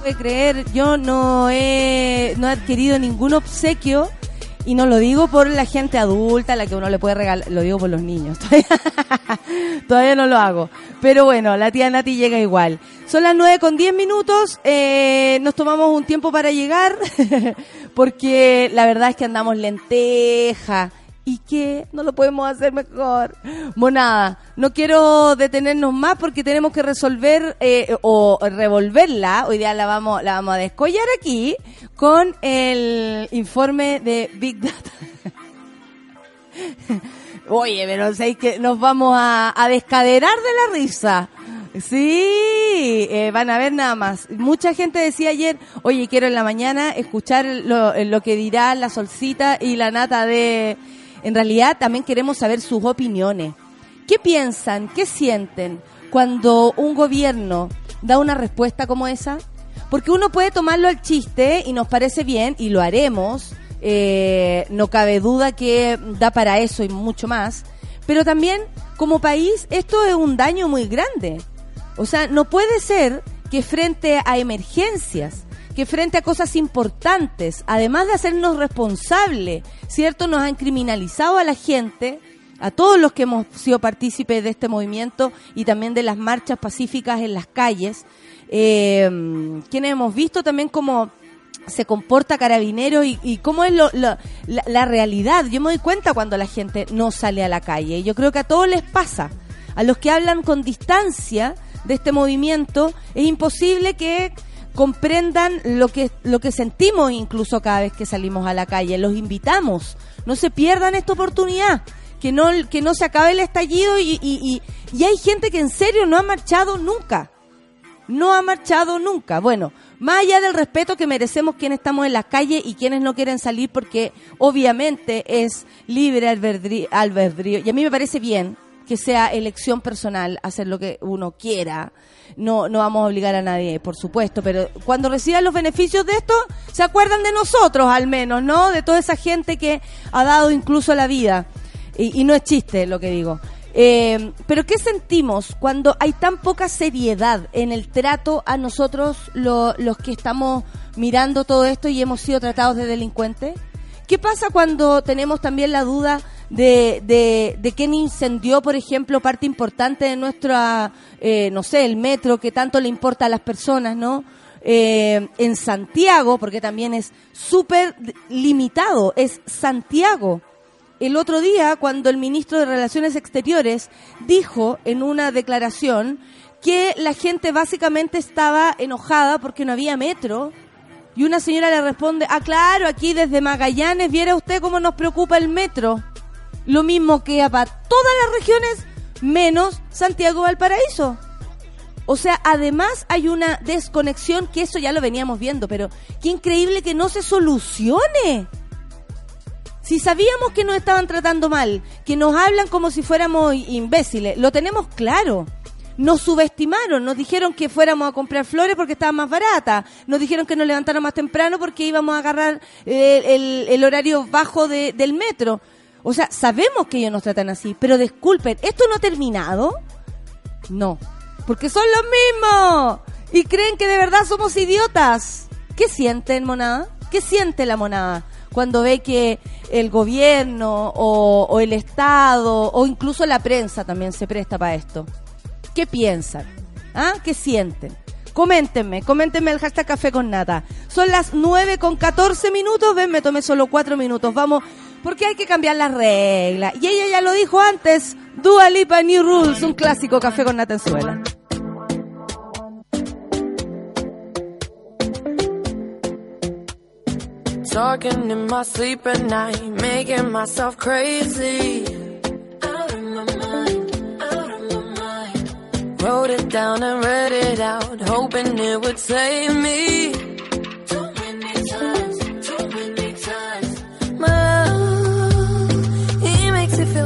Puede creer, yo no he, no he adquirido ningún obsequio y no lo digo por la gente adulta, la que uno le puede regalar, lo digo por los niños. Todavía no lo hago. Pero bueno, la tía Nati llega igual. Son las nueve con diez minutos, eh, nos tomamos un tiempo para llegar, porque la verdad es que andamos lenteja. ¿Y qué? No lo podemos hacer mejor. Monada, no quiero detenernos más porque tenemos que resolver eh, o revolverla. Hoy día la vamos, la vamos a descollar aquí con el informe de Big Data. Oye, pero sé que nos vamos a, descaderar de la risa. Sí, eh, van a ver nada más. Mucha gente decía ayer, oye, quiero en la mañana escuchar lo, lo que dirá la solcita y la nata de... En realidad también queremos saber sus opiniones. ¿Qué piensan, qué sienten cuando un gobierno da una respuesta como esa? Porque uno puede tomarlo al chiste y nos parece bien y lo haremos. Eh, no cabe duda que da para eso y mucho más. Pero también como país esto es un daño muy grande. O sea, no puede ser que frente a emergencias, que frente a cosas importantes, además de hacernos responsables, ¿cierto? Nos han criminalizado a la gente, a todos los que hemos sido partícipes de este movimiento y también de las marchas pacíficas en las calles, eh, quienes hemos visto también cómo se comporta carabinero y, y cómo es la, la realidad. Yo me doy cuenta cuando la gente no sale a la calle. Yo creo que a todos les pasa. A los que hablan con distancia de este movimiento, es imposible que comprendan lo que, lo que sentimos incluso cada vez que salimos a la calle. Los invitamos. No se pierdan esta oportunidad. Que no, que no se acabe el estallido y, y, y, y hay gente que en serio no ha marchado nunca no ha marchado nunca. Bueno, más allá del respeto que merecemos quienes estamos en la calle y quienes no quieren salir porque obviamente es libre albedrío, y a mí me parece bien que sea elección personal hacer lo que uno quiera. No, no vamos a obligar a nadie, por supuesto, pero cuando reciban los beneficios de esto, se acuerdan de nosotros al menos, ¿no? De toda esa gente que ha dado incluso la vida. Y, no es chiste lo que digo. Eh, pero ¿qué sentimos cuando hay tan poca seriedad en el trato a nosotros lo- los que estamos mirando todo esto y hemos sido tratados de delincuentes? ¿Qué pasa cuando tenemos también la duda de, de, de quién incendió, por ejemplo, parte importante de nuestra, eh, no sé, el metro que tanto le importa a las personas, ¿no? Eh, en Santiago, porque también es súper limitado, es Santiago el otro día cuando el ministro de Relaciones Exteriores dijo en una declaración que la gente básicamente estaba enojada porque no había metro. Y una señora le responde, ah, claro, aquí desde Magallanes, viera usted cómo nos preocupa el metro. Lo mismo que para todas las regiones, menos Santiago Valparaíso. O sea, además hay una desconexión que eso ya lo veníamos viendo, pero qué increíble que no se solucione. Si sabíamos que nos estaban tratando mal, que nos hablan como si fuéramos imbéciles, lo tenemos claro. Nos subestimaron, nos dijeron que fuéramos a comprar flores porque estaban más baratas, nos dijeron que nos levantáramos más temprano porque íbamos a agarrar eh, el, el horario bajo de- del metro. O sea, sabemos que ellos nos tratan así, pero disculpen, ¿esto no ha terminado? No, porque son los mismos y creen que de verdad somos idiotas. ¿Qué sienten, monada? ¿Qué siente la monada cuando ve que el gobierno o, el Estado o incluso la prensa también se presta para esto? ¿Qué ¿Qué piensan? ¿Ah? ¿Qué sienten? Coméntenme, coméntenme el hashtag Café con Nata. Son las 9 con 14 minutos, ven, me tomé solo 4 minutos. Vamos, porque hay que cambiar las reglas. Y ella ya lo dijo antes, Dua Lipa New Rules, un clásico Café con Nata en suela. Talking in my sleep at night, making myself crazy. Out of my mind, out of my mind. Wrote it down and read it out, hoping it would save me.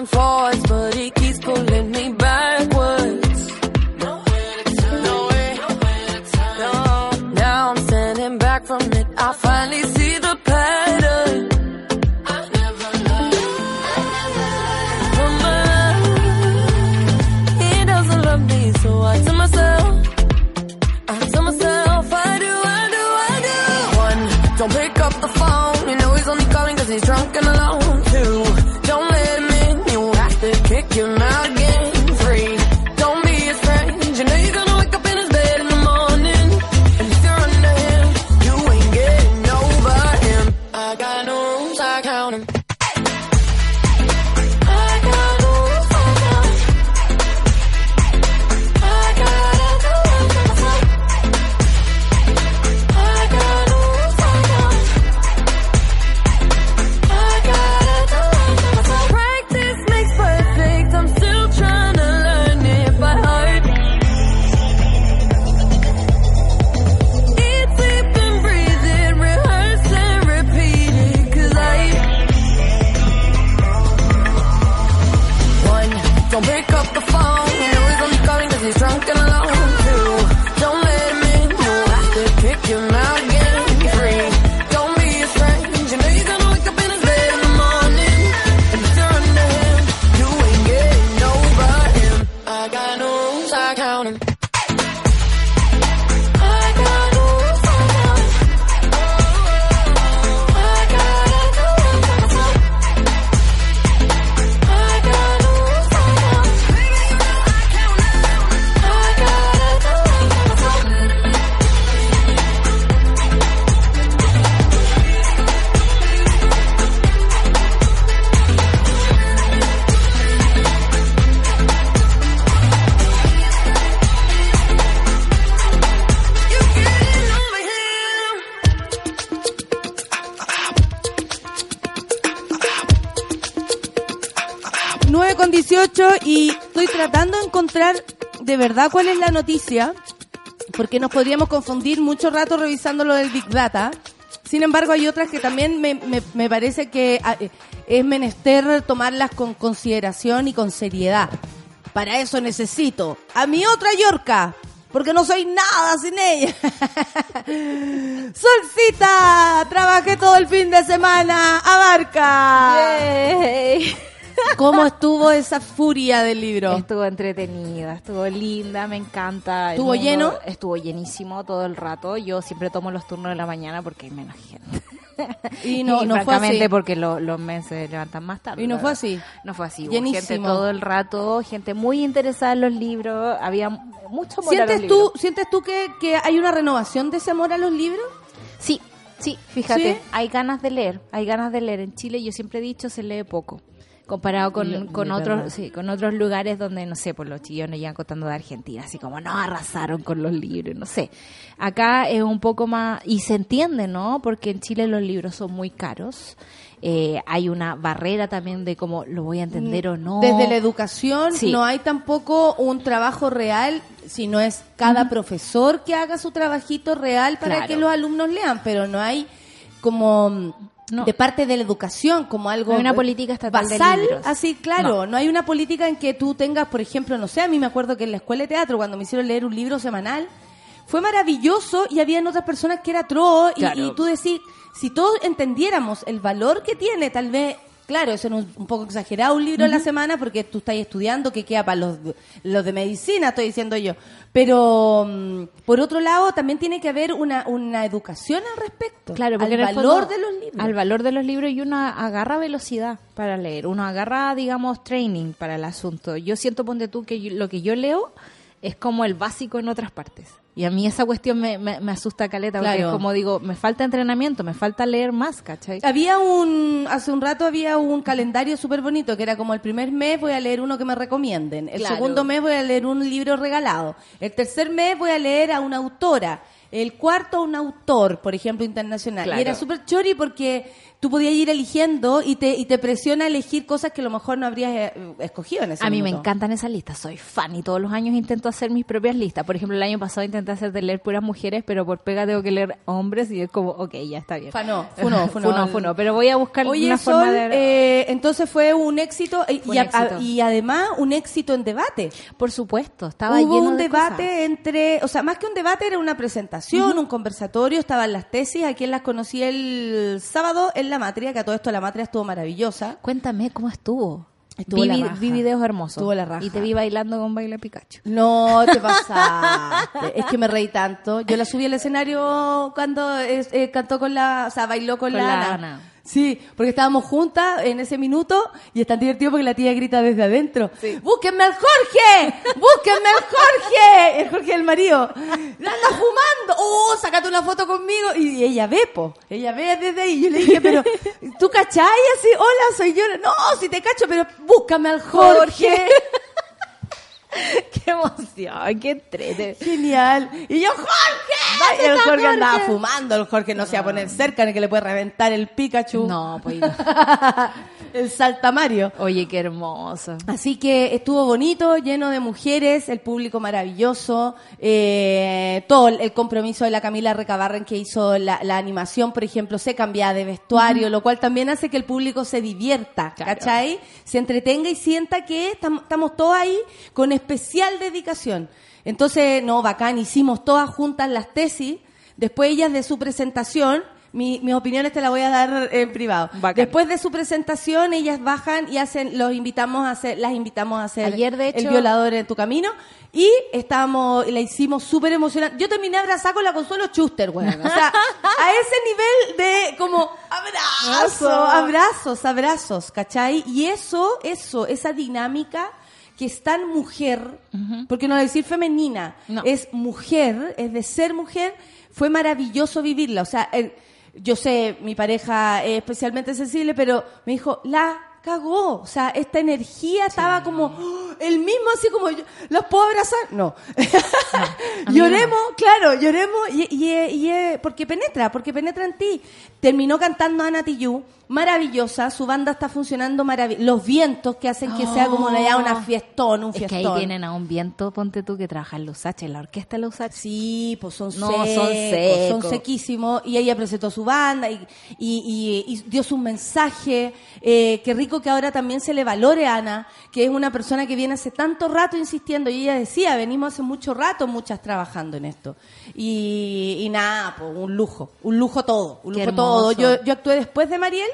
and forth. Verdad cuál es la noticia, porque nos podríamos confundir mucho rato revisando lo del Big Data. Sin embargo, hay otras que también me, me- parece que ah, eh, es menester tomarlas con consideración y con seriedad. Para eso necesito a mi otra Yorca, porque no soy nada sin ella. Solcita, trabajé todo el fin de semana, abarca. ¿Cómo estuvo esa furia del libro? Estuvo entretenida, estuvo linda, me encanta. ¿Estuvo lleno? Estuvo llenísimo todo el rato. Yo siempre tomo los turnos de la mañana porque hay menos gente. Y no, no fue así. porque lo- los meses se levantan más tarde. Y no fue así. No fue así. Llenísimo. gente todo el rato, gente muy interesada en los libros. Había mucho amor a los ¿Sientes libros. tú, ¿sientes tú que, que hay una renovación de ese amor a los libros? Sí, Sí, fíjate, ¿Sí? hay ganas de leer, hay ganas de leer. En Chile yo siempre he dicho se lee poco. Comparado con, con otros sí, con otros lugares donde, no sé, por los chillones ya contando de Argentina, así como no arrasaron con los libros, no sé. Acá es un poco más, y se entiende, ¿no? Porque en Chile los libros son muy caros. Eh, hay una barrera también de cómo lo voy a entender o no. Mm, Desde la educación Sí. no hay tampoco un trabajo real, sino es cada profesor que haga su trabajito real para Claro. que los alumnos lean, pero no hay como mm, No. de parte de la educación como algo No hay una eh, política estatal de basal, libros. así claro, no. hay una política en que tú tengas, por ejemplo, no sé, a mí me acuerdo que en la escuela de teatro cuando me hicieron leer un libro semanal fue maravilloso y habían otras personas que era tro y, Claro. y tú decís, si todos entendiéramos el valor que tiene, tal vez, claro, eso es un, un poco exagerado un libro a la semana porque tú estás estudiando que queda para los, los de medicina, estoy diciendo yo. Pero, mm, por otro lado, también tiene que haber una, una educación al respecto. Claro, al valor fondo, de los libros. Al valor de los libros y uno agarra velocidad para leer, uno agarra, digamos, training para el asunto. Yo siento, ponte tú, que yo- lo que yo leo es como el básico en otras partes. Y a mí esa cuestión me, me, me asusta caleta, porque Claro. es como digo, me falta entrenamiento, me falta leer más, ¿cachai? Había un, hace un rato había un calendario súper bonito que era como el primer mes voy a leer uno que me recomienden, el Claro. segundo mes voy a leer un libro regalado, el tercer mes voy a leer a una autora, el cuarto a un autor, por ejemplo, internacional. Claro. Y era súper chori porque tú podías ir eligiendo y te, y te presiona a elegir cosas que a lo mejor no habrías eh, escogido en ese A mí me encantan esas listas, soy fan y todos los años intento hacer mis propias listas. Por ejemplo, el año pasado intenté hacer de leer puras mujeres, pero por pega tengo que leer hombres y es como, ok, ya está bien. Fanó, funó, funó. funó, funó, pero voy a buscar Oye, una Sol, forma de... eh, entonces fue un éxito, eh, Fue y, un a- éxito. y además un éxito en debate. Por supuesto, estaba Hubo lleno un de debate cosas. entre, o sea, más que un debate era una presentación, un conversatorio, estaban las tesis, a quien las conocí el sábado en la matria, que a todo esto la matria estuvo maravillosa. Cuéntame cómo estuvo. Estuvo vi, la vi- raja. vi videos hermosos. Estuvo la raja. Y te vi bailando con Baila Pikachu. No te pasaste, es que me reí tanto. Yo la subí al escenario cuando eh, eh, cantó con la, o sea, bailó con, Con la, la Ana. Ana. Sí, porque estábamos juntas en ese minuto y es tan divertido porque la tía grita desde adentro. ¡Búsquenme al Jorge! ¡Búsquenme al Jorge! El Jorge del marido. ¡La anda fumando! ¡Oh, sácate una foto conmigo! Y ella ve, po. Ella ve desde ahí. Yo le dije, pero, ¿tú cachai? Así, hola, soy yo. No, si te cacho, pero búscame al Jorge. ¡Qué emoción! ¡Qué entrete! Genial. Y yo, Jorge. Y el Jorge andaba fumando. El Jorge no se iba a poner cerca ni que le puede reventar el Pikachu. No, pues... el saltamario. Oye, qué hermoso. Así que estuvo bonito, lleno de mujeres, el público maravilloso, eh, todo el compromiso de la Camila Recabarren que hizo la, la animación, por ejemplo, se cambia de vestuario, lo cual también hace que el público se divierta, Claro. ¿cachai? Se entretenga y sienta que estam- estamos todos ahí con especial dedicación. Entonces, no, bacán, hicimos todas juntas las tesis, después ellas de su presentación, mi- mis opiniones te las voy a dar en privado. Bacán. Después de su presentación, ellas bajan y hacen, los invitamos a hacer, las invitamos a hacer Ayer, de el hecho- violador en tu camino y estábamos, la hicimos súper emocionante. Yo terminé abrazada con la Consuelo Schuster, güey. O sea, a ese nivel de como abrazo, Eso. abrazos, abrazos, ¿cachai? Y eso, eso, esa dinámica que es tan mujer, porque no decir femenina, No. es mujer, es de ser mujer, fue maravilloso vivirla. O sea, el- yo sé, mi pareja es especialmente sensible, pero me dijo, la cagó. O sea, esta energía estaba como, ¡oh! el mismo así como, yo, ¿las puedo abrazar? No. lloremos, claro, lloremos, y, y, y- y- porque penetra, porque penetra en ti. Terminó cantando Ana Tijoux, maravillosa, su banda está funcionando maravilloso. Los vientos que hacen que sea como una, una fiestón, un Es que fiestón. ahí tienen a un viento, ponte tú, que trabaja en los H, en la orquesta de los H. Sí, pues son No, secos, son secos. son sequísimos. Y ella presentó su banda y, y, y- y dio su mensaje. Eh, qué rico que ahora también se le valore a Ana, que es una persona que viene hace tanto rato insistiendo. Y ella decía, venimos hace mucho rato muchas trabajando en esto. Y, y nada, pues un lujo, un lujo todo, un lujo todo. Yo, yo actué después de Mariel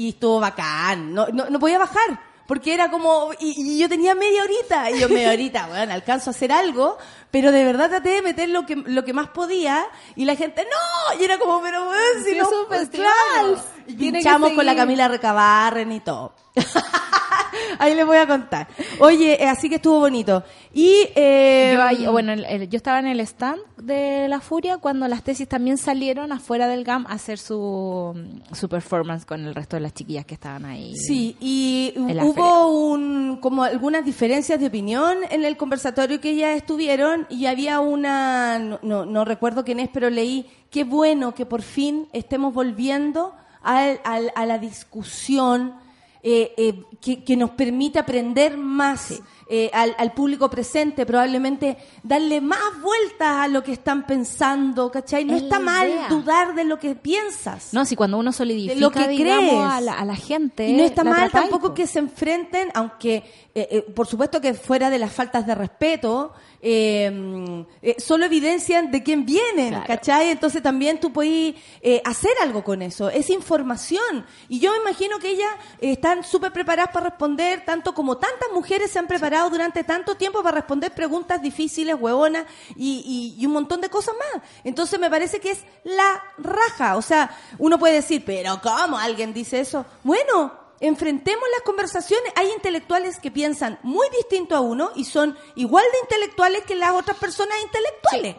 y estuvo bacán. No, no, no podía bajar. Porque era como, y, y yo tenía media horita, y yo media horita, bueno, alcanzo a hacer algo, pero de verdad traté de meter lo que, lo que más podía, y la gente, no, y era como, pero bueno, si no, es un festival. claro. Y pinchamos con la. Camila Recabarren y todo. Ahí les voy a contar. Oye, eh, así que estuvo bonito. Y eh, Yo, ahí- bueno, el- el- yo estaba en el stand de La Furia cuando las tesis también salieron afuera del GAM a hacer su, su performance con el resto de las chiquillas que estaban ahí. Sí, y hubo un, como algunas diferencias de opinión en el conversatorio que ellas estuvieron y había una, no, no, no recuerdo quién es, pero leí, qué bueno que por fin estemos volviendo a la discusión eh, eh, que, que nos permite aprender más eh, al, al público presente, probablemente darle más vueltas a lo que están pensando, ¿cachai? No Es está mal idea. dudar de lo que piensas. No, si cuando uno solidifica, de lo que digamos, crees. a la, a la gente. Y no está mal tampoco po. que se enfrenten, aunque eh, eh, por supuesto que fuera de las faltas de respeto, eh, eh, solo evidencian de quién vienen, Claro. ¿cachai? Entonces también tú puedes eh, hacer algo con eso, es información. Y yo me imagino que ellas eh, están súper preparadas para responder, tanto como tantas mujeres se han preparado durante tanto tiempo para responder preguntas difíciles, huevonas y, y- y un montón de cosas más. Entonces me parece que es la raja. O sea, uno puede decir, pero ¿cómo alguien dice eso? Bueno, enfrentemos las conversaciones. Hay intelectuales que piensan muy distinto a uno y son igual de intelectuales que las otras personas intelectuales.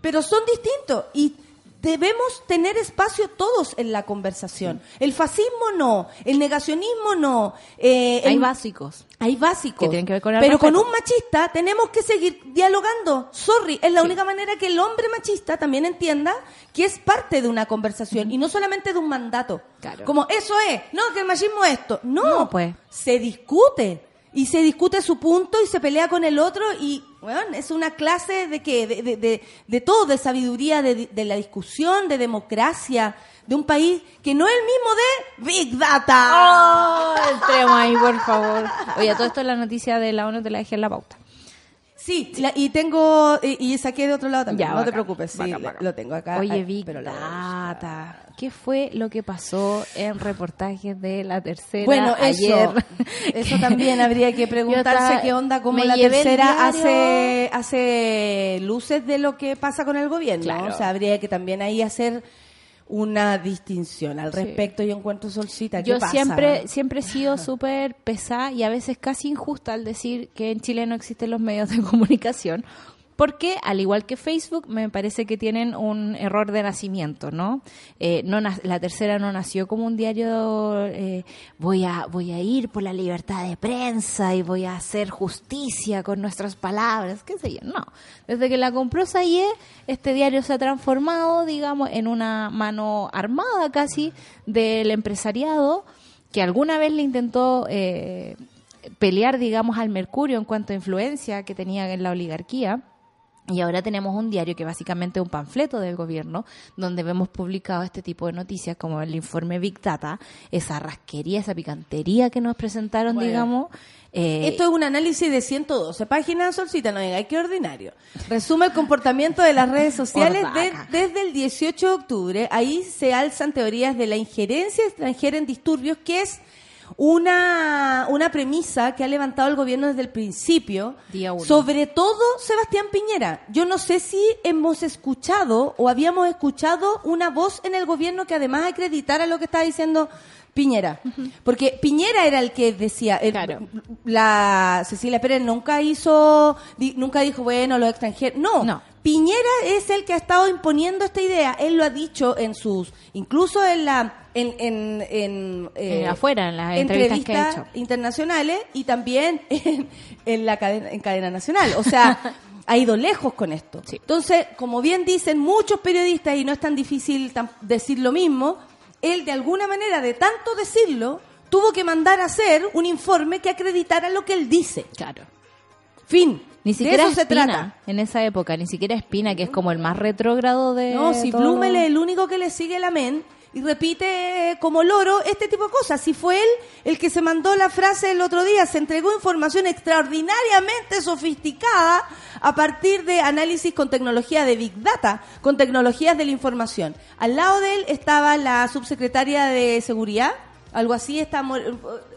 Pero son distintos y debemos tener espacio todos en la conversación. El fascismo no, el negacionismo no. eh, Hay el- básicos. hay básicos. Que tienen que ver con el Pero con un machista tenemos que seguir dialogando. Sorry, es la Sí. única manera que el hombre machista también entienda que es parte de una conversación y no solamente de un mandato. Claro. Como eso es, no, que el machismo es esto. No, No, pues. se discute. Y se discute su punto y se pelea con el otro y, bueno, es una clase de que de, de, de, de todo, de sabiduría, de, de la discusión, de democracia, de un país que no es el mismo de Big Data. ¡Oh! Entremos ahí, por favor. Oye, todo esto es la noticia de la ONU te la dejé en la pauta. Sí, la- y tengo, y, y saqué de otro lado también, Ya, no te preocupes, sí, bacán, lo- bacán. lo tengo acá. Oye, pero lo- Data. ¿Qué fue lo que pasó en reportajes de la tercera Bueno, ayer? eso, eso también habría que preguntarse qué onda, cómo la tercera hace, hace luces de lo que pasa con el gobierno. Claro. O sea, habría que también ahí hacer una distinción al Sí. respecto. Yo encuentro solcita. ¿qué Yo pasa? siempre siempre he sido súper pesada y a veces casi injusta al decir que en Chile no existen los medios de comunicación. Porque, al igual que Facebook, me parece que tienen un error de nacimiento, ¿no? Eh, la tercera no nació como un diario, eh, voy, a, voy a ir por la libertad de prensa y voy a hacer justicia con nuestras palabras, qué sé yo, no. Desde que la compró Sayé, este diario se ha transformado, digamos, en una mano armada casi del empresariado que alguna vez le intentó eh, pelear, digamos, al Mercurio en cuanto a influencia que tenía en la oligarquía. Y ahora tenemos un diario que básicamente es un panfleto del gobierno, donde vemos publicado este tipo de noticias como el informe Big Data, esa rasquería, esa picantería que nos presentaron, Bueno. digamos. eh, Esto es un análisis de 112 páginas, Solcita, no diga, qué ordinario. Resume el comportamiento de las redes sociales de- desde el 18 de octubre. Ahí se alzan teorías de la injerencia extranjera en disturbios, que es una, una premisa que ha levantado el gobierno desde el principio. Día uno. Sobre todo Sebastián Piñera. Yo no sé si hemos escuchado o habíamos escuchado una voz en el gobierno que además acreditara lo que estaba diciendo Piñera. Porque Piñera era el que decía, el- Claro. la Cecilia Pérez nunca hizo, di- nunca dijo, bueno, los extranjeros. No. No. Piñera es el que ha estado imponiendo esta idea. Él lo ha dicho en sus, incluso en la, en, en, en, Eh, afuera, en las entrevistas que ha hecho. internacionales y también en, en la cadena, en cadena nacional. O sea, ha ido lejos con esto. Sí. Entonces, como bien dicen muchos periodistas, y no es tan difícil tam- decir lo mismo, él de alguna manera, de tanto decirlo, tuvo que mandar a hacer un informe que acreditara lo que él dice. claro. Fin. Ni de siquiera eso se Espina, trata. en esa época, ni siquiera Espina, que es como el más retrógrado de No, si todo- Blumel es el único que le sigue la men y repite como loro este tipo de cosas. Si fue él el que se mandó la frase el otro día, se entregó información extraordinariamente sofisticada a partir de análisis con tecnología de Big Data, con tecnologías de la información. Al lado de él estaba la subsecretaria de Seguridad, algo así, está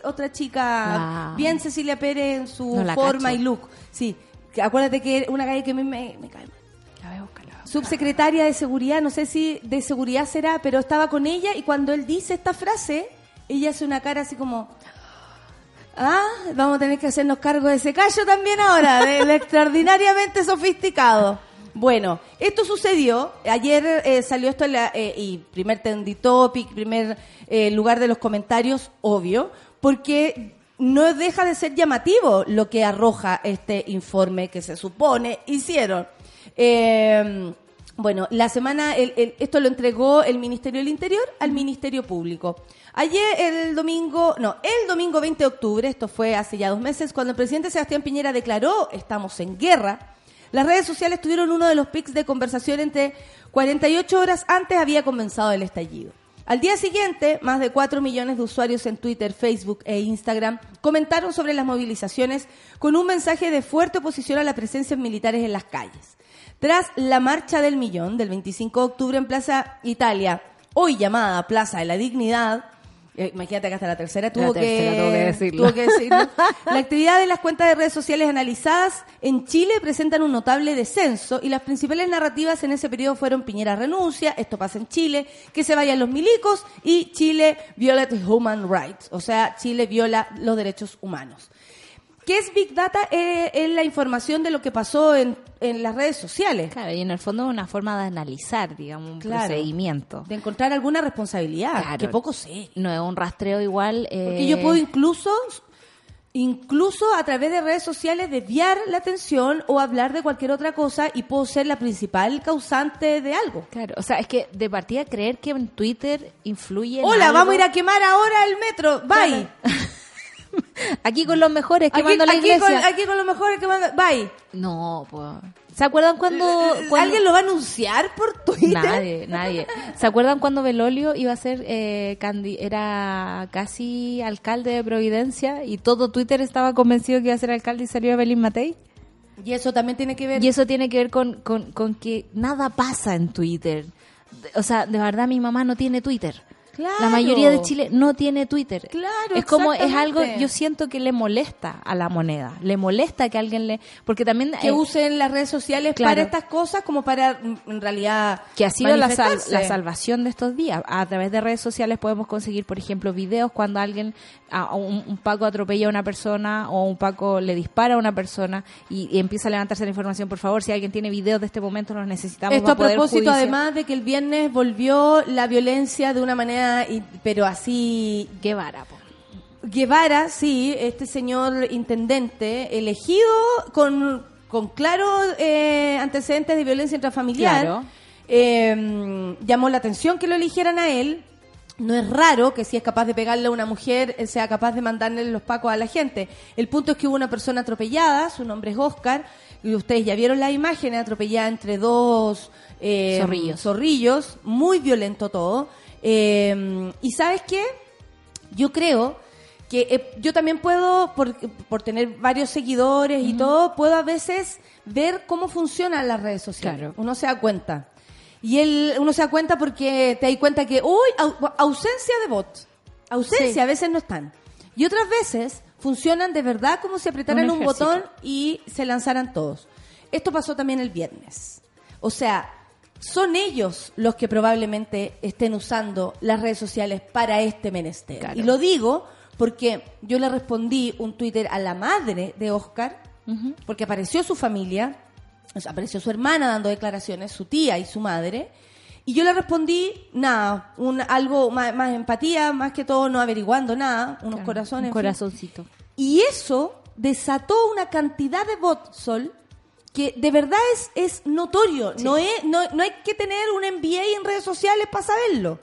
otra chica, bien Cecilia Pérez en su No forma cacho. y look. Sí, acuérdate que una calle que a mí me, me cae mal subsecretaria de seguridad, no sé si de seguridad será, pero estaba con ella y cuando él dice esta frase, ella hace una cara así como, Ah, vamos a tener que hacernos cargo de ese callo también ahora, del extraordinariamente sofisticado. Bueno, esto sucedió, ayer eh, salió esto la, eh, y primer trendy primer eh, lugar de los comentarios, obvio, porque no deja de ser llamativo lo que arroja este informe que se supone hicieron. Eh, bueno, la semana, el- el- esto lo entregó el Ministerio del Interior al Ministerio Público. Ayer, el domingo, no, el domingo 20 de octubre, esto fue hace ya dos meses, cuando el presidente Sebastián Piñera declaró estamos en guerra, las redes sociales tuvieron uno de los pics de conversación entre 48 horas antes había comenzado el estallido. Al día siguiente, más de 4 millones de usuarios en Twitter, Facebook e Instagram comentaron sobre las movilizaciones con un mensaje de fuerte oposición a la presencia militares en las calles. Tras la marcha del millón del 25 de octubre en Plaza Italia, hoy llamada Plaza de la Dignidad, eh, imagínate que hasta la tercera tuvo, tercera que, tuvo que decirlo. tuvo que decirlo. La actividad de las cuentas de redes sociales analizadas en Chile presentan un notable descenso y las principales narrativas en ese periodo fueron Piñera renuncia, esto pasa en Chile, que se vayan los milicos y Chile viola human rights, o sea, Chile viola los derechos humanos. ¿Qué es Big Data? Eh, es la información de lo que pasó en, en las redes sociales. Claro, y en el fondo es una forma de analizar, digamos, un Claro. procedimiento. De encontrar alguna responsabilidad. Claro. Que poco sé. No es un rastreo igual. eh, Porque yo puedo incluso, incluso a través de redes sociales desviar la atención o hablar de cualquier otra cosa y puedo ser la principal causante de algo. Claro, o sea, es que de partida creer que en Twitter influye. en Hola, algo- vamos a ir a quemar ahora el metro. Bye. Aquí con los mejores Aquí, quemando la aquí iglesia. con, aquí con lo mejor quemando. Bye. No, pues. ¿Se acuerdan cuando, cuando- ¿Alguien lo va a anunciar por Twitter? Nadie, nadie. ¿Se acuerdan cuando Belolio iba a ser eh, candi- era casi alcalde de Providencia y todo Twitter estaba convencido que iba a ser alcalde y salió Belín Matei? Y eso también tiene que ver. Y eso tiene que ver con, con, con que nada pasa en Twitter. O sea, de verdad mi mamá no tiene Twitter. Claro. La mayoría de Chile no tiene Twitter. Claro, Es como, es algo, yo siento que le molesta a la moneda. Le molesta que alguien le... Porque también... que eh, usen las redes sociales claro. para estas cosas como para mm, en realidad que ha sido la, sal- manifestarse. la salvación de estos días. A través de redes sociales podemos conseguir, por ejemplo, videos cuando alguien, a un, un Paco atropella a una persona o un Paco le dispara a una persona y, y empieza a levantarse la información. Por favor, si alguien tiene videos de este momento, los necesitamos. Esto a propósito, además de que el viernes volvió la violencia de una manera, y- pero así Guevara, po. Guevara, sí, este señor intendente, elegido con, con claros eh, antecedentes de violencia intrafamiliar, Claro. eh, llamó la atención que lo eligieran a él. No es raro que si es capaz de pegarle a una mujer, él sea capaz de mandarle los pacos a la gente. El punto es que hubo una persona atropellada, su nombre es Oscar, y ustedes ya vieron las imágenes, atropellada entre dos eh, Zorrillos. zorrillos, muy violento todo. Eh, y sabes qué? yo creo que eh, yo también puedo, por, por tener varios seguidores y todo, puedo a veces ver cómo funcionan las redes sociales. Claro. Uno se da cuenta. Y él, uno se da cuenta porque te das cuenta que, uy, au- ausencia de bot. Ausencia, Sí. a veces no están. Y otras veces funcionan de verdad como si apretaran Un botón y se lanzaran todos. Esto pasó también el viernes. O sea, son ellos los que probablemente estén usando las redes sociales para este menester. Claro. Y lo digo porque yo le respondí un Twitter a la madre de Oscar, porque apareció su familia, o sea, apareció su hermana dando declaraciones, su tía y su madre, y yo le respondí, nada, un, algo más, más empatía, más que todo no averiguando nada, unos Claro, corazones. Un en fin. corazoncito. Y eso desató una cantidad de bots, Sol, que de verdad es, es notorio. No, es, no, no hay que tener un MBA en redes sociales para saberlo.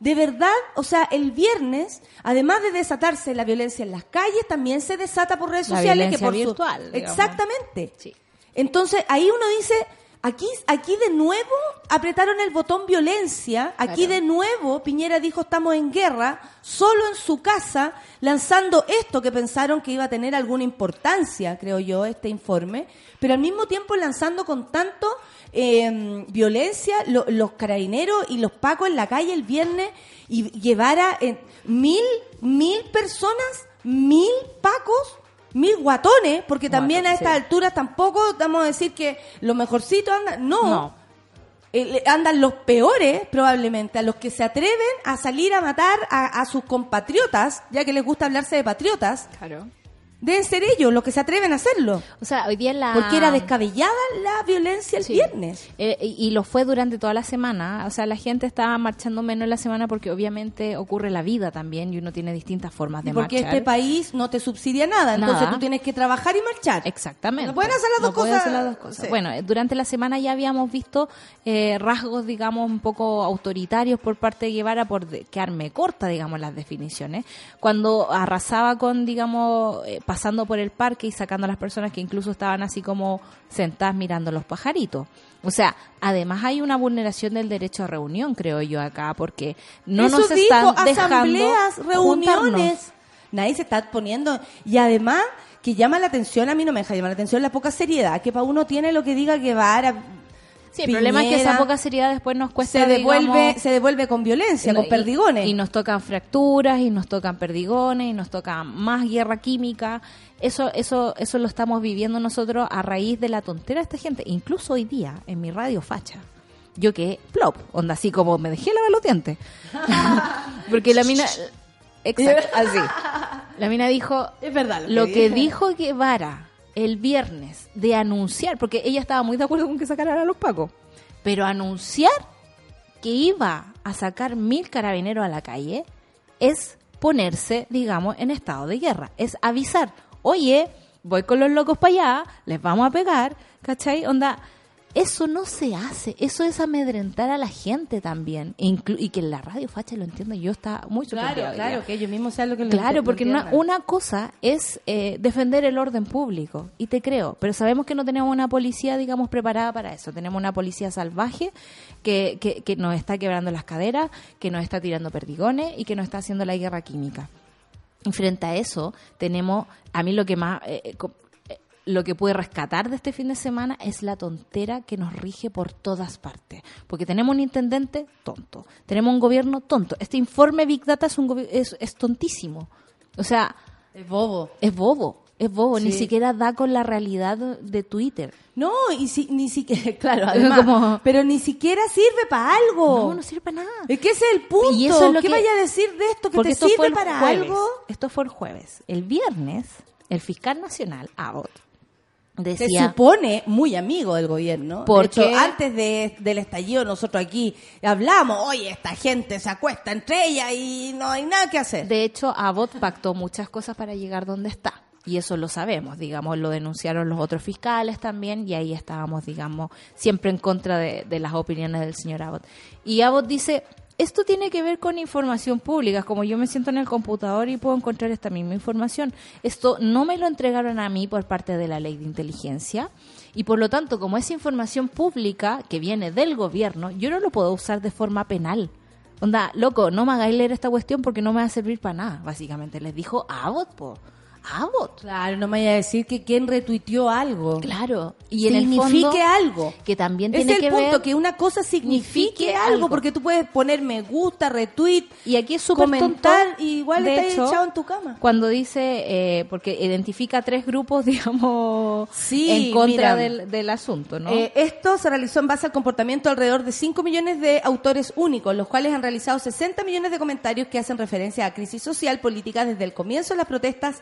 De verdad, o sea, el viernes, además de desatarse la violencia en las calles, también se desata por redes La sociales. que violencia por su- virtual, digamos. Exactamente. Sí. Entonces, ahí uno dice, aquí, aquí de nuevo apretaron el botón violencia, aquí Claro. de nuevo Piñera dijo estamos en guerra, solo en su casa, lanzando esto que pensaron que iba a tener alguna importancia, creo yo, este informe, pero al mismo tiempo lanzando con tanto eh, violencia lo- los carabineros y los pacos en la calle el viernes y llevara eh, mil, mil personas, mil pacos mil guatones, porque también a estas sí. alturas tampoco vamos a decir que lo mejorcito anda. No. No. eh, andan los peores, probablemente, a los que se atreven a salir a matar a, a sus compatriotas, ya que les gusta hablarse de patriotas, Claro. Deben ser ellos los que se atreven a hacerlo. O sea, hoy día la... Porque era descabellada la violencia el Sí. viernes. Eh, y, lo fue durante toda la semana. O sea, la gente estaba marchando menos en la semana porque obviamente ocurre la vida también y uno tiene distintas formas de porque marchar. este país no te subsidia nada, entonces tú tienes que trabajar y marchar. Exactamente. No pueden hacer las dos cosas. hacer las dos cosas. Sí. Bueno, eh, durante la semana ya habíamos visto eh, rasgos, digamos, un poco autoritarios por parte de Guevara por quedarme corta, digamos, las definiciones. Cuando arrasaba con, digamos, eh, pasando por el parque y sacando a las personas que incluso estaban así como sentadas mirando los pajaritos. O sea, además hay una vulneración del derecho a reunión, creo yo acá, porque no Eso nos dijo, están dejando asambleas, juntarnos. reuniones. Nadie se está poniendo. Y además, que llama la atención, a mí no me deja llamar la atención la poca seriedad, que para uno tiene lo que diga Guevara. Sí, el problema es que esa poca seriedad después nos cuesta se devuelve, digamos, se devuelve con violencia, con perdigones. Y, y nos tocan fracturas, y nos tocan perdigones, y nos tocan más guerra química. Eso, eso, eso lo estamos viviendo nosotros a raíz de la tontera de esta gente. Incluso hoy día, en mi radio facha, yo que plop, onda así como me dejé lavar los dientes. Porque la mina... Exacto, así. La mina dijo, Es verdad lo que dijo Guevara el viernes de anunciar, porque ella estaba muy de acuerdo con que sacaran a los pacos, pero anunciar que iba a sacar mil carabineros a la calle es ponerse, digamos, en estado de guerra, es avisar, oye, voy con los locos para allá, les vamos a pegar, ¿cachai? Onda, eso no se hace, eso es amedrentar a la gente también, y que la radio facha lo entiendo, yo está muy Claro, claro, que ellos mismos sean lo que lo Claro, porque una, cosa es eh, defender el orden público, y te creo, pero sabemos que no tenemos una policía, digamos, preparada para eso. Tenemos una policía salvaje que, que, que nos está quebrando las caderas, que nos está tirando perdigones y que nos está haciendo la guerra química. Y frente a eso, tenemos, a mí lo que más, eh, eh, lo que puede rescatar de este fin de semana es la tontera que nos rige por todas partes. Porque tenemos un intendente tonto, tenemos un gobierno tonto. Este informe Big Data es, un es, es tontísimo. O sea, Es bobo. es bobo, es bobo, ni siquiera da con la realidad de Twitter. No, y si, ni siquiera, claro, además, Como- pero ni siquiera sirve para algo. No, no sirve para nada. Es que ese es el punto. Y eso es lo ¿Qué que- vaya a decir de esto? ¿Que Porque te esto sirve para jueves. algo? Esto fue el jueves. El viernes, el fiscal nacional, Abbott, Se supone muy amigo del gobierno. Porque- De hecho, antes de, del estallido, nosotros aquí hablamos, oye, esta gente se acuesta entre ellas y no hay nada que hacer. De hecho, Abbott pactó muchas cosas para llegar donde está. Y eso lo sabemos, digamos, lo denunciaron los otros fiscales también y ahí estábamos, digamos, siempre en contra de, de las opiniones del señor Abbott. Y Abbott dice, esto tiene que ver con información pública, como yo me siento en el computador y puedo encontrar esta misma información. Esto no me lo entregaron a mí por parte de la ley de inteligencia y por lo tanto, como es información pública que viene del gobierno, yo no lo puedo usar de forma penal. Onda, loco, no me hagáis leer esta cuestión porque no me va a servir para nada, básicamente. Les dijo Abbott, po. Abbott. Claro, no me vaya a decir que quien retuiteó algo. Claro. Y en el signifique fondo, algo. que también es tiene el que punto, ver... que una cosa signifique signifique algo, algo. porque tú puedes poner me gusta, retweet, Y aquí es súper comentar, tonto. y igual estás hecho, echado en tu cama. Cuando dice, eh, porque identifica tres grupos, digamos, Sí, en contra mira. del, del asunto, ¿no? Eh, esto se realizó en base al comportamiento de alrededor de 5 millones de autores únicos, los cuales han realizado 60 millones de comentarios que hacen referencia a crisis social, política desde el comienzo de las protestas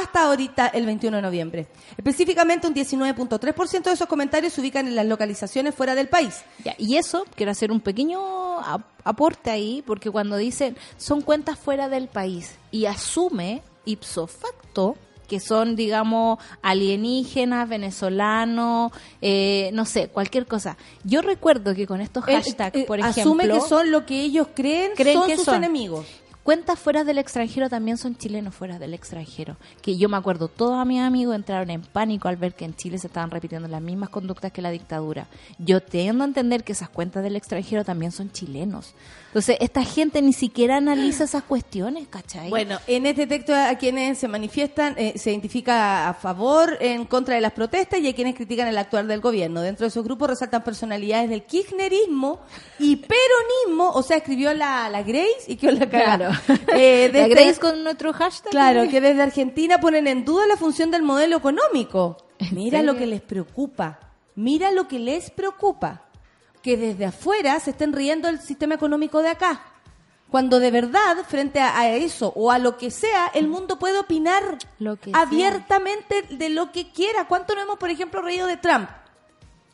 hasta ahorita, el 21 de noviembre. Específicamente, un 19.3% de esos comentarios se ubican en las localizaciones fuera del país. Ya, y eso, quiero hacer un pequeño ap- aporte ahí, porque cuando dicen son cuentas fuera del país y asume ipso facto que son, digamos, alienígenas, venezolanos, eh, no sé, cualquier cosa. Yo recuerdo que con estos Él, hashtags, eh, por ejemplo... asume que son lo que ellos creen, creen son que sus son. enemigos. Cuentas fuera del extranjero también son chilenos fuera del extranjero. Que yo me acuerdo, todos mis amigos entraron en pánico al ver que en Chile se estaban repitiendo las mismas conductas que la dictadura. Yo tiendo a entender que esas cuentas del extranjero también son chilenos. Entonces, esta gente ni siquiera analiza esas cuestiones, ¿cachai? Bueno, en este texto a quienes se manifiestan eh, se identifica a favor, en contra de las protestas y a quienes critican el actuar del gobierno. Dentro de esos grupos resaltan personalidades del kirchnerismo y peronismo, o sea, escribió la, la Grace y que la cagada. Eh, ¿La desde- creéis con nuestro hashtag? Claro, que desde Argentina ponen en duda la función del modelo económico. ¿En Mira serio? lo que les preocupa. Mira lo que les preocupa. que desde afuera se estén riendo del sistema económico de acá. Cuando de verdad, frente a, a eso o a lo que sea, el mundo puede opinar Lo que sea. abiertamente de lo que quiera. ¿Cuánto no hemos, por ejemplo, reído de Trump?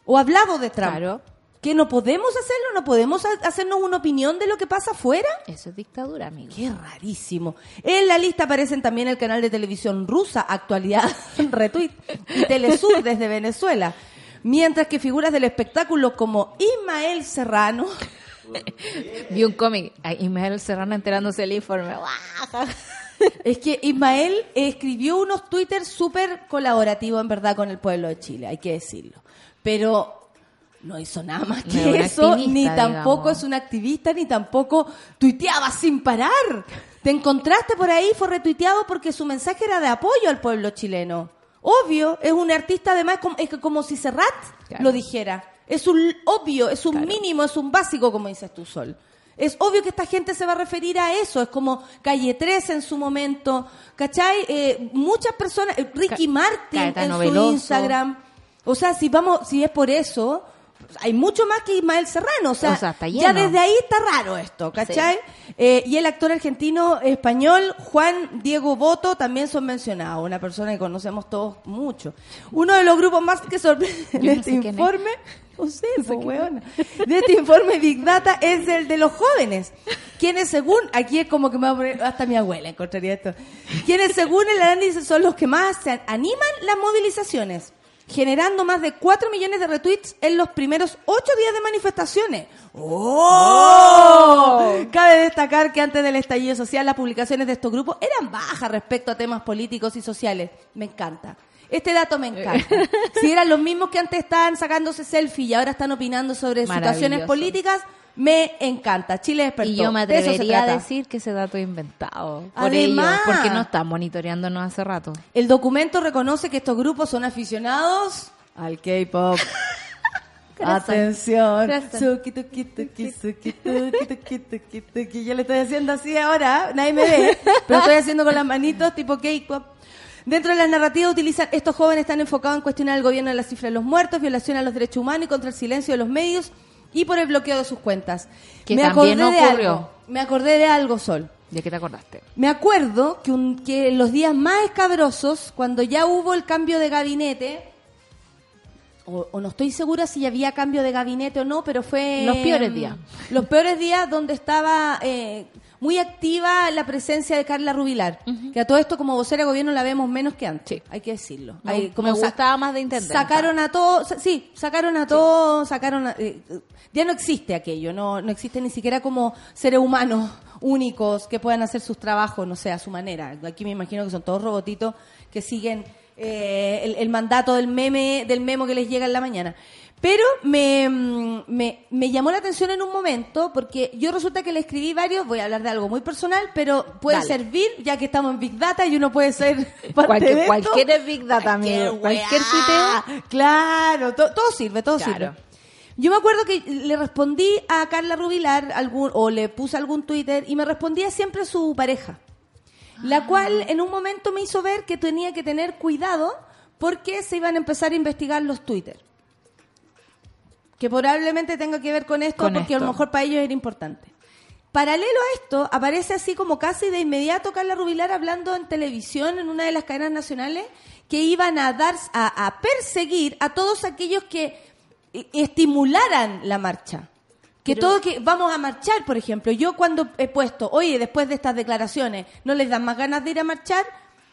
O hablado de Trump. Claro. Que no podemos hacerlo, no podemos ha- hacernos una opinión de lo que pasa afuera. Eso es dictadura, amigo. Qué rarísimo. En la lista aparecen también el canal de televisión rusa, Actualidad Retweet, y Telesur desde Venezuela. Mientras que figuras del espectáculo como Ismael Serrano, Vi un cómic, Ismael Serrano enterándose del informe. es que Ismael escribió unos Twitter súper colaborativos en verdad con el pueblo de Chile, hay que decirlo. Pero no hizo nada más que eso, ni tampoco digamos. es un activista, ni tampoco tuiteaba sin parar. Te encontraste por ahí, fue retuiteado porque su mensaje era de apoyo al pueblo chileno. Obvio, es un artista además, como, es como si Serrat Claro. lo dijera. Es un obvio, es un Claro. mínimo, es un básico, como dices tú, Sol. Es obvio que esta gente se va a referir a eso. Es como Calle 13 en su momento. ¿Cachai? Eh, muchas personas, eh, Ricky Ca- Martin en su. Instagram. O sea, si vamos, si es por eso, hay mucho más que Ismael Serrano. O sea, O sea, está ya desde ahí está raro esto, ¿cachai? Eh, y el actor argentino español Juan Diego Boto también son mencionados, una persona que conocemos todos mucho. Uno de los grupos más que sorprende no este informe, no sé, de este informe Big Data es el de los jóvenes, quienes según, aquí es como que me va a poner, hasta mi abuela encontraría esto, quienes según el análisis son los que más se animan las movilizaciones generando más de 4 millones de retweets en los primeros 8 días de manifestaciones. ¡Oh! Cabe destacar que antes del estallido social las publicaciones de estos grupos eran bajas respecto a temas políticos y sociales. Me encanta. Este dato me encanta. Si eran los mismos que antes estaban sacándose selfie y ahora están opinando sobre situaciones políticas, me encanta. Chile despertó. Y yo me De atrevería a decir que ese dato es inventado. Por Además- ellos, porque no están monitoreándonos hace rato. El documento reconoce que estos grupos son aficionados al K-pop. Atención. Corazón. Suki, tuki, tuki, suki, tuki, tuki, tuki, tuki. Yo le estoy haciendo así ahora, nadie me ve, pero estoy haciendo con las manitos tipo K-pop. Dentro de las narrativas utilizan, estos jóvenes están enfocados en cuestionar al gobierno de la cifra de los muertos, violación a los derechos humanos y contra el silencio de los medios y por el bloqueo de sus cuentas. Que me también acordé de ocurrió. algo. Me acordé de algo, Sol. ¿De qué te acordaste? Me acuerdo que, un- que los días más escabrosos, cuando ya hubo el cambio de gabinete, o, o no estoy segura si había cambio de gabinete o no, pero fue... Los peores días. Los peores días donde estaba eh, muy activa la presencia de Carla Rubilar, que a todo esto como vocera de gobierno la vemos menos que antes, hay que decirlo. Me- Hay me sa- gustaba más de intendenta. Sacaron a todos, sí, sacaron a todos, sacaron a- eh, ya no existe aquello, no, no existe ni siquiera como seres humanos únicos que puedan hacer sus trabajos, no sé, a su manera. Aquí me imagino que son todos robotitos que siguen eh, el, el mandato del meme, del memo que les llega en la mañana. Pero me, mm, me, me llamó la atención en un momento porque yo resulta que le escribí varios, voy a hablar de algo muy personal, pero puede Dale. servir ya que estamos en Big Data y uno puede ser parte Cualquier- de esto. cualquier es Big Data, amigo. Cualquier tuiteo. Claro, to- todo sirve, todo Claro. sirve. Yo me acuerdo que le respondí a Carla Rubilar algún, o le puse algún Twitter y me respondía siempre su pareja. La cual en un momento me hizo ver que tenía que tener cuidado porque se iban a empezar a investigar los Twitter. Que probablemente tenga que ver con esto Con porque a lo mejor para ellos era importante. Paralelo a esto, aparece así como casi de inmediato Carla Rubilar hablando en televisión en una de las cadenas nacionales que iban a dar a, a perseguir a todos aquellos que eh, estimularan la marcha. Que todo que vamos a marchar, por ejemplo. Yo cuando he puesto, oye, después de estas declaraciones, ¿no les dan más ganas de ir a marchar?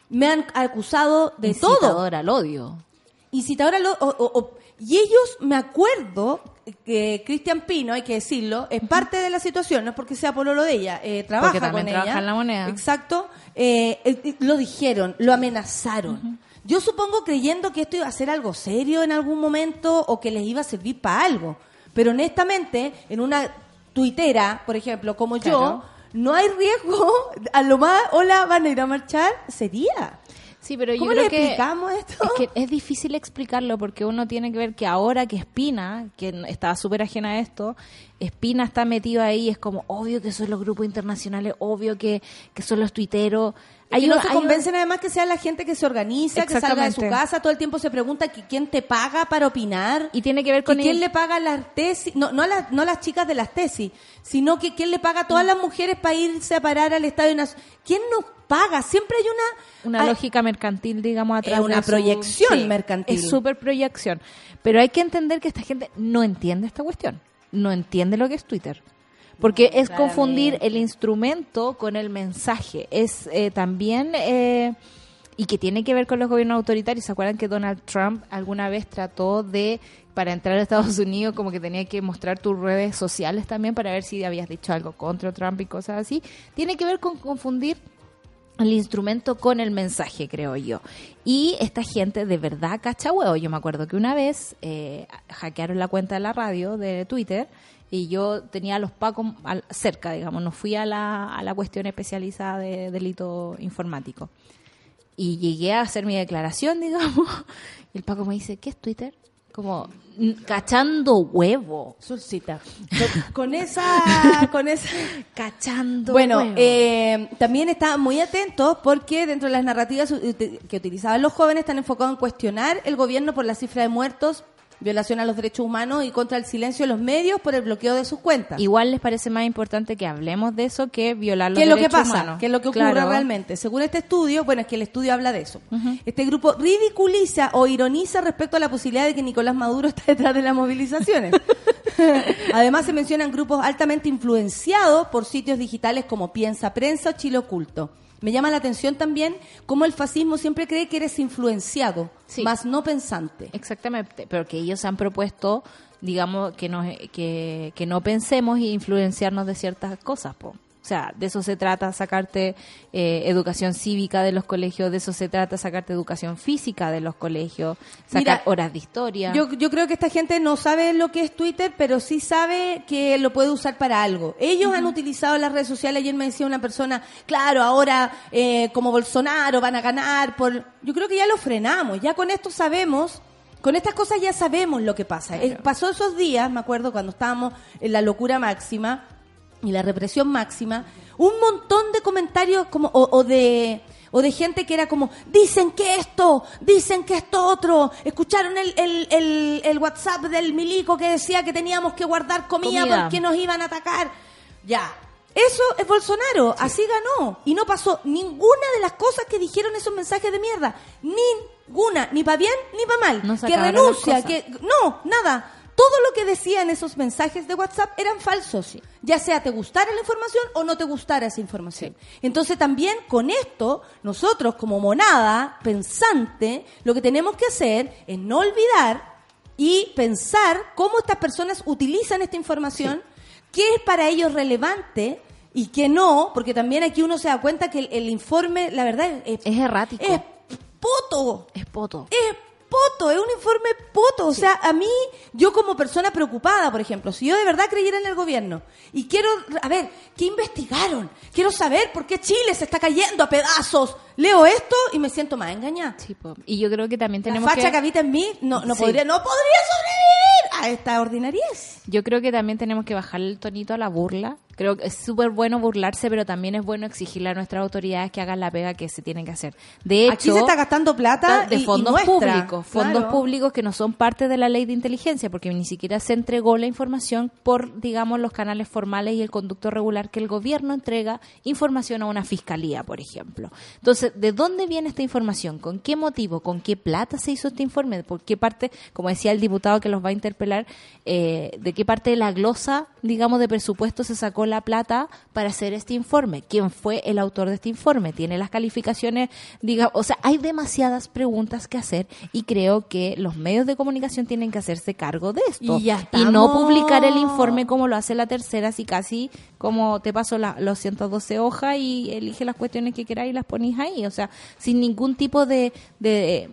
Me han acusado de todo Incitador al odio. incitadora lo- o- o- o- y ellos me acuerdo que Cristian Pino hay que decirlo es parte de la situación no es porque sea pololo de ella eh, trabaja Porque también con trabaja ella en La Moneda. exacto eh, eh, eh, lo dijeron lo amenazaron yo supongo creyendo que esto iba a ser algo serio en algún momento o que les iba a servir para algo pero honestamente en una tuitera por ejemplo como yo no hay riesgo a lo más hola van a ir a marchar sería Sí, pero yo ¿Cómo creo le que explicamos esto? Es que es difícil explicarlo porque uno tiene que ver que ahora que Espina, que estaba súper ajena a esto, Espina está metido ahí, es como obvio que son los grupos internacionales, obvio que, que son los tuiteros. Hay no un- se un- convencen además que sea la gente que se organiza, que salga de su casa, todo el tiempo se pregunta que quién te paga para opinar. Y tiene que ver con ¿Y quién le paga las tesis? No, no, a las, no a las chicas de las tesis, sino que quién le paga a todas las mujeres para irse a parar al Estadio Nacional. ¿Quién nos paga? Siempre hay una... una hay- lógica mercantil, digamos, atrás Es una de su- proyección mercantil. Es súper proyección. Pero hay que entender que esta gente no entiende esta cuestión. No entiende lo que es Twitter. Porque es confundir el instrumento con el mensaje. Es eh, también... eh, y que tiene que ver con los gobiernos autoritarios. ¿Se acuerdan que Donald Trump alguna vez trató de, para entrar a Estados Unidos, como que tenía que mostrar tus redes sociales también para ver si habías dicho algo contra Trump y cosas así? Tiene que ver con confundir el instrumento con el mensaje, creo yo. Y esta gente de verdad cacha huevo. Yo me acuerdo que una vez eh, hackearon la cuenta de la radio de Twitter y yo tenía a los pacos cerca, digamos, no fui a la, a la cuestión especializada de delito informático. Y llegué a hacer mi declaración, digamos, y el Paco me dice, ¿qué es Twitter? Como, "Mm, cachando huevo. Solcita. Con, esa... Con esa... Cachando Bueno, huevo. eh, también está muy atentos porque dentro de las narrativas que utilizaban los jóvenes están enfocados en cuestionar el gobierno por la cifra de muertos, violación a los derechos humanos y contra el silencio de los medios por el bloqueo de sus cuentas. Igual les parece más importante que hablemos de eso que violar los ¿Qué es lo que derechos pasa? humanos. ¿Qué es lo que ocurre Claro. realmente? Según este estudio, bueno, es que el estudio habla de eso. Este grupo ridiculiza o ironiza respecto a la posibilidad de que Nicolás Maduro está detrás de las movilizaciones. Además, se mencionan grupos altamente influenciados por sitios digitales como Piensa Prensa o Chile Oculto. Me llama la atención también cómo el fascismo siempre cree que eres influenciado, Sí. más no pensante. Exactamente, pero que ellos han propuesto, digamos, que, nos, que, que no pensemos y influenciarnos de ciertas cosas, po. O sea, de eso se trata, sacarte eh, educación cívica de los colegios, de eso se trata, sacarte educación física de los colegios, sacar Mira, horas de historia. Yo, yo creo que esta gente no sabe lo que es Twitter, pero sí sabe que lo puede usar para algo. Ellos han utilizado las redes sociales. Ayer me decía una persona, claro, ahora eh, como Bolsonaro van a ganar. por Yo creo que ya lo frenamos. Ya con esto sabemos. Con estas cosas ya sabemos lo que pasa. Eh, pasó esos días, me acuerdo, cuando estábamos en la locura máxima y la represión máxima, un montón de comentarios como o, o de o de gente que era como dicen que esto, dicen que esto otro, escucharon el, el, el, el WhatsApp del milico que decía que teníamos que guardar comida, Comida. porque nos iban a atacar. Ya. Eso es Bolsonaro, así ganó. Y no pasó ninguna de las cosas que dijeron esos mensajes de mierda. Ninguna, ni para bien ni para mal. No que renuncia, que no, nada. Todo lo que decían esos mensajes de WhatsApp eran falsos. Ya sea te gustara la información o no te gustara esa información. Entonces también con esto, nosotros como monada pensante, lo que tenemos que hacer es no olvidar y pensar cómo estas personas utilizan esta información, qué es para ellos relevante y qué no, porque también aquí uno se da cuenta que el, el informe, la verdad, es, Es errático. es poto. Es poto. Es poto, es un informe poto. O sea, a mí, yo como persona preocupada, por ejemplo, si yo de verdad creyera en el gobierno y quiero, a ver, ¿qué investigaron? Quiero saber por qué Chile se está cayendo a pedazos. Leo esto y me siento más engañada. Sí, po. Y yo creo que también La tenemos facha que... que... habita en mí no, no Sí. podría, no podría sobrevivir a esta ordinariez. Yo creo que también tenemos que bajarle el tonito a la burla. Creo que es súper bueno burlarse, pero también es bueno exigirle a nuestras autoridades que hagan la pega que se tienen que hacer. De hecho, Aquí se está gastando plata de y fondos públicos, fondos claro. públicos que no son parte de la ley de inteligencia, porque ni siquiera se entregó la información por, digamos, los canales formales y el conducto regular que el gobierno entrega información a una fiscalía, por ejemplo. Entonces, ¿de dónde viene esta información? ¿Con qué motivo? ¿Con qué plata se hizo este informe? ¿Por qué parte, como decía el diputado que los va a interpelar, eh, de qué parte de la glosa, digamos, de presupuesto se sacó la plata para hacer este informe? ¿Quién fue el autor de este informe? ¿Tiene las calificaciones? Diga, o sea, hay demasiadas preguntas que hacer y creo que los medios de comunicación tienen que hacerse cargo de esto Y ya y no publicar el informe como lo hace la tercera, así casi como te paso la- los 112 hojas y elige las cuestiones que queráis y las ponéis ahí, o sea, sin ningún tipo de, de,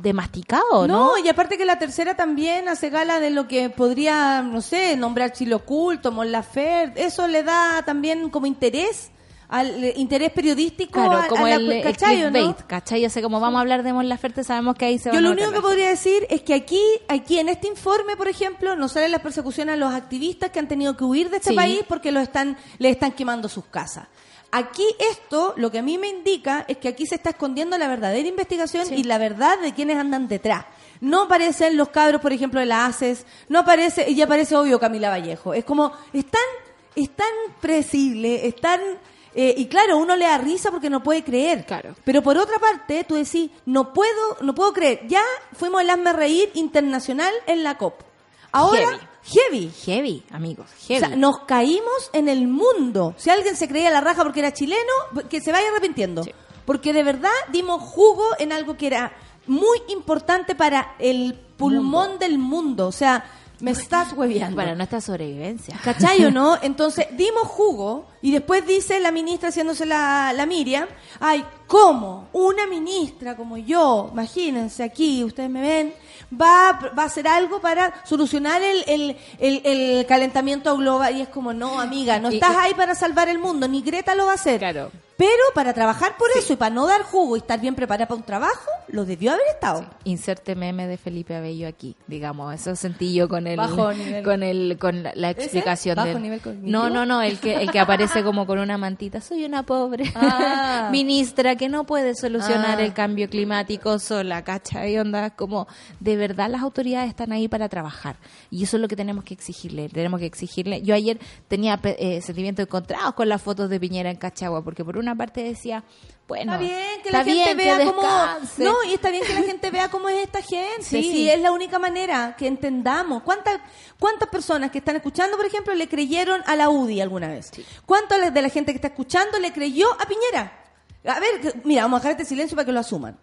de masticado, ¿no? No, y aparte que la tercera también hace gala de lo que podría, no sé, nombrar Chile Oculto, Mon Laferte, eso le da también como interés al eh, interés periodístico, Claro, a- a como la- el, el clickbait, ¿cachai? O sea, como vamos a hablar de Mon Laferte, sabemos que ahí se Yo van lo único que podría decir es que aquí, aquí en este informe, por ejemplo, nos salen las persecuciones a los activistas que han tenido que huir de este Sí. país porque los están, les están quemando sus casas. Aquí esto, lo que a mí me indica es que aquí se está escondiendo la verdadera investigación y la verdad de quienes andan detrás. No aparecen los cabros, por ejemplo, de la ACES, no aparece, y ya aparece obvio Camila Vallejo. Es como, es tan, es tan predecible, es tan, eh, y claro, uno le da risa porque no puede creer. Claro. Pero por otra parte, tú decís, no puedo, no puedo creer. Ya fuimos el hazme reír internacional en la COP. Ahora, heavy. Heavy, amigos, O heavy. sea, nos caímos en el mundo. Si alguien se creía la raja porque era chileno, que se vaya arrepintiendo. Sí. Porque de verdad dimos jugo en algo que era muy importante para el pulmón del mundo. O sea, me estás hueviando. Para nuestra sobrevivencia. ¿Cachai o no? Entonces, dimos jugo y después dice la ministra haciéndose la, la Miriam, ay, ¿cómo? Una ministra como yo, imagínense aquí, ustedes me ven, va, a- va a hacer algo para solucionar el, el, el, el calentamiento global. Y es como, no, amiga, no Y- estás y- ahí para salvar el mundo, ni Greta lo va a hacer. Claro. Pero para trabajar por eso y para no dar jugo y estar bien preparada para un trabajo, lo debió haber estado. Inserte meme de Felipe Abello aquí, digamos, eso sentí yo con el Bajo nivel. con el con la, explicación ¿Bajo del- nivel? No, no, no, el que el que aparece como con una mantita, soy una pobre Ah. ministra que no puede solucionar Ah. el cambio climático sola, ¿cachai? Onda como de verdad las autoridades están ahí para trabajar y eso es lo que tenemos que exigirle, tenemos que exigirle. Yo ayer tenía eh, sentimientos encontrados con las fotos de Piñera en Cachagua porque por una parte decía, bueno, Está bien que está la gente bien vea cómo no y está bien que la gente vea cómo es esta gente. Sí. Sí, es la única manera que entendamos. ¿Cuántas cuántas personas que están escuchando, por ejemplo, le creyeron a la UDI alguna vez? ¿Cuántas de la gente que está escuchando le creyó a Piñera? A ver, mira, vamos a dejar este silencio para que lo asuman.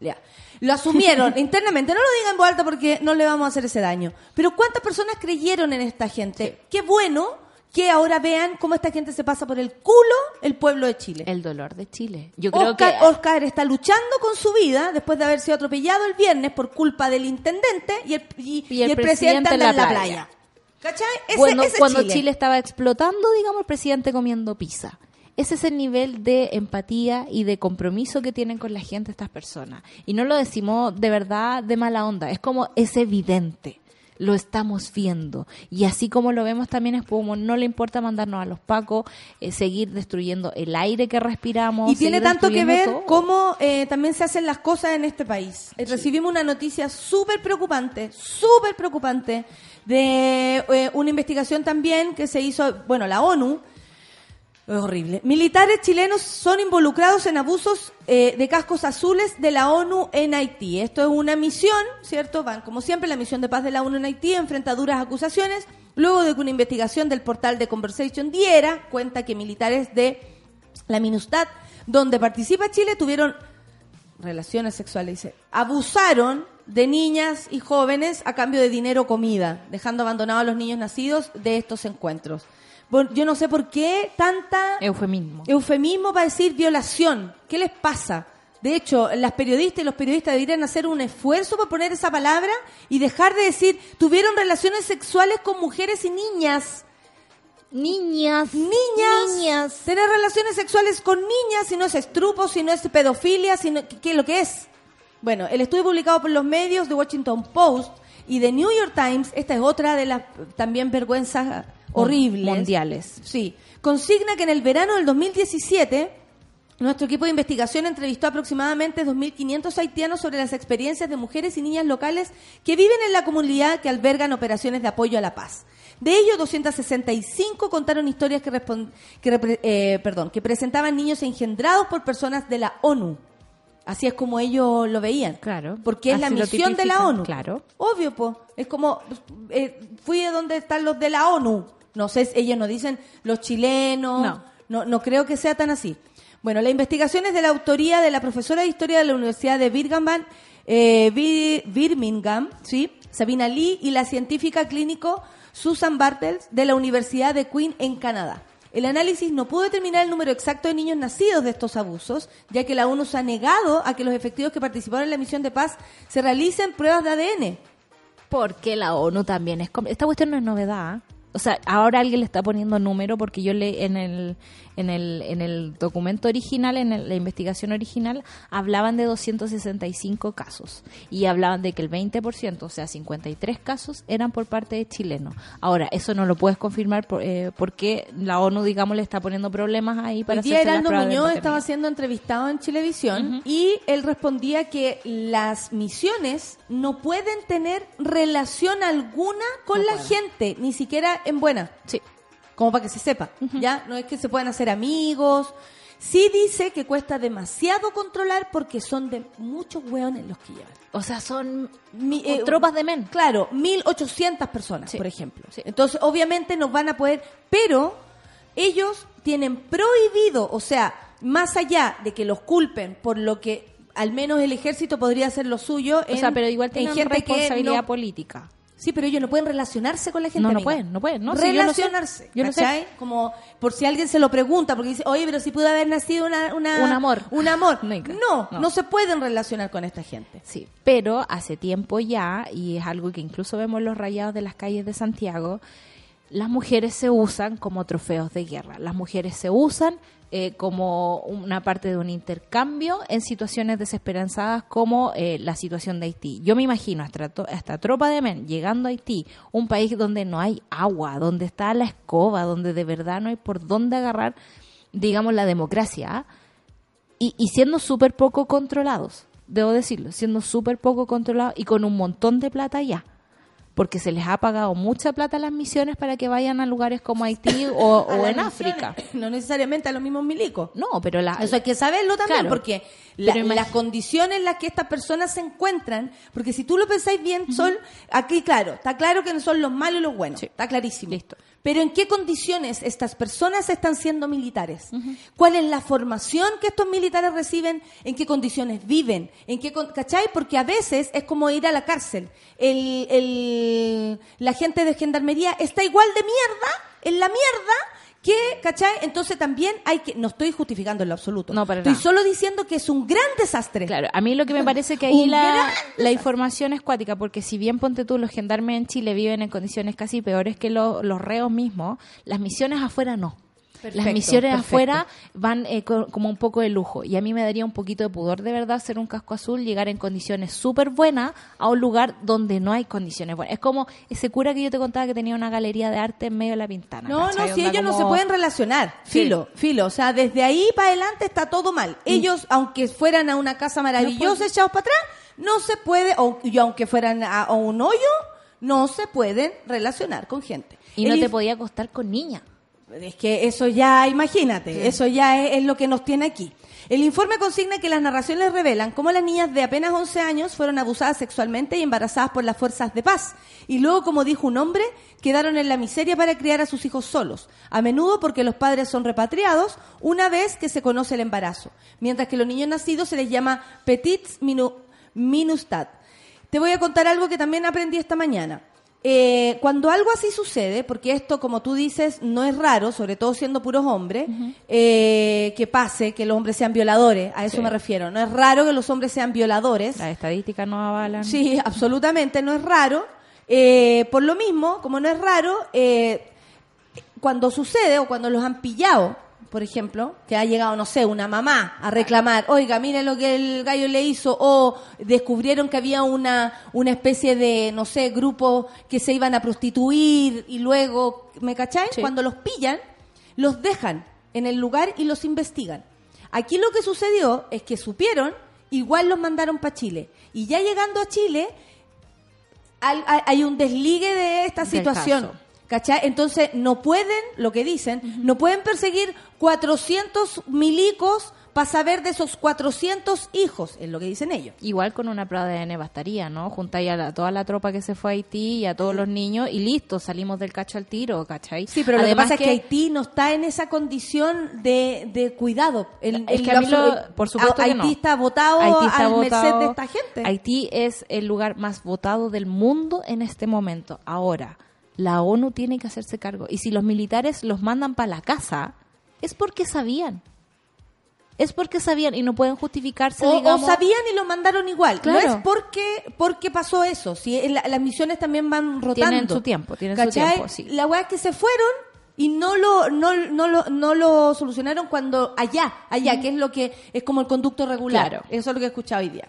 Ya. Lo asumieron internamente. No lo digan en voz alta porque no le vamos a hacer ese daño. Pero ¿cuántas personas creyeron en esta gente? Qué bueno que ahora vean cómo esta gente se pasa por el culo el pueblo de Chile. El dolor de Chile. Yo creo Oscar, que Oscar está luchando con su vida después de haber sido atropellado el viernes por culpa del intendente y el, y- y el presidente anda en la playa. ¿Cachai? Ese, cuando, ese es cuando Chile. Chile. estaba explotando, digamos, el presidente comiendo pizza. Ese es el nivel de empatía y de compromiso que tienen con la gente estas personas. Y no lo decimos de verdad de mala onda, es como es evidente. Lo estamos viendo. Y así como lo vemos también es como no le importa mandarnos a los pacos, eh, seguir destruyendo el aire que respiramos. Y tiene tanto que ver todo. cómo eh, también se hacen las cosas en este país. Eh, Recibimos una noticia súper preocupante, súper preocupante, de eh, una investigación también que se hizo, bueno, la ONU. Es horrible. Militares chilenos son involucrados en abusos eh, de cascos azules de la ONU en Haití. Esto es una misión, ¿cierto? Van, como siempre, la misión de paz de la ONU en Haití enfrenta duras acusaciones. Luego de que una investigación del portal de Conversation diera cuenta que militares de la MINUSTAD, donde participa Chile, tuvieron relaciones sexuales, dice, abusaron de niñas y jóvenes a cambio de dinero o comida, dejando abandonados a los niños nacidos de estos encuentros. Yo no sé por qué tanta Eufemismo. eufemismo para decir violación. ¿Qué les pasa? De hecho, las periodistas y los periodistas deberían hacer un esfuerzo por poner esa palabra y dejar de decir tuvieron relaciones sexuales con mujeres y niñas. Niñas. Niñas. Niñas. Tener relaciones sexuales con niñas, si no es estrupo, si no es pedofilia, si no- ¿qué, qué es lo que es? Bueno, el estudio publicado por los medios de Washington Post y de New York Times, esta es otra de las también vergüenzas horribles. Mundiales. Sí. Consigna que en el verano del 2017 nuestro equipo de investigación entrevistó aproximadamente 2.500 haitianos sobre las experiencias de mujeres y niñas locales que viven en la comunidad que albergan operaciones de apoyo a la paz. De ellos, 265 contaron historias que, que, eh, perdón, que presentaban niños engendrados por personas de la ONU. Así es como ellos lo veían. Claro. Porque es la misión de la ONU. claro. Obvio, pues. Es como, eh, fui a donde están los de la ONU. No sé, ellos no dicen los chilenos. No. no. No creo que sea tan así. Bueno, la investigación es de la autoría de la profesora de historia de la Universidad de Birmingham, eh, Bir- Birmingham, ¿sí? Sabina Lee, y la científica clínico Susan Bartels de la Universidad de Queen en Canadá. El análisis no pudo determinar el número exacto de niños nacidos de estos abusos, ya que la ONU se ha negado a que los efectivos que participaron en la misión de paz se realicen pruebas de ADN. Porque la ONU también es... Esta cuestión no es novedad. ¿eh? O sea, ahora alguien le está poniendo número porque yo le en el en el en el documento original, en el- la investigación original, hablaban de 265 casos y hablaban de que el 20%, o sea, 53 casos eran por parte de chilenos. Ahora, eso no lo puedes confirmar por, eh, porque la ONU, digamos, le está poniendo problemas ahí para las Heraldo Muñoz estaba siendo entrevistado en Chilevisión y él respondía que las misiones no pueden tener relación alguna con No la gente, ni siquiera en buena. Sí. como para que se sepa, ¿ya? No es que se puedan hacer amigos. Sí dice que cuesta demasiado controlar porque son de muchos hueones los que llevan. O sea, son Mi- eh, tropas de men. Claro, 1800 personas, Sí. por ejemplo. Sí. Entonces, obviamente nos van a poder, pero ellos tienen prohibido, o sea, más allá de que los culpen por lo que al menos el ejército podría hacer lo suyo O sea, en- pero igual en tienen gente que responsabilidad no- política. Sí, pero ellos no pueden relacionarse con la gente. No, no pueden, no pueden, no, sí, yo lo sé. relacionarse. Yo lo sé. Como por si alguien se lo pregunta, porque dice, oye, pero si pudo haber nacido una, una- Un amor. Un amor. No, No. no, se pueden relacionar con esta gente. Sí, pero hace tiempo ya, y es algo que incluso vemos en los rayados de las calles de Santiago, las mujeres se usan como trofeos de guerra. Las mujeres se usan eh, como una parte de un intercambio en situaciones desesperanzadas como eh, la situación de Haití. Yo me imagino a esta, to- a esta tropa de men llegando a Haití, un país donde no hay agua, donde está la escoba, donde de verdad no hay por dónde agarrar, digamos, la democracia. y, y siendo súper poco controlados, debo decirlo, siendo súper poco controlados y con un montón de plata ya. Porque se les ha pagado mucha plata a las misiones para que vayan a lugares como Haití o, en África. No necesariamente a los mismos milicos. No, pero la, Eso hay que saberlo también, Claro. porque la- las condiciones en las que estas personas se encuentran, porque si tú lo pensáis bien, Sol, aquí claro, está claro que no son los malos y los buenos, Sí. está clarísimo. Listo. Pero ¿en qué condiciones estas personas están siendo militares? ¿Cuál es la formación que estos militares reciben? ¿En qué condiciones viven? ¿En qué con- ¿Cachai? Porque a veces es como ir a la cárcel. El, el- la gente de gendarmería está igual de mierda, en la mierda, que, ¿cachai? Entonces también hay que, no estoy justificando en lo absoluto. No, para estoy nada. solo diciendo que es un gran desastre. Claro, a mí lo que me parece que ahí Un la, gran la información es cuática, porque si bien ponte tú, los gendarmes en Chile viven en condiciones casi peores que lo- los reos mismos, las misiones afuera no. Las misiones perfecto. afuera van eh, co- como un poco de lujo. Y a mí me daría un poquito de pudor de verdad ser un casco azul, llegar en condiciones súper buenas a un lugar donde no hay condiciones buenas. Es como ese cura que yo te contaba que tenía una galería de arte en medio de la pintana. No, ¿cachai? no, si Onda ellos no se pueden relacionar. Sí. Filo, filo. O sea, desde ahí para adelante está todo mal. Mm. Ellos, aunque fueran a una casa maravillosa echados para atrás, no se puede, o, y aunque fueran a, a un hoyo, no se pueden relacionar con gente. Y no te podía acostar con niñas. Es que eso ya, imagínate, eso ya es, es lo que nos tiene aquí. El informe consigna que las narraciones revelan cómo las niñas de apenas 11 años fueron abusadas sexualmente y embarazadas por las fuerzas de paz. Y luego, como dijo un hombre, quedaron en la miseria para criar a sus hijos solos. A menudo porque los padres son repatriados una vez que se conoce el embarazo. Mientras que los niños nacidos se les llama petits minu- minustat. Te voy a contar algo que también aprendí esta mañana. Eh, cuando algo así sucede, porque esto, como tú dices, no es raro, sobre todo siendo puros hombres, eh, que pase que los hombres sean violadores, a eso Sí. me refiero. No es raro que los hombres sean violadores. Las estadísticas no avalan. Sí, absolutamente, no es raro. Eh, por lo mismo, como no es raro, cuando sucede o cuando los han pillado, por ejemplo, que ha llegado, no sé, una mamá a reclamar, oiga, mire lo que el gallo le hizo, o descubrieron que había una, una especie de, no sé, grupo que se iban a prostituir y luego, ¿me cacháis? Sí. Cuando los pillan, los dejan en el lugar y los investigan. Aquí lo que sucedió es que supieron, igual los mandaron para Chile. Y ya llegando a Chile, hay, un desligue de esta situación. ¿Cachai? Entonces no pueden, lo que dicen, no pueden perseguir 400 milicos para saber de esos 400 hijos, es lo que dicen ellos. Igual con una prueba de ADN bastaría, ¿no? Juntáis a la- toda la tropa que se fue a Haití y a todos los niños y listo, salimos del cacho al tiro, ¿cachai? Sí, pero lo que pasa es que Haití no está en esa condición de, de cuidado. El- Es el- que a mí lo- absolu- por supuesto que Haití no. está votado Haití está al merced votado- de esta gente. Haití es el lugar más votado del mundo en este momento. Ahora, la ONU tiene que hacerse cargo. Y si los militares los mandan para la casa, es porque sabían. es porque sabían y no pueden justificarse, O, sabían y lo mandaron igual. Claro. No es porque, porque pasó eso. Si la- las misiones también van rotando. Tienen su tiempo, tienen su tiempo, sí. La weá es que se fueron y no lo, no, no lo, no lo solucionaron cuando allá, allá, que es lo que es como el conducto regular. Claro. Eso es lo que he escuchado hoy día.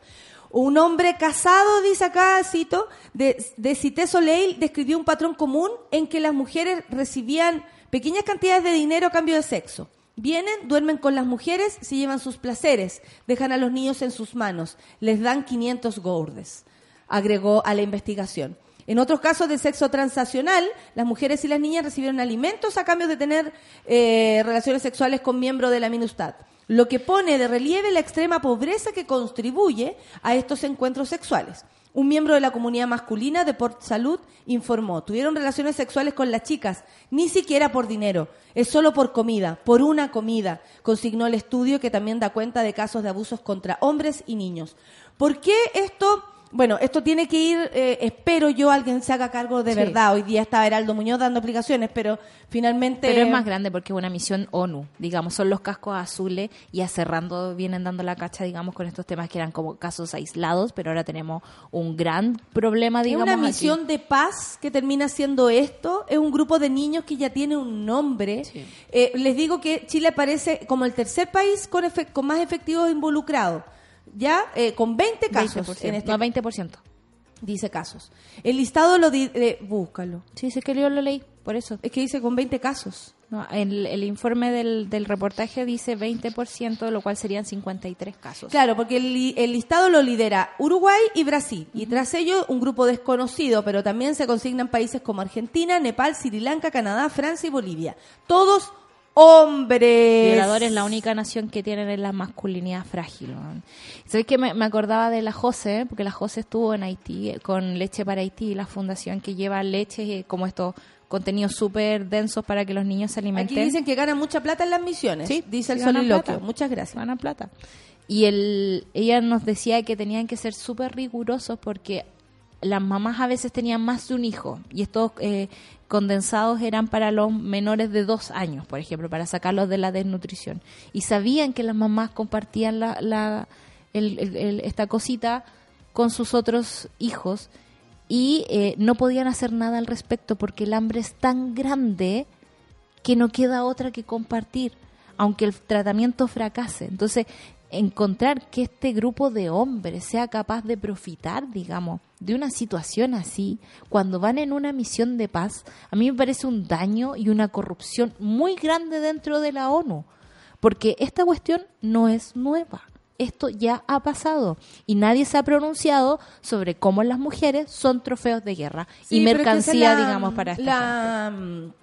Un hombre casado, dice acá, cito, de, de Cité Soleil, describió un patrón común en que las mujeres recibían pequeñas cantidades de dinero a cambio de sexo. Vienen, duermen con las mujeres, se llevan sus placeres, dejan a los niños en sus manos, les dan 500 gourdes, agregó a la investigación. En otros casos de sexo transaccional, las mujeres y las niñas recibieron alimentos a cambio de tener eh, relaciones sexuales con miembros de la MINUSTAD, lo que pone de relieve la extrema pobreza que contribuye a estos encuentros sexuales. Un miembro de la comunidad masculina de Port Salud informó, tuvieron relaciones sexuales con las chicas, ni siquiera por dinero, es solo por comida, por una comida, consignó el estudio que también da cuenta de casos de abusos contra hombres y niños. ¿Por qué esto? Bueno, esto tiene que ir, eh, espero yo, alguien se haga cargo de Sí. verdad. Hoy día está Heraldo Muñoz dando explicaciones, pero finalmente... Pero es más grande porque es una misión ONU, digamos, son los cascos azules y a cerrando vienen dando la cacha, digamos, con estos temas que eran como casos aislados, pero ahora tenemos un gran problema, Es digamos. una aquí. misión de paz que termina siendo esto. Es un grupo de niños que ya tiene un nombre. Sí. Eh, les digo que Chile parece como el tercer país con, con más efectivos involucrados. Ya, eh, con 20 casos 20%, en este no, 20%. dice casos. El listado lo di- eh, búscalo. Sí, sí que yo lo leí, por eso. Es que dice con 20 casos. No, el, el informe del, del reportaje dice 20%, lo cual serían 53 casos. Claro, porque el, el listado lo lidera Uruguay y Brasil. Y tras ello, un grupo desconocido, pero también se consignan países como Argentina, Nepal, Sri Lanka, Canadá, Francia y Bolivia. Todos hombres. Violador es la única nación que tiene la masculinidad frágil. ¿no? ¿Sabes que me, me acordaba de la Jose? Porque la Jose estuvo en Haití eh, con Leche para Haití, la fundación que lleva leche y como estos contenidos súper densos para que los niños se alimenten. Aquí dicen que ganan mucha plata en las misiones. Sí, dice el soliloquio. Muchas gracias. Ganan plata. Y el, ella nos decía que tenían que ser súper rigurosos porque las mamás a veces tenían más de un hijo y estos eh, condensados eran para los menores de dos años, por ejemplo, para sacarlos de la desnutrición. Y sabían que las mamás compartían la, la- el- esta cosita con sus otros hijos y eh, no podían hacer nada al respecto porque el hambre es tan grande que no queda otra que compartir, aunque el tratamiento fracase. Entonces, encontrar que este grupo de hombres sea capaz de profitar, digamos, de una situación así, cuando van en una misión de paz, a mí me parece un daño y una corrupción muy grande dentro de la ONU, porque esta cuestión no es nueva. Esto ya ha pasado y nadie se ha pronunciado sobre cómo las mujeres son trofeos de guerra y es que mercancía, la- digamos, para esta la, mm,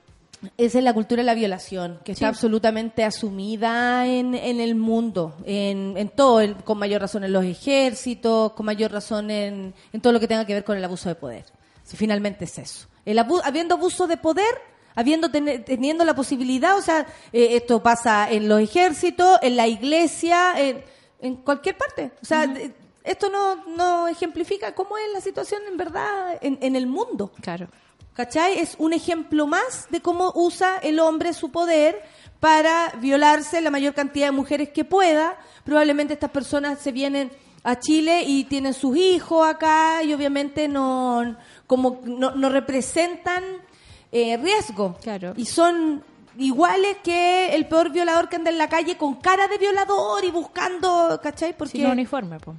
Esa es la cultura de la violación, que está absolutamente asumida en, en el mundo, en, en todo, en- con mayor razón en los ejércitos, con mayor razón en, en todo lo que tenga que ver con el abuso de poder. Si finalmente es eso. El abu- habiendo abuso de poder, habiendo teniendo la posibilidad, o sea, eh, esto pasa en los ejércitos, en la iglesia, en, en cualquier parte. O sea, de- esto no, no ejemplifica cómo es la situación en verdad en, en el mundo. Claro. ¿Cachai? Es un ejemplo más de cómo usa el hombre su poder para violarse la mayor cantidad de mujeres que pueda. Probablemente estas personas se vienen a Chile y tienen sus hijos acá y obviamente no, como no, no representan eh, riesgo. Claro. Y son iguales que el peor violador que anda en la calle con cara de violador y buscando, ¿cachai? Porque Sin uniforme, pues.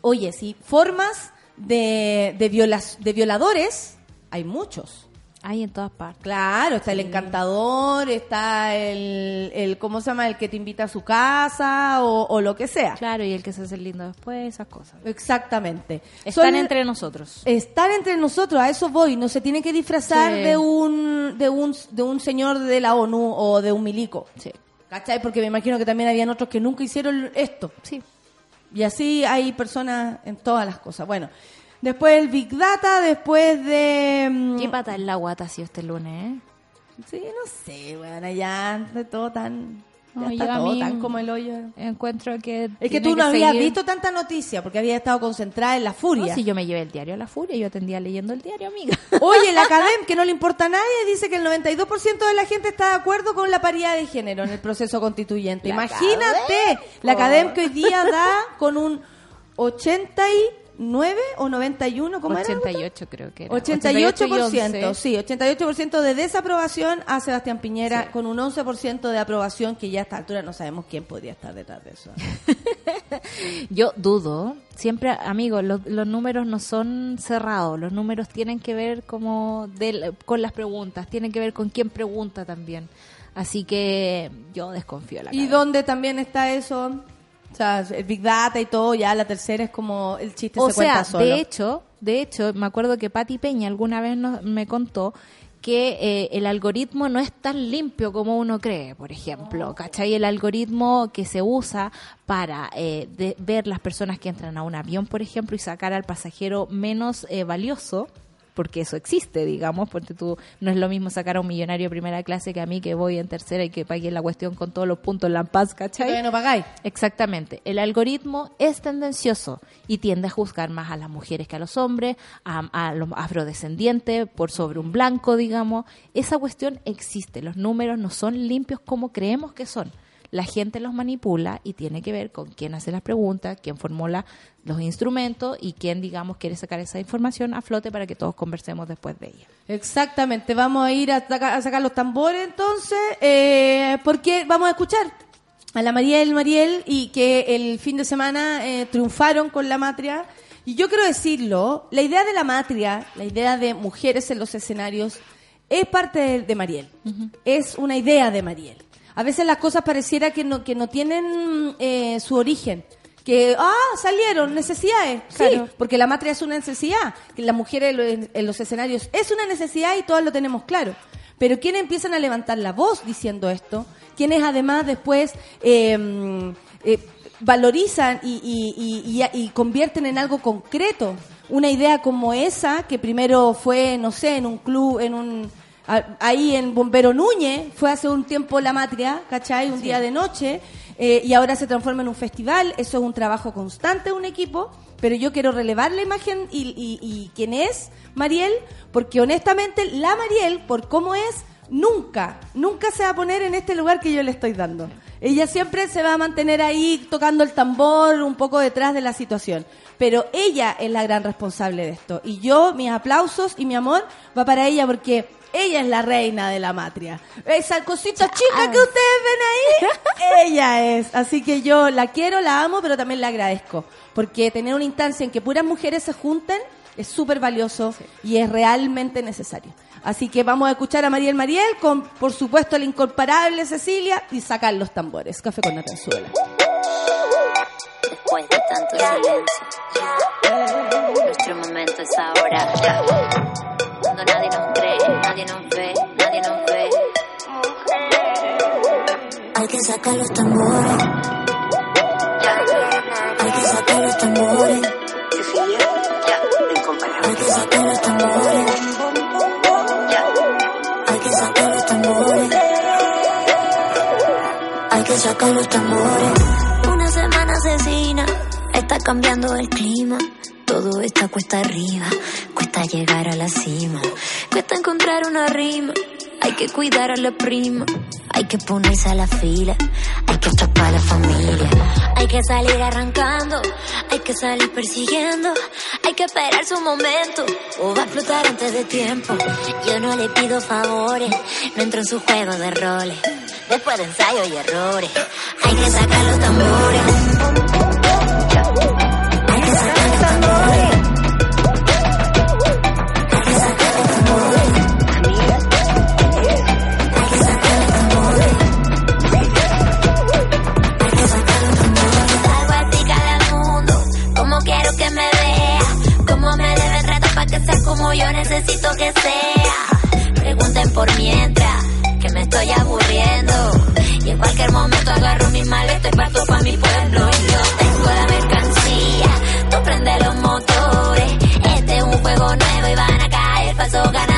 Oye, sí, formas de, de, violas- de violadores hay muchos. Hay en todas partes. Claro, está el encantador, está el, el, ¿cómo se llama? El que te invita a su casa o, o lo que sea. Claro, y el que se hace lindo después, esas cosas. Exactamente. Están Son- entre nosotros. Estar entre nosotros, a eso voy, no se tiene que disfrazar Sí. de un de un de un señor de la ONU o de un milico. Sí. ¿Cachai? Porque me imagino que también habían otros que nunca hicieron esto. Sí. Y así hay personas en todas las cosas. Bueno, después el Big Data, después de... mm, ¿Qué pata en la guata ha sido este lunes, eh? Sí, no sé, bueno, ya de todo tan... Ya No, está yo a todo mí tan como el hoyo. Encuentro que. Es que tú no habías seguir- visto tanta noticia porque habías estado concentrada en la No, furia. si yo me llevé el diario a la furia, yo atendía leyendo el diario, amiga. Oye, la Academ, que no le importa a nadie, dice que el 92% de la gente está de acuerdo con la paridad de género en el proceso constituyente. La Imagínate, la. Academ que hoy día da con un 89 o 91, ¿cómo era? 88 creo que era. 88%, y 11. sí, 88% de desaprobación a Sebastián Piñera con un 11% de aprobación que ya a esta altura no sabemos quién podría estar detrás de eso. Yo dudo, siempre, amigos, los, los números no son cerrados, los números tienen que ver como del- con las preguntas, tienen que ver con quién pregunta también. Así que yo desconfío de la ¿Y dónde también está eso? O sea, el Big Data y todo, ya la tercera es como el chiste O se sea, cuenta solo. de hecho, de hecho, me acuerdo que Patti Peña alguna vez nos- me contó que eh, el algoritmo no es tan limpio como uno cree, por ejemplo, ¿cachai? El algoritmo que se usa para eh, de- ver las personas que entran a un avión, por ejemplo, y sacar al pasajero menos eh, valioso, porque eso existe, digamos, porque tú no es lo mismo sacar a un millonario de primera clase que a mí que voy en tercera y que pague la cuestión con todos los puntos en la paz, ¿cachai? todavía no pagáis. Exactamente. El algoritmo es tendencioso y tiende a juzgar más a las mujeres que a los hombres, a, a los afrodescendientes por sobre un blanco, digamos. Esa cuestión existe. Los números no son limpios como creemos que son. La gente los manipula y tiene que ver con quién hace las preguntas, quién formula los instrumentos y quién, digamos, quiere sacar esa información a flote para que todos conversemos después de ella. Exactamente, vamos a ir a, saca- a sacar los tambores entonces, eh, porque vamos a escuchar a la Mariel Mariel y que el fin de semana eh, triunfaron con la matria. Y yo quiero decirlo, la idea de la matria, la idea de mujeres en los escenarios, es parte de, de Mariel. Es una idea de Mariel. A veces las cosas pareciera que no, que no tienen eh, su origen. Que, ah, salieron, necesidades. Claro. Sí, porque la matria es una necesidad. Que las mujeres en los- en los escenarios es una necesidad y todas lo tenemos claro. Pero ¿quiénes empiezan a levantar la voz diciendo esto? Quienes además después eh, eh, valorizan y, y- y- y- y convierten en algo concreto una idea como esa, que primero fue, no sé, en un club, en un ahí en Bombero Núñez, fue hace un tiempo la matria, ¿cachai? Un día de noche, eh, y ahora se transforma en un festival, eso es un trabajo constante de un equipo, pero yo quiero relevar la imagen y, y- y quién es Mariel, porque honestamente la Mariel, por cómo es, nunca, nunca se va a poner en este lugar que yo le estoy dando. Ella siempre se va a mantener ahí tocando el tambor, un poco detrás de la situación. Pero ella es la gran responsable de esto. Y yo, mis aplausos y mi amor va para ella porque ella es la reina de la matria. Esa cosita chica que ustedes ven ahí, ella es. Así que yo la quiero, la amo, pero también la agradezco. Porque tener una instancia en que puras mujeres se junten es súper valioso y es realmente necesario. Así que vamos a escuchar a Mariel Mariel con, por supuesto, la incomparable Cecilia y sacar los tambores. Café con Natanzuela. Después de tanto silencio, nuestro momento es ahora. Cuando nadie nos cree, nadie nos ve, nadie nos ve. Hay que sacar los tambores. Hay que sacar los tambores. Hay que sacar los tambores. Hay que sacar los tambores. Hay que sacar los tambores. Una semana asesina. Está cambiando el clima. Todo está cuesta arriba. Cuesta llegar a la cima. Cuesta encontrar una rima. Hay que cuidar a la prima. Hay que ponerse a la fila. Hay que atrapar a la familia. Hay que salir arrancando. Hay que salir persiguiendo. Hay que esperar su momento. O va a explotar antes de tiempo. Yo no le pido favores. No entro en su juego de roles. Después de ensayo y errores. Hay que sacar los tambores. Yo necesito que sea. Pregunten por mientras, que me estoy aburriendo. Y en cualquier momento agarro mi maleta y parto pa' mi pueblo. Y yo tengo la mercancía, tú prende los motores. Este es un juego nuevo y van a caer falsos ganadores.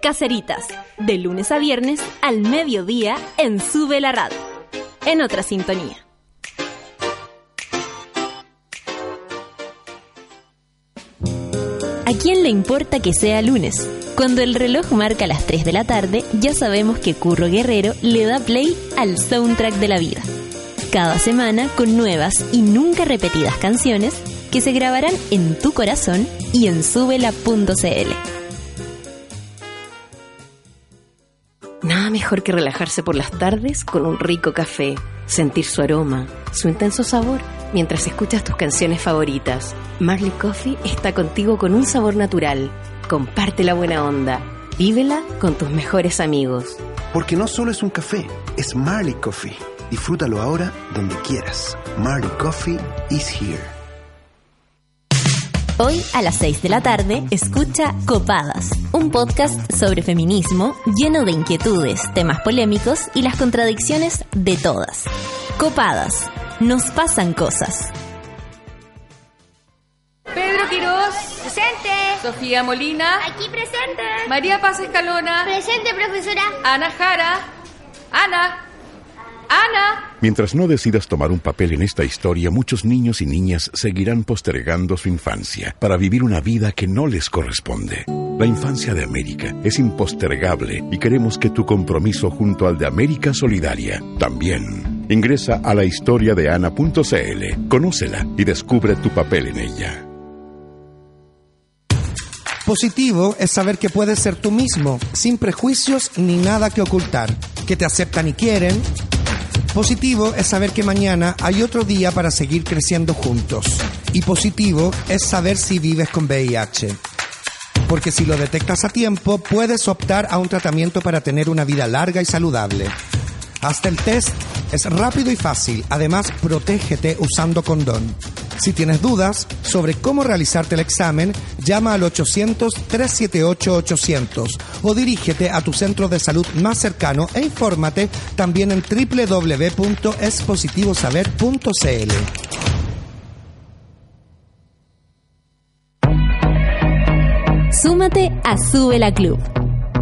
Caceritas, de lunes a viernes al mediodía en Sube la Radio. En otra sintonía. ¿A quién le importa que sea lunes? Cuando el reloj marca las 3 de la tarde, ya sabemos que Curro Guerrero le da play al soundtrack de la vida. Cada semana con nuevas y nunca repetidas canciones que se grabarán en tu corazón y en subela.cl. Nada mejor que relajarse por las tardes con un rico café, sentir su aroma, su intenso sabor, mientras escuchas tus canciones favoritas. Marley Coffee está contigo con un sabor natural. Comparte la buena onda. Vívela con tus mejores amigos. Porque no solo es un café, es Marley Coffee. Disfrútalo ahora donde quieras. Marley Coffee is here. Hoy a las 6 de la tarde, escucha Copadas, un podcast sobre feminismo lleno de inquietudes, temas polémicos y las contradicciones de todas. Copadas, nos pasan cosas. Pedro Quirós. Presente. Sofía Molina. Aquí presente. María Paz Escalona. Presente, profesora. Ana Jara. Ana. Ana. Mientras no decidas tomar un papel en esta historia, muchos niños y niñas seguirán postergando su infancia para vivir una vida que no les corresponde. La infancia de América es impostergable y queremos que tu compromiso junto al de América Solidaria también. Ingresa a la historia de ana.cl, conócela y descubre tu papel en ella. Positivo es saber que puedes ser tú mismo, sin prejuicios ni nada que ocultar, que te aceptan y quieren. Positivo es saber que mañana hay otro día para seguir creciendo juntos. Y positivo es saber si vives con VIH. Porque si lo detectas a tiempo, puedes optar a un tratamiento para tener una vida larga y saludable. Hasta el test es rápido y fácil. Además, protégete usando condón. Si tienes dudas sobre cómo realizarte el examen, llama al 800-378-800 o dirígete a tu centro de salud más cercano e infórmate también en www.espositivosaber.cl. Súmate a Sube la Club.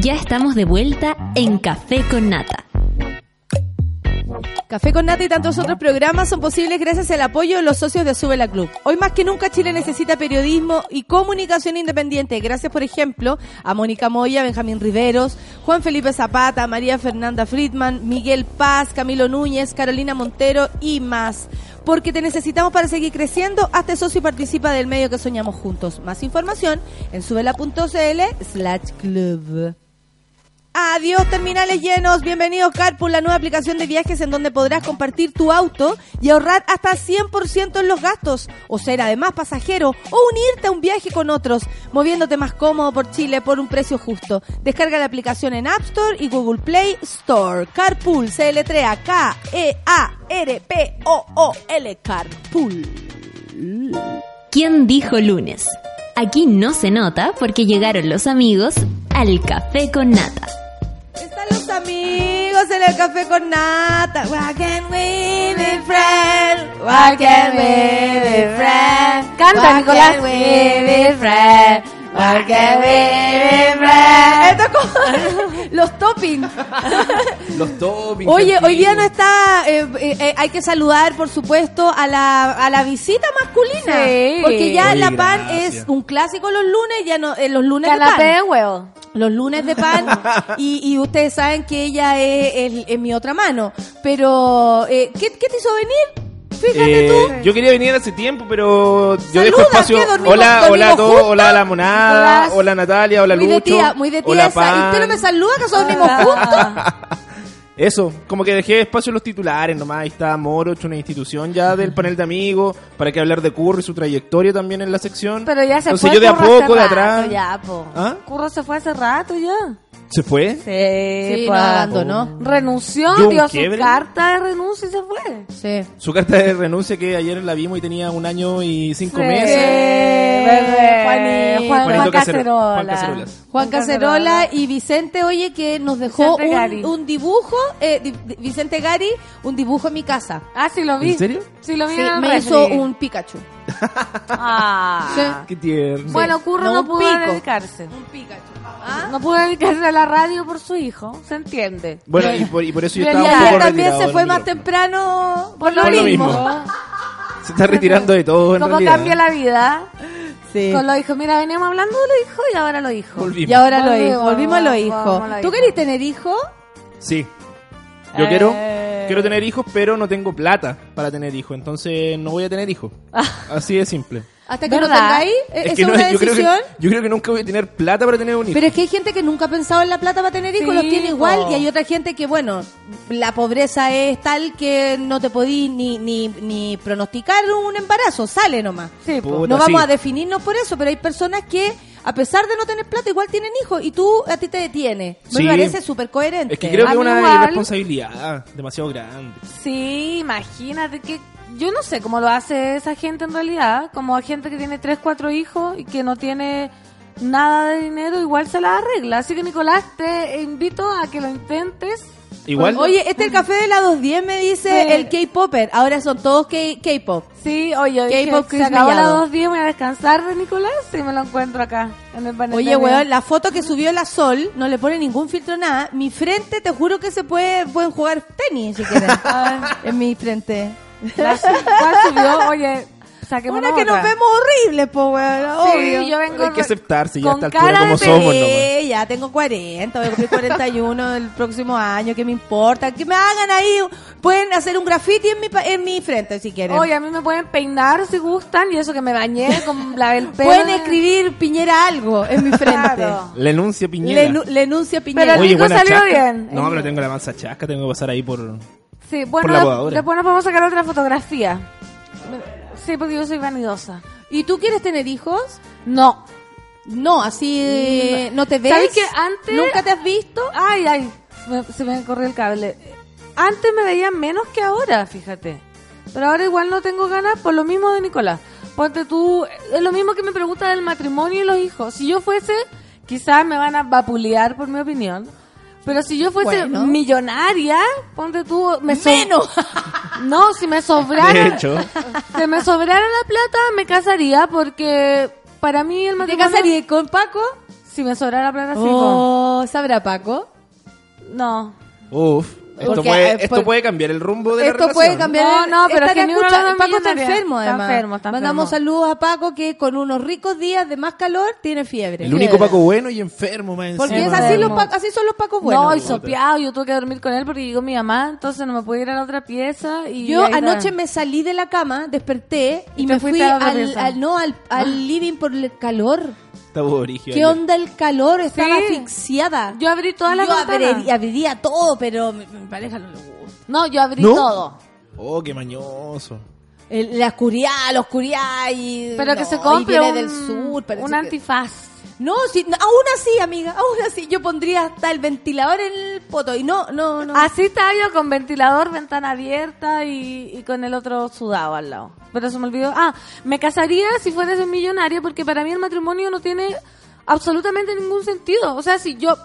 Ya estamos de vuelta en Café con Nata. Café con Nata y tantos otros programas son posibles gracias al apoyo de los socios de Sube la Club. Hoy más que nunca Chile necesita periodismo y comunicación independiente. Gracias, por ejemplo, a Mónica Moya, Benjamín Riveros, Juan Felipe Zapata, María Fernanda Friedman, Miguel Paz, Camilo Núñez, Carolina Montero y más. Porque te necesitamos para seguir creciendo. Hazte socio y participa del medio que soñamos juntos. Más información en subela.cl slash club. Adiós, terminales llenos. Bienvenidos Carpool, la nueva aplicación de viajes en donde podrás compartir tu auto y ahorrar hasta 100% en los gastos, o ser además pasajero o unirte a un viaje con otros, moviéndote más cómodo por Chile por un precio justo. Descarga la aplicación en App Store y Google Play Store. Carpool se letrea K-E-A-R-P-O-O-L. Carpool. ¿Quién dijo lunes? Aquí no se nota porque llegaron los amigos al café con nata. Están los amigos en el café con nata. Why can't we be friends? Why can't we be friends? Canta, Why Nicolás. can't we be friends? Why can't we be friends? Esto es como los toppings. Los toppings. Oye, hoy día no está. eh, eh, eh, hay que saludar, por supuesto, a la, a la visita masculina. Sí. Porque ya Oye, la pan gracias. es un clásico los lunes, ya no. eh, los lunes Canapé de pan. huevo. Los lunes de pan. y, y ustedes saben que ella es, es- es mi otra mano. Pero, eh, ¿qué, ¿qué te hizo venir? Fíjate Eh, tú. yo quería venir hace tiempo, pero yo Saluda, dejo espacio. ¿qué? ¿Dormimos- hola, hola a todos. juntos? Hola a la monada. Hola Natalia. Hola muy Lucho. de tía, muy de tía hola esa. ¿Y usted no me saluda? ¿Acaso dormimos juntos? Eso, como que dejé espacio en los titulares nomás. Ahí está Moroch, una institución ya del panel de amigos, para que hablar de Curry y su trayectoria también en la sección. Pero ya se Entonces fue. yo de a Curro hace poco, de rato atrás. Ya, po. ¿Ah? Curro se fue hace rato ya. ¿Se fue? Sí, Sí, nos abandonó. Renunció, ¿Dio su quiebre? carta de renuncia y se fue. Sí. Su carta de renuncia que ayer la vimos y tenía un año y cinco Sí. meses. Bebé. Juanito. Juan, Juan Cacerola. Juan Cacerolas. Juan Cacerola y Vicente, oye, que nos dejó un, un dibujo, eh, di- Vicente Gari, un dibujo en mi casa. Ah, sí lo vi. ¿En serio? Sí lo vi Sí, en el me hizo un Pikachu. Ah. Qué tierno. Bueno, Curro No, no, un pudo pico. dedicarse. Un Pikachu. ¿Ah? No pudo dedicarse a la radio por su hijo, se entiende. Bueno, y por, y por eso yo estaba un ayer poco también se fue más temprano Por lo Por lo mismo. mismo. Se está retirando de todo en realidad. cambia la vida. Sí. Con los hijos. Mira, veníamos hablando de los hijos y ahora los hijos. Volvimos. Y ahora lo Volvimos, hijos, volvimos a los hijos. los ¿Tú querés tener hijos? Sí. Yo quiero, Eh. quiero tener hijos, pero no tengo plata para tener hijos. Entonces no voy a tener hijos. Así de simple. Hasta que no ¿Verdad? tengáis, ¿e- ¿esa es, no- una yo, creo que, decisión? yo creo que nunca voy a tener plata para tener un hijo. Pero es que hay gente que nunca ha pensado en la plata para tener hijos, Sí, los tiene igual, y hay otra gente que, bueno, la pobreza es tal que no te podí ni, ni, ni pronosticar un embarazo, sale nomás. Sí. Puta, no vamos sí. a definirnos por eso, pero hay personas que, a pesar de no tener plata, igual tienen hijos, y tú, a ti te detiene. Sí. Me parece súper coherente. Es que creo que es una igual. irresponsabilidad demasiado grande. Sí, imagínate que yo no sé cómo lo hace esa gente en realidad, como gente que tiene tres, cuatro hijos y que no tiene nada de dinero, igual se la arregla. Así que Nicolás, te invito a que lo intentes. Igual. Oye, este es el café de la 210, me dice Sí. el K-Popper. Ahora son todos K- K-Pop. Sí, oye, K-pop se acabó dos días, voy a descansar de Nicolás y me lo encuentro acá, en el panel. Oye, weón, la foto que subió la Sol no le pone ningún filtro nada. Mi frente, te juro que se puede pueden jugar tenis si quieren. en mi frente. La- ¿Cuál subió? Oye, saquemos Una que nos vemos horribles, po, weón. obvio. Sí, yo vengo Hay que aceptarse ya a con esta altura cara como de somos nomás. Sí, ya tengo 40, voy a cumplir 41 el próximo año, ¿qué me importa? Que me hagan ahí, pueden hacer un graffiti en mi, pa- en mi frente si quieren. Oye, a mí me pueden peinar si gustan y eso que me bañé con la del pelo. pueden escribir Piñera algo en mi frente. Claro. La enuncia Piñera. Le, nu- le enuncia Piñera. Pero el buena salió chasca. bien. No, pero tengo la mansa chasca, tengo que pasar ahí por... Sí, Por bueno, la de- podadora. después nos podemos sacar otra fotografía. Sí, porque yo soy vanidosa. ¿Y tú quieres tener hijos? No. No, así eh, no te ves. ¿Sabes que antes... ¿Nunca te has visto? Ay, ay, me- se me corrió el cable. Antes me veía menos que ahora, fíjate. Pero ahora igual no tengo ganas por lo mismo de Nicolás. Ponte tú, es lo mismo que me pregunta del matrimonio y los hijos. Si yo fuese quizás me van a vapulear por mi opinión. Pero si yo fuese Bueno. millonaria, ponte tú, me so- Menos. No, si me sobrara, De hecho. si me sobrara la plata, me casaría porque para mí el ¿Te matrimonio... casarías con Paco? Si me sobrara la plata, sí. Oh, ¿sabrá Paco? No. Uf. Esto, puede, eh, esto por- puede cambiar el rumbo de la Esto relación. puede cambiar. No, no, pero es que escucha- Paco está enfermo, Está además. enfermo, está Mandamos enfermo. saludos a Paco que con unos ricos días de más calor tiene fiebre. El único Paco bueno y enfermo, más Porque es así, los son los Pacos buenos. no, y sopeado, yo tuve que dormir con él porque llegó mi mamá, entonces no me pude ir a la otra pieza. y Yo anoche me salí de la cama, desperté y, me fui la al, al- no, al, al living por el calor. Está origen. ¿Qué onda el calor? Estaba Sí. asfixiada. Yo abrí todas las Yo abría todo, pero mi, mi pareja no le gusta. No, yo abrí ¿No? todo. Oh, qué mañoso. El- la oscuridad, la oscuridad y... Pero que se y compre viene un, del sur. un que- antifaz. No, no, aún así, amiga, aún así yo pondría hasta el ventilador en el poto y no, no, no. Así estaba yo con ventilador, ventana abierta y, y con el otro sudado al lado. Pero se me olvidó. Ah, me casaría si fuese millonaria porque para mí el matrimonio no tiene absolutamente ningún sentido. O sea, si yo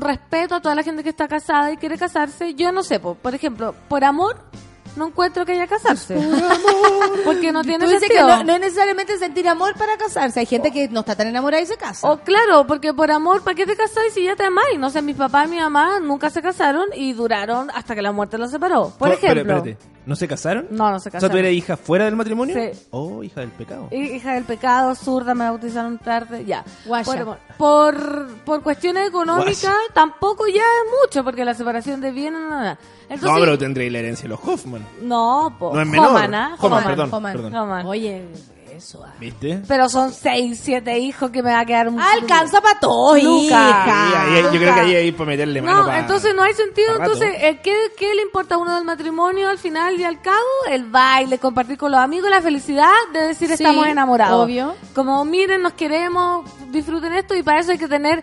respeto a toda la gente que está casada y quiere casarse, yo no sé, po- por ejemplo, por amor no encuentro que haya casarse. Porque no tiene sentido. que no, no es necesariamente sentir amor para casarse. Hay gente que no está tan enamorada y se casa. O claro, porque por amor, ¿para qué te casáis si ya te amáis? No sé, mi papá y mi mamá nunca se casaron y duraron hasta que la muerte los separó. Por ejemplo. espérate. ¿No se casaron? No, no se O sea, casaron. ¿tú eres hija fuera del matrimonio? Sí. Oh, hija del pecado. Hi- Hija del pecado, zurda, me bautizaron tarde, ya. Guaya. Por, por, por cuestiones económicas, Guaya. tampoco ya es mucho, porque la separación de bienes, no, nada. Entonces, no, pero tendréis la herencia de los Hoffman. No, po. No es menor. Homan, ¿ah? Perdón, Homan, perdón. Oye, eso. ah. ¿Viste? Pero son seis, siete hijos que me va a quedar un... Alcanza para todos, hija. Ahí- yo creo que ahí hay para meterle mano No, pa- entonces no hay sentido. Entonces, eh, ¿qué, ¿qué le importa a uno del matrimonio al final y al cabo? El baile, compartir con los amigos, la felicidad de decir Sí, estamos enamorados. obvio. Como miren, nos queremos, disfruten esto y para eso hay que tener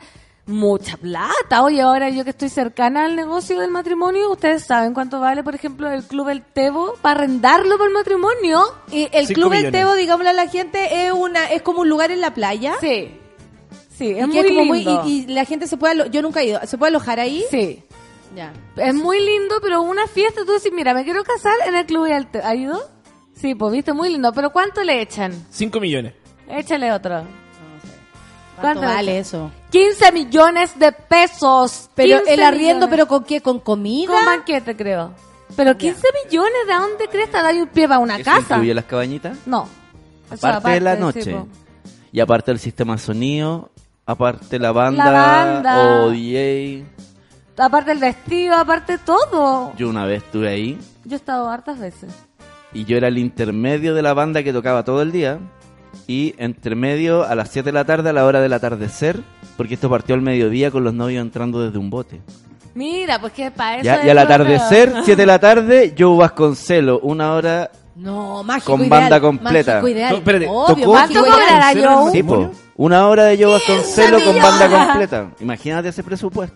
mucha plata. Oye, ahora yo que estoy cercana al negocio del matrimonio, ustedes saben cuánto vale, por ejemplo, el club El Tebo para arrendarlo por matrimonio. Y el Cinco Club El. Tebo, digámosle a la gente, es una es como un lugar en la playa. Sí. Sí, es muy como muy- lindo. y, y la gente se puede, yo nunca he ido, ¿se puede alojar ahí? Sí. Ya. Es muy lindo, pero una fiesta, tú decís, mira, me quiero casar en el club El Tebo. ¿Ha ido? Sí, pues viste, muy lindo. Pero ¿cuánto le echan? 5 millones. Échale otro. ¿Cuánto le vale eso? 15 millones de pesos. Pero 15 el arriendo, millones. pero con qué, con comida. Con banquete, creo. Pero 15 millones, ¿de dónde crees que da un pie para una ¿Eso casa? incluye las cabañitas? No. Aparte, de la noche. y aparte del sistema de sonido, aparte la banda, La banda. o DJ. Aparte el vestido, aparte todo. Yo una vez estuve ahí Yo he estado hartas veces. y yo era el intermedio de la banda que tocaba todo el día. Y entre medio, a las 7 de la tarde, a la hora del atardecer, porque esto partió al mediodía con los novios entrando desde un bote. Mira, pues que para eso. Ya, y al atardecer, peor. 7 de la tarde, Joe Vasconcelo, una hora No, mágico Con ideal, banda completa. mágico ideal. No, espérate, Obvio, ¿tocó mágico ¿Cuánto ideal. cobrará Joe? Sí, po. Una hora de Joe Vasconcelo con banda completa. Imagínate ese presupuesto.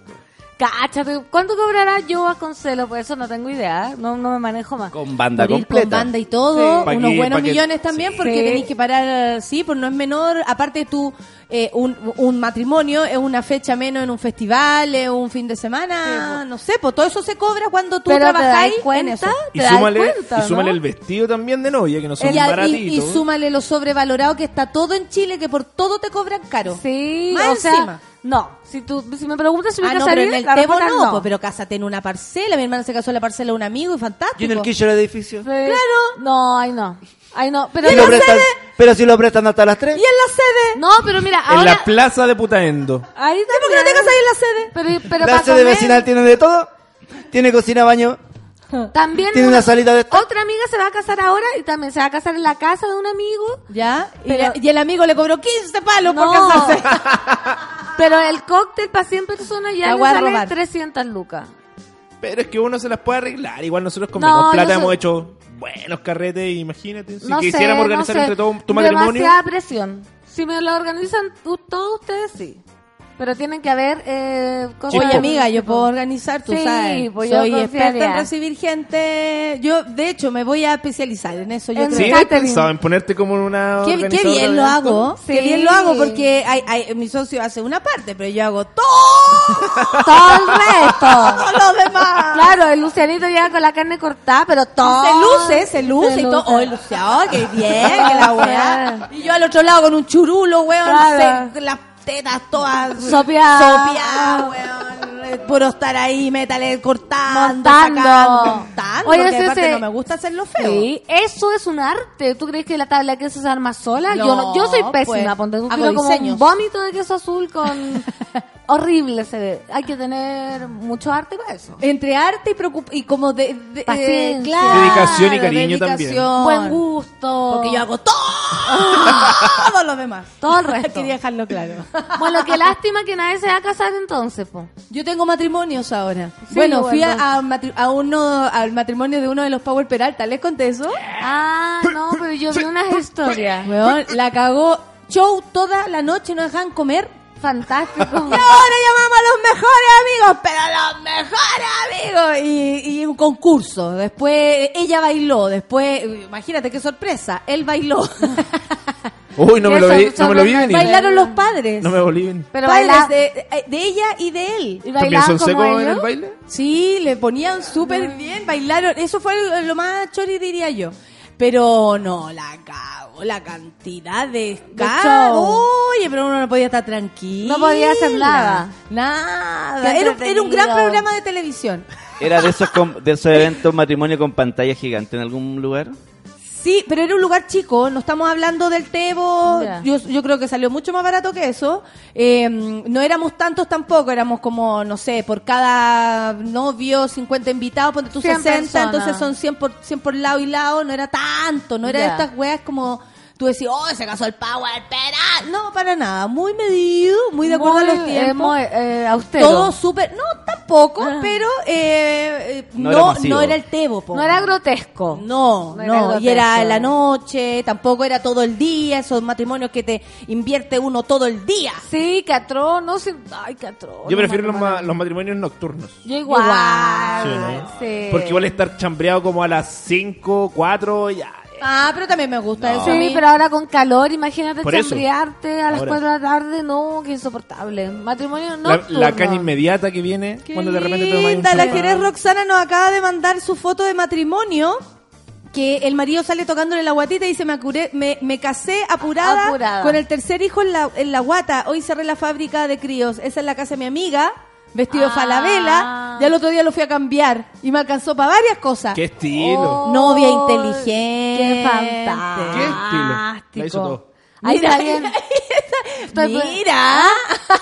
Cáchate, ¿cuánto cobrará yo Vasconcelo? Pues eso no tengo idea, no, no me manejo más. Con banda Por ir completa. con banda y todo, Sí. Unos que- buenos que- millones también, porque Sí. tenéis que parar, sí, pues no es menor, aparte tú, eh, un, un matrimonio es una fecha menos en un festival, es un fin de semana, no sé, pues todo eso se cobra cuando tú Pero te trabajáis das cuenta, en eso. Y ¿Te das súmale, cuenta, y súmale no? el vestido también de novia, que no son Y, a- y- baratitos. y súmale lo sobrevalorado que está todo en Chile, que por todo te cobran caro. Sí, Más o sea, encima. no, si tú si me preguntas si me Ah, no, casaría, pero en el la Tebo no, no. pues, pero cásate en una parcela. Mi hermana se casó en la parcela de un amigo y fantástico. ¿Y en el quicho del edificio? Sí. No, ay no. Ay no, pero Si lo prestan- pero si lo prestan hasta las 3. Y en la sede. No, pero mira, En la plaza de Putaendo. ahí ¿Por qué no te casas en la sede? Pero, pero La sede comer, vecinal tiene de todo. Tiene cocina, baño. también Tiene una salita de esta. otra amiga se va a casar ahora y también se va a casar en la casa de un amigo. ¿Ya? Y, Pero- la- y el amigo le cobró 15 palos por No. casarse. Pero el cóctel para 100 personas ya La le sale robar. 300 lucas. Pero es que uno se las puede arreglar. Igual nosotros con No, menos plata hemos hecho buenos carretes, imagínate. Si no quisiéramos sé, organizar no sé. entre todo tu matrimonio. Demasiada presión. Si me lo organizan todos ustedes, sí. Pero tienen que haber eh, cosas... Oye, amiga, yo puedo organizar, tú Sí, sabes. pues yo Soy experta en recibir gente. Yo, de hecho, me voy a especializar en eso. Yo En creo. ¿Sí? ¿Has pensado en ponerte como una Qué, qué bien de lo hago, qué Sí. bien lo hago porque hay, hay- mi socio hace una parte, pero yo hago todo, Todo el resto. lo demás. Claro, el Lucianito llega con la carne cortada, pero todo... Se luce, se luce y todo. Oh, luciado, qué bien, que la weá. Y yo al otro lado con un churulo, weón, Claro. se- las tetas todas Sopeadas. sopeadas, weón. Eh, Puro estar ahí, métale cortando, Montando. sacando, montando, Oye, porque ese- aparte ese- no me gusta hacerlo feo. Sí, eso es un arte. ¿Tú crees que la tabla de queso se arma sola? No, yo no, yo soy pésima. pues, ponte tú como diseños. un vómito de queso azul con horrible se ve. Hay que tener mucho arte para eso. Entre arte y preocup y como de, de- eh, Paciencia. claro, Dedicación y cariño también. dedicación. Buen gusto. Porque yo hago todo, todo lo demás. Todo el resto. Quería dejarlo claro. Bueno, qué lástima que nadie se va a casar entonces, po. Yo tengo matrimonios ahora. Sí, bueno, fui a, a matri- a uno, al matrimonio de uno de los Power Peralta. ¿Les conté eso? Ah, no, pero yo vi unas historias. Weón, la cagó show toda la noche, no dejaban comer. Fantástico. Y ahora llamamos a los mejores amigos, pero los mejores amigos. Y, y un concurso. Después ella bailó. Después, imagínate qué sorpresa, él bailó. Uy, no me lo, vi, no me lo vi venir. Bailaron los padres. No me volví venir. Pero padres baila- de, de ella y de él. ¿Y ¿También bailaban son como secos en el baile? Sí, le ponían súper bien, bailaron. Eso fue lo- lo más chori, diría yo. Pero no, la cago, la cantidad de cago. Oye, pero uno no podía estar tranquilo. No podía hacer nada. Nada. Era, un- era un gran programa de televisión. ¿Era de esos, com- de esos eventos matrimonio con pantalla gigante en algún lugar? Sí, pero era un lugar chico, no estamos hablando del Tebo, yo, yo creo que salió mucho más barato que eso. Eh, no éramos tantos tampoco, éramos como, no sé, por cada novio 50 invitados, ponte tú 100 60, personas. entonces son 100 por, 100 por lado y lado, no era tanto, no era Ya. estas weas como tú decís, oh, se casó el Power, espera. No, para nada, muy medido, muy de acuerdo a Muy, los eh, tiempos. muy, eh, austero. Todo súper, no tampoco, Ah. pero eh, eh, No no, era no era el Tebo. po. No era grotesco. No, No y era la noche, tampoco era todo el día, esos matrimonios que te invierte uno todo el día. Sí, catró, no sé. Ay, catró. Yo prefiero los, ma- los matrimonios nocturnos. Yo igual. Sí, ¿no? sí. Porque igual estar chambreado como a las 5, 4, ya. Ah, pero también me gusta eso. a Sí, mí. pero ahora con calor, imagínate eso. chambriarte a las Ahora. 4 de la tarde, no, qué insoportable. Matrimonio La, nocturno. la caña inmediata que viene Qué cuando de repente te tomas un la. Jerez Roxana nos acaba de mandar su foto de matrimonio. Que el marido sale tocándole la guatita y dice, me, acuré- me, me casé apurada, Apurada. con el tercer hijo en la, en la guata. Hoy cerré la fábrica de críos. Esa es la casa de mi amiga, vestido Ah. falabella. Ya el otro día lo fui a cambiar y me alcanzó para varias cosas. ¡Qué estilo! Novia inteligente. Qué fantástico. ¡Qué estilo! La hizo todo. Ahí Mira, está bien. Estoy- Mira.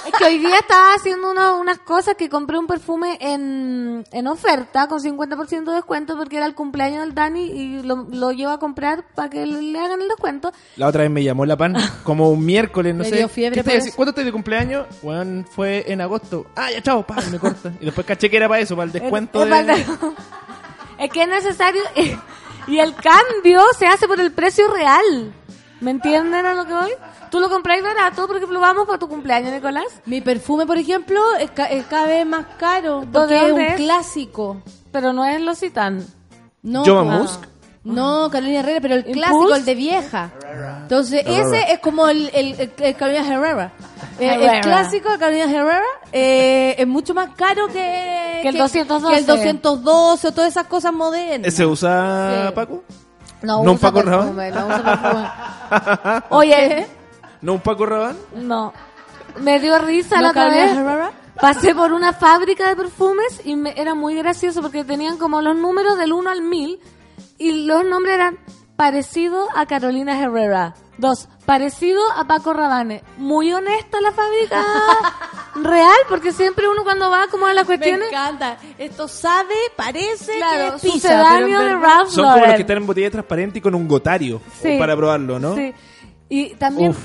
Es que hoy día estaba haciendo una- unas cosas que compré un perfume en, en oferta con 50% de descuento porque era el cumpleaños del Dani y lo, lo llevo a comprar para que le hagan el descuento. La otra vez me llamó la pan, como un miércoles, no Me sé. dio fiebre ¿Qué. ¿Cuándo estoy de cumpleaños? Bueno, fue en agosto. Ah, ya, chao, pa, y me corta. Y después caché que era para eso, para el descuento Es, de... para- es que es necesario y el cambio se hace por el precio real. ¿Me entienden a lo que voy? Tú lo compráis barato porque lo vamos para tu cumpleaños, Nicolás. Mi perfume, por ejemplo, es, ca- es cada vez más caro. ¿De Porque es un es? clásico. Pero no es L'Occitane. No, Joan po. Musk. No, Carolina Herrera, pero el ¿Impulse? clásico, el de vieja. Entonces, ese es como el, el, el- el Carolina Herrera. Eh, Herrera. El clásico de Carolina Herrera eh, es mucho más caro que, Que el 212. que el 212 o todas esas cosas modernas. ¿Ese usa Sí. Paco? No, ¿No un Paco perfume, Rabanne? no perfume. Oye, ¿No un Paco Rabanne? no. Me dio risa ¿No la otra vez. Pasé por una fábrica de perfumes y me, era muy gracioso porque tenían como los números del 1 al 1000 y los nombres eran parecido a Carolina Herrera. Dos, parecido a Paco Rabanne. Muy honesta la fábrica real porque siempre uno cuando va como a las Me cuestiones... encanta. Esto sabe, parece Claro, que es pizza, sucedáneo pero de Ralph Son como los Lauren. que están en botella transparente y con un gotario Sí. para probarlo, ¿no? Sí. Y también,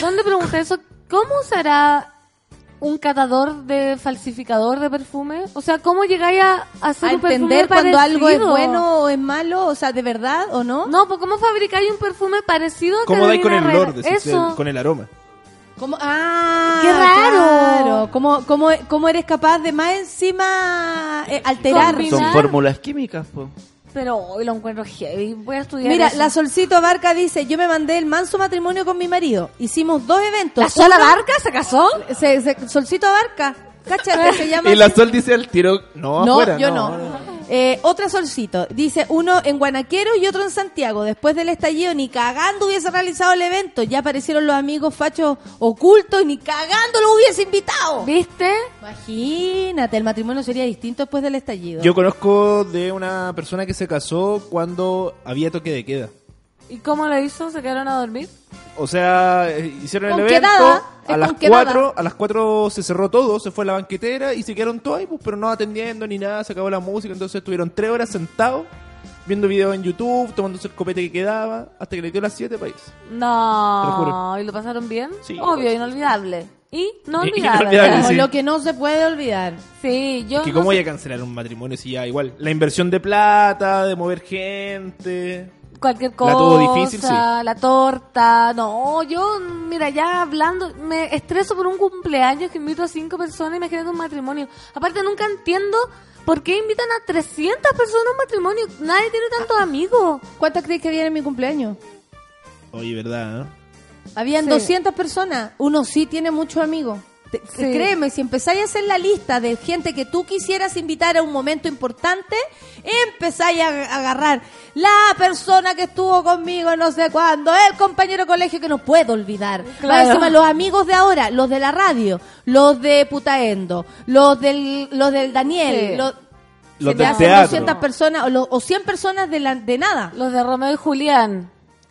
¿dónde pregunté eso? ¿Cómo será un catador de falsificador de perfume? O sea, ¿cómo llegáis a hacer a un perfume entender cuando algo es bueno o es malo, o sea, de verdad o no. No, pues ¿cómo fabricáis un perfume parecido a ¿Cómo dais con el olor? Eso. con el aroma. ¿Cómo? Ah, ¡Qué raro! claro. ¿Cómo, cómo, cómo eres capaz de más encima eh, alterar? Son fórmulas químicas, po. Pero hoy lo encuentro heavy. Voy a estudiar Mira, eso. la Solcito Barca dice, yo me mandé el manso matrimonio con mi marido. Hicimos dos eventos. ¿La Sola Uno- Barca se casó? Se- se- Solcito Barca. Cáchate, se llama Y la. Sol dice al tiro, no, No, afuera. yo no. Eh, otra solcito. Dice uno en Guanaquero y otro en Santiago. Después del estallido, ni cagando hubiese realizado el evento. Ya aparecieron los amigos fachos ocultos y ni cagando lo hubiese invitado. ¿Viste? Imagínate, el matrimonio sería distinto después del estallido. Yo conozco de una persona que se casó cuando había toque de queda. ¿Y cómo lo hizo? ¿Se quedaron a dormir? O sea, eh, hicieron Con el evento, quedada, es a las con quedada. 4, a las 4 se cerró todo, se fue a la banquetera y se quedaron todos ahí, pues, pero no atendiendo ni nada, se acabó la música, entonces estuvieron 3 horas sentados viendo videos en YouTube, tomándose el copete que quedaba, hasta que le dio las 7 para irse. No. Te lo juro. ¿Y lo pasaron bien? Sí. Obvio, inolvidable. Y no olvidable. inolvidable, Como sí. lo que no se puede olvidar. Sí, yo que no cómo sé- voy a cancelar un matrimonio si ya igual. La inversión de plata, de mover gente. Cualquier La cosa, tuvo difícil, sí. la torta, no, yo, mira, ya hablando, me estreso por un cumpleaños que invito a cinco personas, imagínate un matrimonio. Aparte, nunca entiendo por qué invitan a 300 personas a un matrimonio, nadie tiene tantos amigos. ¿Cuántas crees que había en mi cumpleaños? Oye, ¿verdad? eh? Habían Sí. 200 personas. Uno sí tiene muchos amigos. Te- Sí. Créeme, si empezáis a hacer la lista de gente que tú quisieras invitar a un momento importante, empezáis a agarrar la persona que estuvo conmigo no sé cuándo, el compañero de colegio que no puedo olvidar. Más Claro. encima, los amigos de ahora, los de la radio, los de Putaendo, los del, los del Daniel, Sí. los, Los del hacen teatro. 200 personas o, lo- o 100 personas de, la, de nada. Los de Romeo y Julián.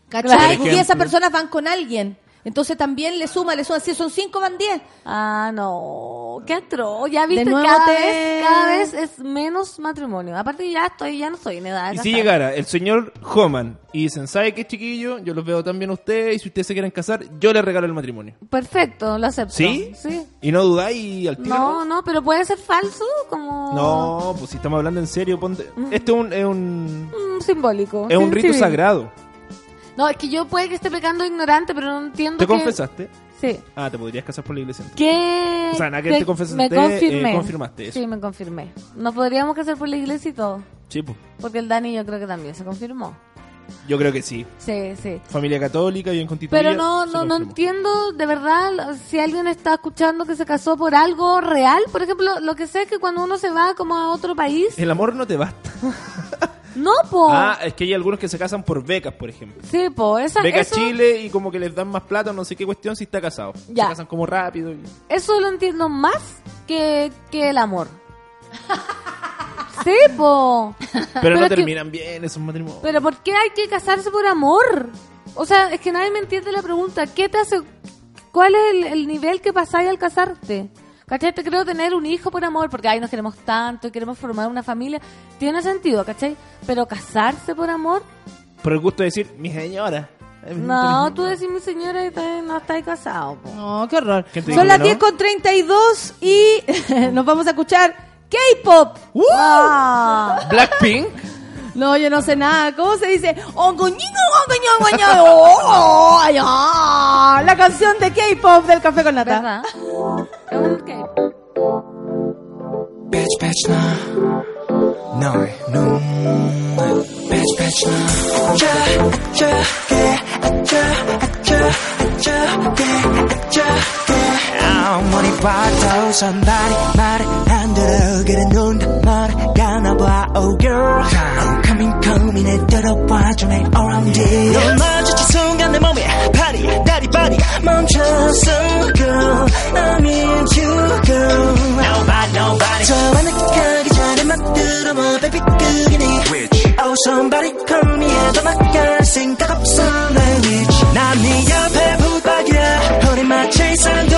¿Cachai? Y esas personas van con alguien. Entonces también le suma, le suma. Si son cinco, van 10. Ah, no, qué atroz. Ya viste, nuevo cada, te- vez, cada vez es menos matrimonio. Aparte, ya estoy, ya no estoy en edad de Y si llegara el señor Homan y dicen, ¿sabe qué chiquillo? Yo los veo también a ustedes y si ustedes se quieren casar, yo les regalo el matrimonio. Perfecto, lo acepto. ¿Sí? Sí. Y no dudáis al tiro. No, no, pero puede ser falso, como... No, pues si estamos hablando en serio, ponte. Este es un, es un, Mm, simbólico. es un rito sagrado. No, es que yo puede que esté pecando ignorante, pero no entiendo ¿Te que- confesaste? Sí. Ah, te podrías casar por la iglesia. entonces. ¿Qué? O sea, nada que que te confesaste, me confirmé. eh, confirmaste eso. Sí, me confirmé. Nos podríamos casar por la iglesia y todo. Sí, pues. Porque el Dani yo creo que también se confirmó. Yo creo que sí. Sí, sí. Familia católica, bien constituida. Pero no, no, no entiendo de verdad si alguien está escuchando que se casó por algo real. Por ejemplo, lo que sé es que cuando uno se va como a otro país, El amor no te basta. no, po. Ah, es que hay algunos que se casan por becas, por ejemplo. Sí, po. Esa, eso, Chile y como que les dan más plata, no sé qué cuestión si está casado. Ya. Se casan como rápido. y- eso lo entiendo más que, que el amor. sí, po. Pero, no que- terminan bien esos matrimonios. Pero ¿por qué hay que casarse por amor? O sea, es que nadie me entiende la pregunta. ¿Qué te hace? ¿Cuál es el, el nivel que pasáis al casarte? ¿Cachai? Te creo tener un hijo por amor, porque ay, nos queremos tanto y queremos formar una familia. Tiene sentido, ¿cachai? Pero casarse por amor, Por el gusto de decir, mi señora. No, tú decís mi señora y no estáis casado. po. No, qué horror. ¿Quién te Son las que 10 no? con 32 y nos vamos a escuchar K-pop. Ah. Blackpink. No, yo no sé nada. ¿Cómo se dice? Ongoñigo, ongoño, ongoño. Oh, ay, ah. La canción de K-pop del café con 나너 의 눈물 Bitch, bitch, 나 저저게 저저저저게 저게 아무리 봐도 선발이 말을 안 들어 그래 눈도 멀어가나 봐 Oh girl I'm coming coming 내 들어봐 좀 해 around it 널 마주친 순간 내 몸에 파리 다리 바리 멈췄어 girl I'm into you girl Nobody nobody 저 하늘 가기 전에 만들어 뭐 baby 그게 네 Oh somebody call me 해도 나갈 생각 없어 내 위치 난네 옆에 붙박이야 허리 맞춰 있는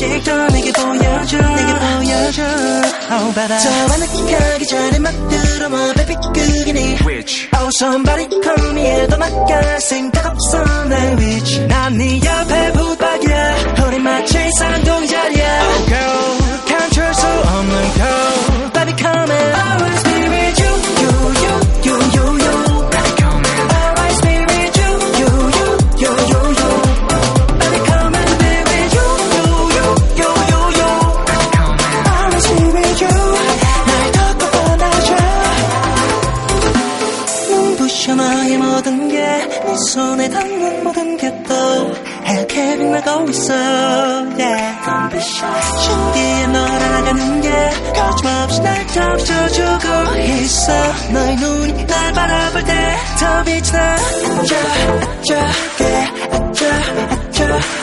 더 내게 보여줘. 내게 보여줘. oh 바다 저 하늘 가기 전에 막 들어와 baby 그게 네. Which Oh somebody call me 해도 나갈 생각 없어 날 which 난네 옆에 붙박이야 우리 마치 쌍둥이자리야. Oh girl 덮쳐주고 있어 너의 눈이 날 바라볼 때 더 빛이 나 아차 아차 yeah. 아차 아차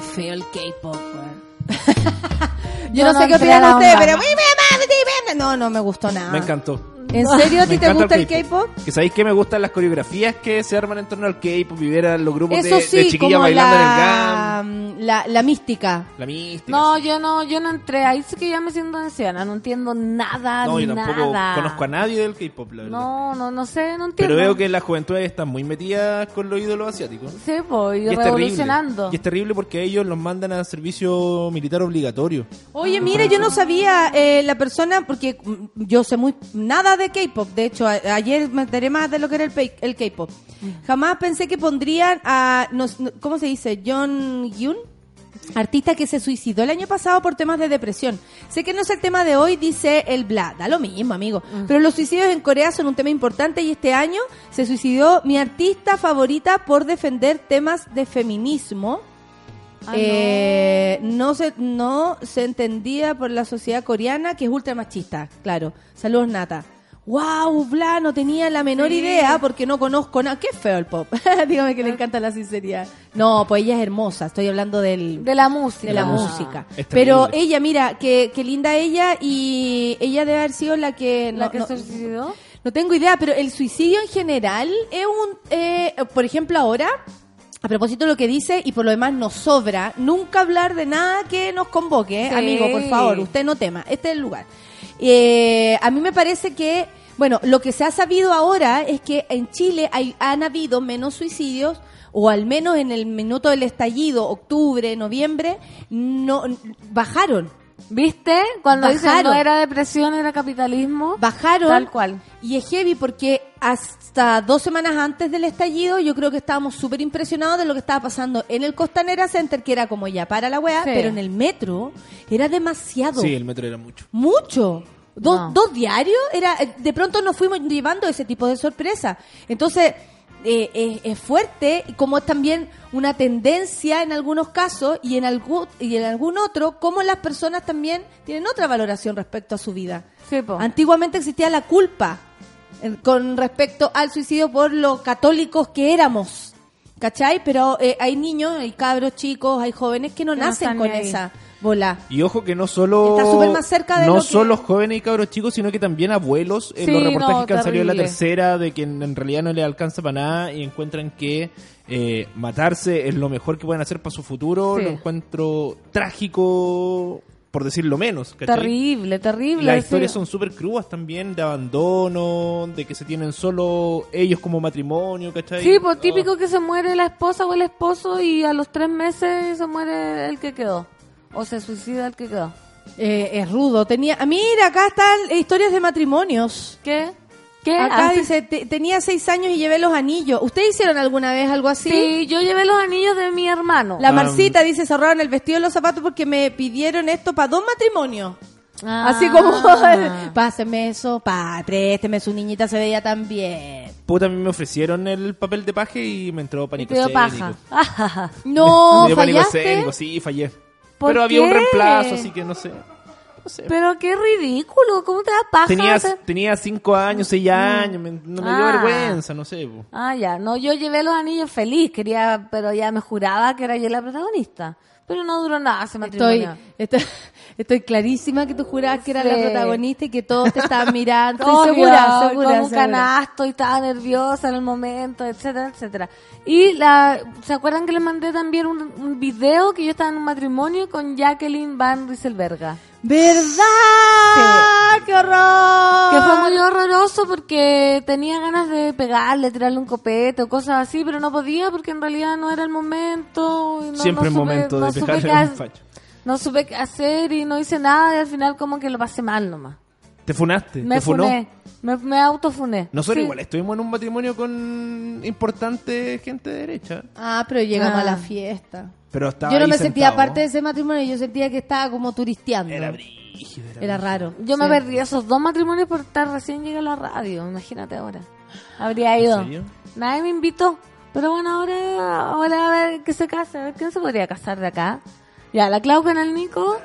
qué feo el K-pop. Yo, no no sé qué opinan la ustedes, pero. No, no me gustó nada. Me encantó. ¿En serio a ti te gusta el K-pop? Que sabéis que me gustan las coreografías que se arman en torno al K-pop y ver a los grupos Eso de, sí, de chiquillas bailando en el la, GAM. La, la mística. La mística. No, yo no, yo no entré. Ahí sí que ya me siento anciana. No entiendo nada, No, yo tampoco nada. conozco a nadie del K-pop, la verdad. No, no, no sé, no entiendo. Pero veo que las juventudes están muy metidas con los ídolos asiáticos. Sí, pues, y, Y es terrible. revolucionando. Y es terrible porque ellos los mandan a servicio militar obligatorio. Oye, mire, yo no sabía eh, la persona, porque mm, yo sé muy nada de K-pop. De hecho, a- ayer me enteré más de lo que era el, el K-pop. Jamás pensé que pondrían a, no- ¿cómo se dice? John Yoon. Artista que se suicidó el año pasado por temas de depresión. Sé que no es el tema de hoy, dice el Bla. Da lo mismo, amigo. Pero los suicidios en Corea son un tema importante y este año se suicidó mi artista favorita por defender temas de feminismo. Ah, Eh, no. se no se entendía por la sociedad coreana que es ultra machista, claro. Saludos Nata. Wow, Bla, no tenía la menor Sí. idea porque no conozco nada. Qué feo el pop. Dígame que le encanta la sinceridad. No, pues ella es hermosa. Estoy hablando del, De la música. de la Ah. música. Es Pero ella, mira, qué, qué linda ella y ella debe haber sido la que... ¿La no- que no- se suicidó? no tengo idea, pero el suicidio en general es un... eh, por ejemplo, ahora, a propósito de lo que dice, y por lo demás nos sobra, nunca hablar de nada que nos convoque, ¿eh? Sí. amigo, por favor, usted no tema, este es el lugar. Eh, a mí me parece que, bueno, lo que se ha sabido ahora es que en Chile hay, han habido menos suicidios, o al menos en el minuto del estallido, octubre, noviembre, no bajaron. ¿Viste? Cuando dicen Bajaron. no era depresión, era capitalismo. Bajaron. Tal cual. Y es heavy porque hasta dos semanas antes del estallido yo creo que estábamos súper impresionados de lo que estaba pasando en el Costanera Center, que era como ya para la weá, Sí. pero en el metro era demasiado. Sí, el metro era mucho. Mucho. Dos, No. dos diarios, era de pronto nos fuimos llevando ese tipo de sorpresa. Entonces, eh, es, es fuerte, y como es también una tendencia en algunos casos y en algún, y en algún otro, como las personas también tienen otra valoración respecto a su vida. Sí. Antiguamente existía la culpa eh, con respecto al suicidio por lo católicos que éramos. ¿Cachai? Pero eh, hay niños, hay cabros chicos, hay jóvenes que no Que nacen con ahí. esa bola. Y ojo que no solo Está súper más cerca de no lo que- solo jóvenes y cabros chicos, sino que también abuelos en Sí, los reportajes no, que han salido en la tercera de que en, en realidad no le alcanza para nada y encuentran que eh, matarse es lo mejor que pueden hacer para su futuro. Sí. Lo encuentro trágico, por decirlo menos. ¿cachai? Terrible, terrible. Las sí. historias son súper crudas también, de abandono, de que se tienen solo ellos como matrimonio, ¿cachai? Sí, pues Oh. típico que se muere la esposa o el esposo y a los tres meses se muere el que quedó. O se suicida el que quedó. Eh, es rudo. Tenía, ah, mira, acá están historias de matrimonios. ¿Qué? ¿Qué? Acá Ah, dice, te- tenía seis años y llevé los anillos. ¿Ustedes hicieron alguna vez algo así? Sí, yo llevé los anillos de mi hermano. La Ah, Marcita dice, se ahorraron el vestido y los zapatos porque me pidieron esto para dos matrimonios. Ah. Así como, páseme eso, pa, présteme, su niñita se veía tan bien. Puta, a mí me ofrecieron el papel de paje y me entró Y pánico escénico. paja. No, me dio pánico fallaste. escénico, sí, fallé. ¿Por Pero había un reemplazo, así que no sé. no sé. Pero qué ridículo, ¿cómo te da paja? Tenía, hacer- tenía cinco años, seis años, me- no me dio Ah. vergüenza, no sé. po. Ah, ya. No, yo llevé los anillos feliz, quería, pero ya me juraba que era yo la protagonista. Pero no duró nada ese matrimonio. estoy, estoy clarísima que tú jurabas que era la Sí. protagonista y que todos te estaban mirando. Estoy Obvio, segura, segura. Con un canasto y estaba nerviosa en el momento, etcétera, etcétera. Y la, ¿se acuerdan que les mandé también un, un video que yo estaba en un matrimonio con Jacqueline Van Rieselberga? ¿Verdad? ¡Qué horror! Que fue muy horroroso porque tenía ganas de pegarle, tirarle un copete o cosas así, pero no podía porque en realidad no era el momento. no- Siempre no supe- momento no de supe pegarle un facho. No supe qué hacer y no hice nada y al final como que lo pasé mal nomás. ¿Te funaste? Me ¿Te funó? funé, me, me autofuné. Nosotros Sí. igual estuvimos en un matrimonio con importante gente de derecha. Ah, pero llegamos Ah. a la fiesta. Pero estaba Yo no ahí me sentía parte de ese matrimonio, yo sentía que estaba como turisteando. Era Era raro. Yo me perdí esos dos matrimonios por estar recién llegué a la radio, imagínate ahora. Habría ido. serio? Nadie me invitó. Pero bueno, ahora, ahora a ver que se case, a ver quién se podría casar de acá. Ya, la Clau con el Nico.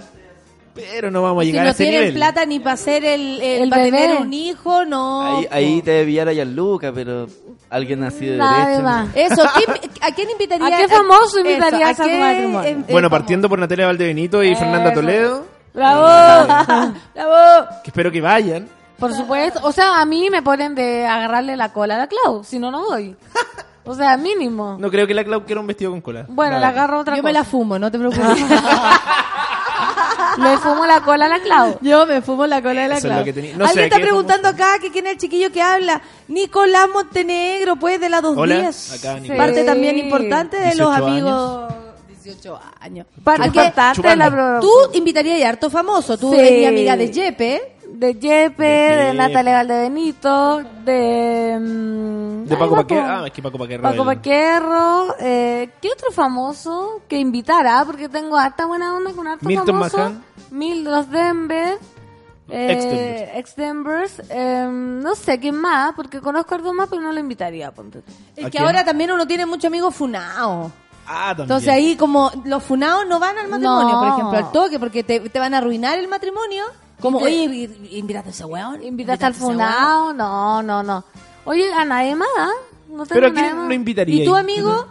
Pero no vamos a Si llegar a no ese tienen nivel. plata ni para hacer el, el, El para bebé. tener un hijo, no. Ahí, ahí te debía a Gianluca, pero alguien así de Nadie derecha. más. Eso, ¿quién- ¿a quién invitaría? ¿A qué famoso invitarías Eso, a tu qué, matrimonio? em, Bueno, eh, partiendo por Natalia Valdebenito y Fernanda Eso. Toledo, ¡Bravo! ¡Bravo! que espero que vayan. Por supuesto. O sea, a mí me ponen de agarrarle la cola a la Clau, si no, no voy. O sea, mínimo. No creo que la Clau quiera un vestido con cola. Bueno, La agarro otra Yo cosa. me la fumo, no te preocupes. Le fumo la cola a la Clau. Yo me fumo la cola de la Eso es Clau. lo que tenía- no sé, Alguien está ¿qué preguntando acá que quién es el chiquillo que habla. Nicolás Montenegro, pues, de la dos Hola, días. acá Nicolás. Parte también importante de los 18 amigos. 18 años. Parte importante de la chupando. pro- Tú invitarías a harto famoso. Tú Sí. eres amiga de Jepe. De Yepe, de Jepe. Natalia Valdebenito, de... mm, De Paco Paquerro. Ah, es que Paco Paquerro. Paco Paquerro. Eh, ¿Qué otro famoso que invitara? Porque tengo harta buena onda con harto Milton famoso. McCann. Mil los Denver. Eh, Ex-Denvers. eh, no sé quién más, porque conozco a dos más, pero no lo invitaría. Ponte. Es ¿A que quién? ahora también uno tiene muchos amigos funados. Ah, también. Entonces ahí como los funados no van al matrimonio, No. por ejemplo, al toque, porque te, te van a arruinar el matrimonio. Como, Y oye, invi- invítate a ese weón. ¿Invitaste al a funado? No, no, no. Oye, a nadie más. ¿ah? No tengo Pero ¿a quién lo invitaría? ¿Y tu amigo?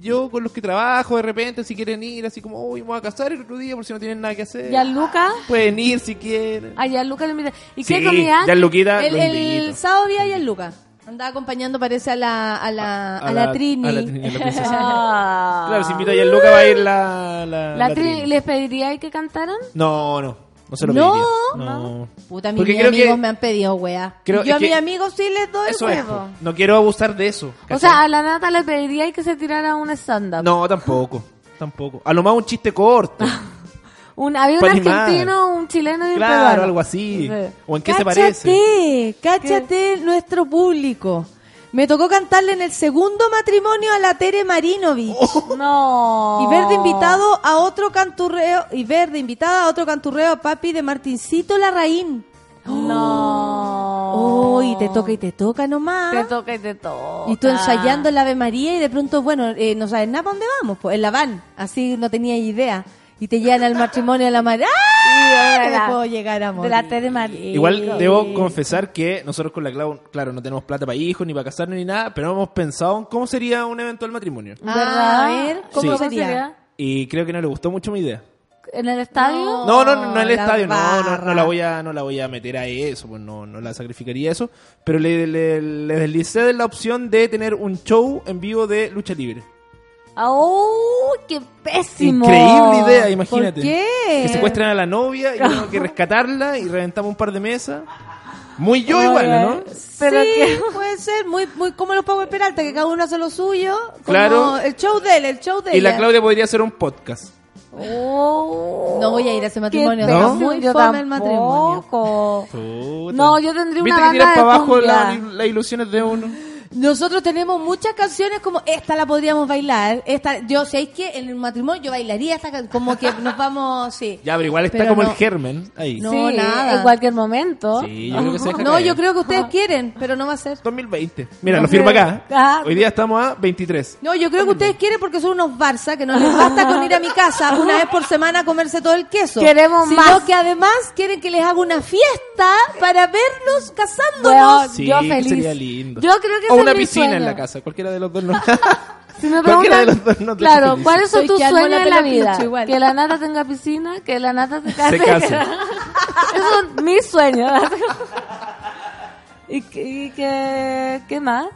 Yo con los que trabajo, de repente, si quieren ir, así como, uy, voy a casar el otro día por si no tienen nada que hacer. ¿Gianluca? Pueden ir si quieren. A Gianluca lo invita. ¿Y Sí, qué comida? Gianluquita El, lo el invito. sábado día y el Lucas. Andaba acompañando, parece, a la, a la, a, la, Trini. a la Trini, a la princesa. Ah. Claro, si invita a Gianluca va a ir la... La, ¿La Trini. les pediría que cantaran? No, no. No se lo No. pediría. No. Puta, mis amigos que- me han pedido, wea. Creo- yo a mis amigos sí les doy Eso es. huevo. No quiero abusar de eso. O sea, a la Nata le pediría que se tirara un stand-up. No, tampoco. Tampoco. A lo más un chiste corto. Un, había un argentino, un chileno y un claro, peruano. algo así. Sí. ¿O en qué se parece? Cáchate, cáchate nuestro público. Me tocó cantarle en el segundo matrimonio a la Tere Marinovich. Oh. No. Y ver de invitado a otro canturreo, y ver de invitada a otro canturreo a papi de Martincito Larraín. No. Oh, y te toca y te toca nomás. Te toca y te toca. Y tú ensayando el Ave María y de pronto, bueno, eh, no sabes nada para dónde vamos, pues en la van, así no tenía idea. Y te llegan al matrimonio de la María. ¡Ah! de la- No puedo llegar a De morir. la Tere María. Igual debo confesar que nosotros con la Clau, claro, no tenemos plata para hijos ni para casarnos ni nada, pero hemos pensado en cómo sería un eventual matrimonio. Ah, a ver, ¿cómo Sí. sería? Y creo que no le gustó mucho mi idea. ¿En el estadio? No, no, no, no en el la estadio, no, no, no la voy a, no la voy a meter a eso, pues no, no la sacrificaría eso, pero le, le, le deslicé de la opción de tener un show en vivo de lucha libre. ¡Oh, qué pésimo! Increíble idea, imagínate. ¿Por qué? Que secuestran a la novia y tengo que rescatarla y reventamos un par de mesas. Muy yo igual, ¿no? Pero sí, que- puede ser, muy, muy como los Power Peralta, que cada uno hace lo suyo. Como Claro. El show de él, el show de Y la. Claudia podría hacer un podcast. Oh, No voy a ir a ese matrimonio, ¿No? muy Yo fome el matrimonio. Puta. No, yo tendría una ¿Viste que de para abajo la- las ilusiones de uno? Nosotros tenemos muchas canciones como esta la podríamos bailar. Esta, yo sé que en el matrimonio yo bailaría esta can- como que nos vamos, sí. Ya, pero igual está Pero como no. el germen ahí. No, Sí, nada. En cualquier momento. Sí, yo creo que se deja No, caer. yo creo que ustedes quieren, pero no va a ser. 2020. Mira, lo firma acá. Ah. Hoy día estamos a 23. No, yo creo que ustedes quieren porque son unos Barça que no les basta con ir a mi casa una vez por semana a comerse todo el queso. Queremos sino más. que además quieren que les haga una fiesta para vernos casándonos. Sí, yo feliz. sería lindo. Yo creo que una piscina en la casa, cualquiera de los dos. No. Si me Cualquiera de preguntan, los dos no te claro, feliz. ¿cuáles son Soy tus que sueños en la vida? igual. Que la nata tenga piscina, que la nata se case. Se case. Esos son mis sueños. ¿Y, qué- y qué, qué más?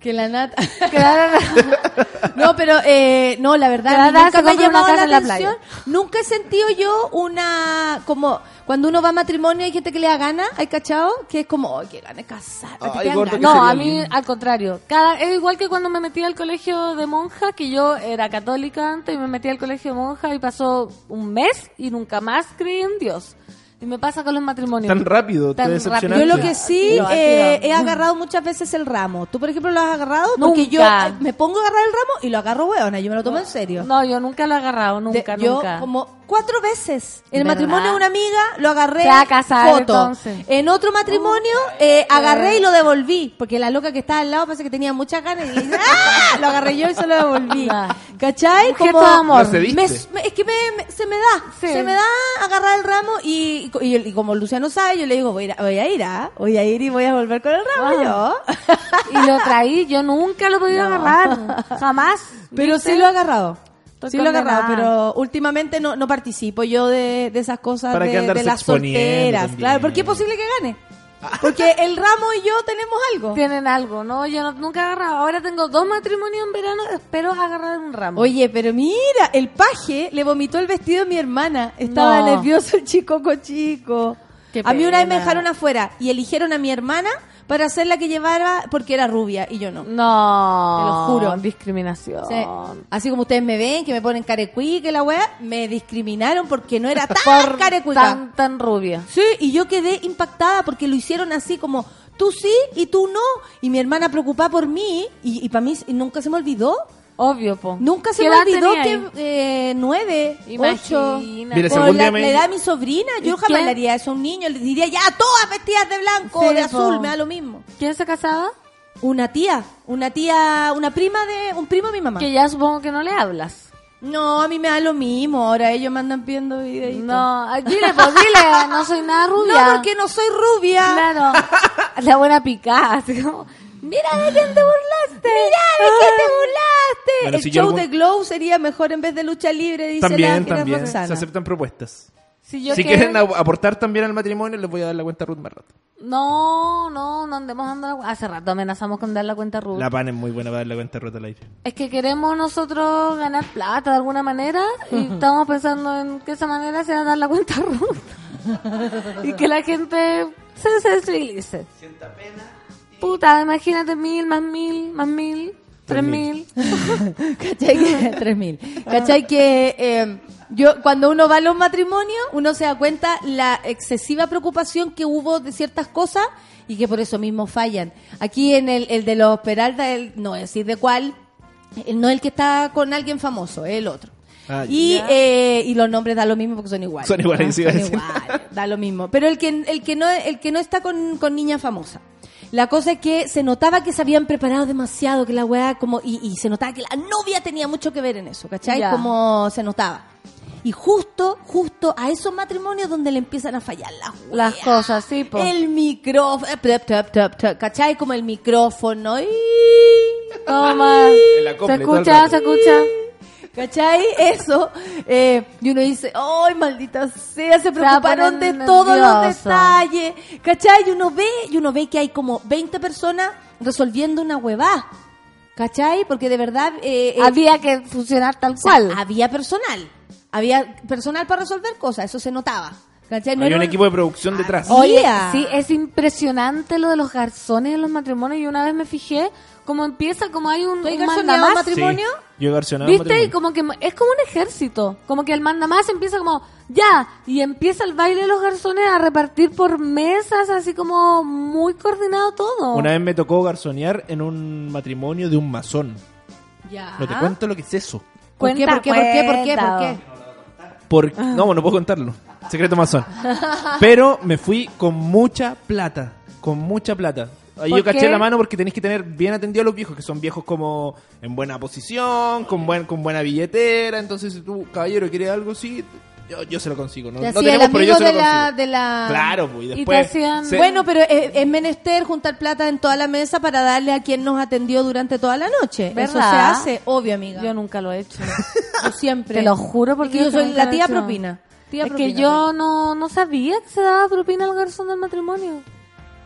Que la nata. Que la- No, pero eh, no, la verdad, la nata nunca me ha llamado la la atención. Nunca he sentido yo una como cuando uno va a matrimonio hay gente que le da gana, ¿hay cachado? Que es como, oh, que gana casar. ¿a ti Ay, gordo, No, a mí al contrario. Cada, es igual que cuando me metí al colegio de monja, que yo era católica antes y me metí al colegio de monja y pasó un mes y nunca más creí en Dios. Y me pasa con los matrimonios. Tan rápido, te Tan decepcionaste. Yo lo que sí eh, he agarrado muchas veces el ramo. ¿Tú, por ejemplo, lo has agarrado? Porque Nunca. yo eh, me pongo a agarrar el ramo y lo agarro hueona. Yo me lo tomo en serio. No, yo nunca lo he agarrado, De- nunca, yo nunca. como cuatro veces. En el ¿Verdad? matrimonio de una amiga lo agarré Se va a casar, foto. entonces. En otro matrimonio eh, agarré y lo devolví. Porque la loca que estaba al lado parece que tenía muchas ganas y le- ¡Ah! lo agarré yo y se lo devolví. ¿Cachai? Amor. Me- me- es que me, me- se me da, Sí. se me da agarrar el ramo y, y, y como Luciano sabe, yo le digo, voy a ir, a- voy a ir, ¿ah? voy a ir y voy a volver con el ramo Ah. yo. Y lo traí, yo nunca lo he podido No. agarrar. Jamás. Pero ¿Viste? sí lo he agarrado. Estoy sí lo he agarrado, condenada. pero últimamente no, no participo yo de, de esas cosas ¿Para qué de, las solteras. también? Claro, porque es posible que gane. Porque el ramo y yo tenemos algo. Tienen algo, ¿no? Yo no- nunca he agarrado. Ahora tengo dos matrimonios en verano, espero agarrar un ramo. Oye, pero mira, el paje le vomitó el vestido a mi hermana. Estaba No. nervioso el chico chico. Qué A mí una vez me dejaron afuera y eligieron a mi hermana para hacer la que llevara porque era rubia y yo no. No. Te lo juro. Discriminación. Sí. Así como ustedes me ven, que me ponen carecuí, que la weá, me discriminaron porque no era tan Por carecuica. tan, tan rubia. Sí, y yo quedé impactada porque lo hicieron así como tú sí y tú no. Y mi hermana preocupada por mí y, y para mí y nunca se me olvidó. Obvio, po. Nunca se ¿Qué me olvidó que eh, nueve, ocho. Mira, algún la, día me- la edad de mi sobrina, yo ¿Y jamás quién? le haría eso a un niño. Le diría ya, todas vestidas de blanco, Sí, de po. azul, me da lo mismo. ¿Quién se casaba? Una tía, una tía, una prima de, un primo de mi mamá. Que ya supongo que no le hablas. No, a mí me da lo mismo. Ahora ellos me andan pidiendo videitos. No, ay, dile, pues dile, no soy nada rubia. No, porque no soy rubia. Claro. La buena picada, así como, mira de quién te burlaste. Mira, ¿de qué te burlaste? Bueno, el si show algún- de Glow sería mejor en vez de lucha libre, dice la También, Ángela también. Roxana. Se aceptan propuestas. Si yo si quiero- quieren ap- aportar también al matrimonio, les voy a dar la cuenta Ruth más rato. No, no, no andemos dando la- Hace rato amenazamos con dar la cuenta Ruth. La pan es muy buena para dar la cuenta Ruth al aire. Es que queremos nosotros ganar plata de alguna manera y estamos pensando en que esa manera sea dar la cuenta Ruth. y que la gente se sensibilice. Puta, imagínate mil, más mil, más mil, tres mil. ¿Cachai? que- 3000. ¿Cachai? Que eh, yo, cuando uno va a los matrimonios, uno se da cuenta la excesiva preocupación que hubo de ciertas cosas y que por eso mismo fallan. Aquí en el, el de los Peralta, el, no a decir de cuál, el- no el que está con alguien famoso, el otro. Ah, Y, eh, y los nombres da lo mismo porque son iguales. Son iguales, ¿no? sí iba a Son iguales, da lo mismo. Pero el que, el que, no, el que no está con, con niña famosa. La cosa es que se notaba que se habían preparado demasiado, que la weá como, y, y se notaba que la novia tenía mucho que ver en eso, ¿cachai? Ya. Como se notaba. Y justo, justo a esos matrimonios donde le empiezan a fallar las weas. Las cosas, sí, po. El micrófono, ¿cachai? Como el micrófono. y- Toma. El acople, Se escucha, se escucha. ¿Cachai? Eso. eh, y uno dice, ¡ay, maldita sea! Se preocuparon de todos los detalles. ¿Cachai? Y uno ve, y uno ve que hay como 20 personas resolviendo una huevá. ¿Cachai? Porque de verdad... eh, eh, Había que funcionar tal o sea, cual. había personal. Había personal para resolver cosas, eso se notaba. ¿Cachai? No Hay un equipo de producción detrás. Oye, Oye, sí, es impresionante lo de los garzones en los matrimonios. Y una vez me fijé como empieza, como hay un, ¿Tú has un mandamás. matrimonio? Sí, yo he garcionado ¿Viste? matrimonio. Y como que es como un ejército. Como que el mandamás empieza como, ya, y empieza el baile de los garzones a repartir por mesas, así como muy coordinado todo. Una vez me tocó garzonear en un matrimonio de un masón. Ya. No te cuento lo que es eso. ¿Por qué? ¿Por qué? ¿Por qué? ¿Por qué? ¿Por qué? Por... No, no puedo contarlo. Secreto masón. Pero me fui con mucha plata. Con mucha plata. Ahí ¿Por yo caché qué? la mano porque tenéis que tener bien atendido a los viejos, que son viejos como en buena posición, con buen con buena billetera. Entonces, si tú, caballero, quieres algo así, yo, yo se lo consigo. No, Te no tenemos, pero yo lo de la, consigo. de la... Claro, pues, y Y te después... hacían- se- Bueno, pero es, es menester juntar plata en toda la mesa para darle a quien nos atendió durante toda la noche. Eso se ¿Verdad? hace, obvio, amiga. Yo nunca lo he hecho. Yo siempre. Te lo juro porque yo soy la tía propina. Tía es propina, que yo no, no sabía que se daba propina al garzón del matrimonio.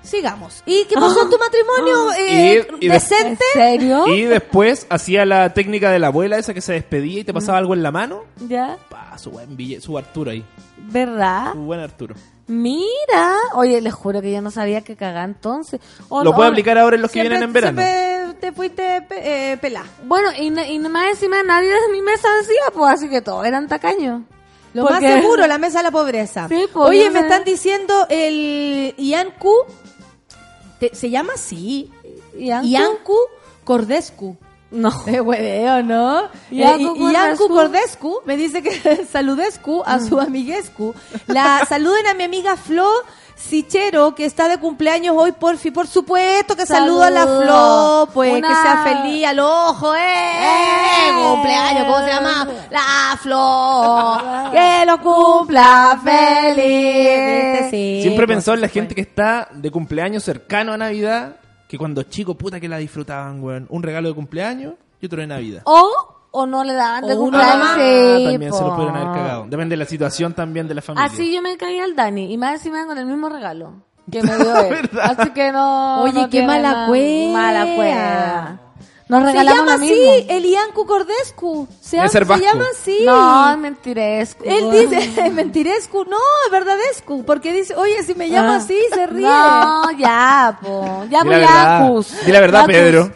Sigamos. ¿Y qué pasó en tu matrimonio eh, y de- decente? ¿En serio? Y después hacía la técnica de la abuela esa que se despedía y te pasaba algo en la mano. ¿Ya? Pa, su buen billete, su Arturo ahí. ¿Verdad? Su buen Arturo. Mira. Oye, les juro que yo no sabía que cagá entonces. O Lo puede aplicar ahora en los que Siempre- vienen en verano. siempre te fuiste pe- eh, pelá. Bueno, y, na- y más encima nadie de mi mesa decía, pues así que todos eran tacaños. Lo Porque- más seguro, la mesa de la pobreza. Sí, pues, Oye, yo me sé. están diciendo el Iancu. Te- ¿Se llama así? ¿Iancu? Iancu Cordescu. No. Eh, hueveo, ¿no? Iancu Eh, y- Iancu Cordescu. Mm. Me dice que saludescu a su amiguescu. La saluden a mi amiga Flo Sichero, que está de cumpleaños hoy, porfi. Por supuesto que saludo a la. Flo, pues Una- que sea feliz al ojo, ¡eh! Cumpleaños, ¿cómo se llama? La Flo. Que lo cumpla feliz. Sí, Siempre he pues, pensado en la pues. gente que está de cumpleaños cercano a Navidad, que cuando chico, puta que la disfrutaban, weón. Un regalo de cumpleaños y otro de Navidad. O, o no le daban de cumpleaños. Ah, sí, también se lo pudieron haber cagado. Depende de la situación también de la familia. Así yo me caí al Dani y más encima con el mismo regalo que me dio él. Así que no. Oye, no qué mala cueva. Mala cueva. Nos Se regalamos llama lo así, mismo. el Iancu Cordescu. Se, llama- se llama así. No, es mentiresco. Él dice, es mentirescu. No, es verdadescu. Porque dice, oye, si me llama Ah. así, se ríe. No, ya, po. Verdad. Yacus. Di la verdad, Yacus. Pedro.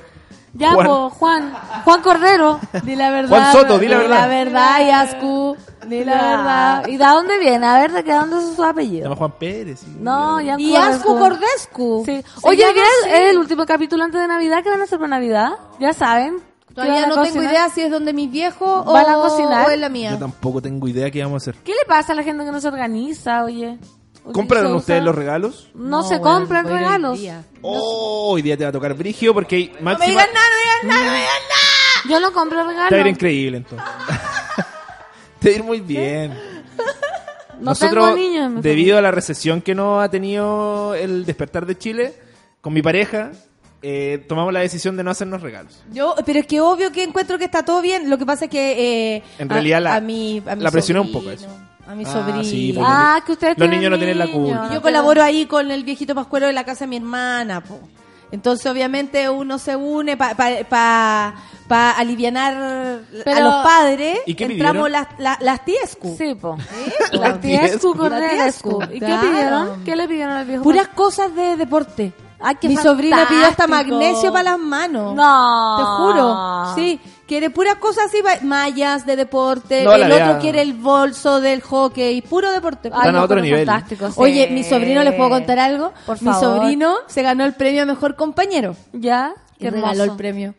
Ya, Juan. po, Juan. Juan Cordero. Di la verdad. Juan Soto, di la verdad. la verdad, Iascu. Di la verdad. ¿Y de dónde viene? A ver, ¿de qué dónde es su Se apellido? llama Juan Pérez. sí. No, ya Iascu Cordescu. Sí. Se Oye, ¿qué es el último capítulo antes de Navidad? ¿Qué van a hacer por Navidad? Ya saben. ¿Qué Todavía no tengo idea si es donde mis viejos o, ¿Van a cocinar? o es la Yo mía. tampoco tengo idea qué vamos a hacer. ¿Qué le pasa a la gente que no se organiza, oye? ¿Compraron Se usa- ustedes los regalos? No, se bueno, compran hoy regalos. día. Oh, hoy día te va a tocar brigio porque hay No me máxima... digan nada, no me digan nada, no me digan nada. Yo no compro Te va a ir regalos. increíble entonces. te va a ir muy bien. No Nosotros, tengo niños. debido a la recesión que nos ha tenido el despertar de Chile, con mi pareja, eh, tomamos la decisión de no hacernos regalos. Yo, pero es que obvio que encuentro que está todo bien. Lo que pasa es que eh, En a- realidad la- a mi, a mi la presionó un poco eso. A mi Ah, sobrino. sí, pues, Ah, que ustedes Los tienen niños no tienen la culpa. Y yo colaboro ahí con el viejito pascuero de la casa de mi hermana, po. Entonces, obviamente, uno se une para pa, pa, pa alivianar a los padres. ¿Y qué Entramos pidieron? las, las, las tiescu. Sí, po. po. La tiescu con La el tiescu, escu. ¿Y qué pidieron? ¿Qué le pidieron al viejo? Puras cosas de deporte. Ay, qué Mi sobrina pidió hasta fantástico. magnesio para las manos. No. Te juro. Sí. Quiere puras cosas así, va- mallas de deporte. No, el otro quiere el bolso del hockey. Puro deporte. Ay, Están a otro nivel. fantástico, sí. Oye, mi sobrino, ¿les puedo contar algo? Por mi favor. sobrino se ganó el premio a mejor compañero. ¿Ya? Y Qué regaló el premio.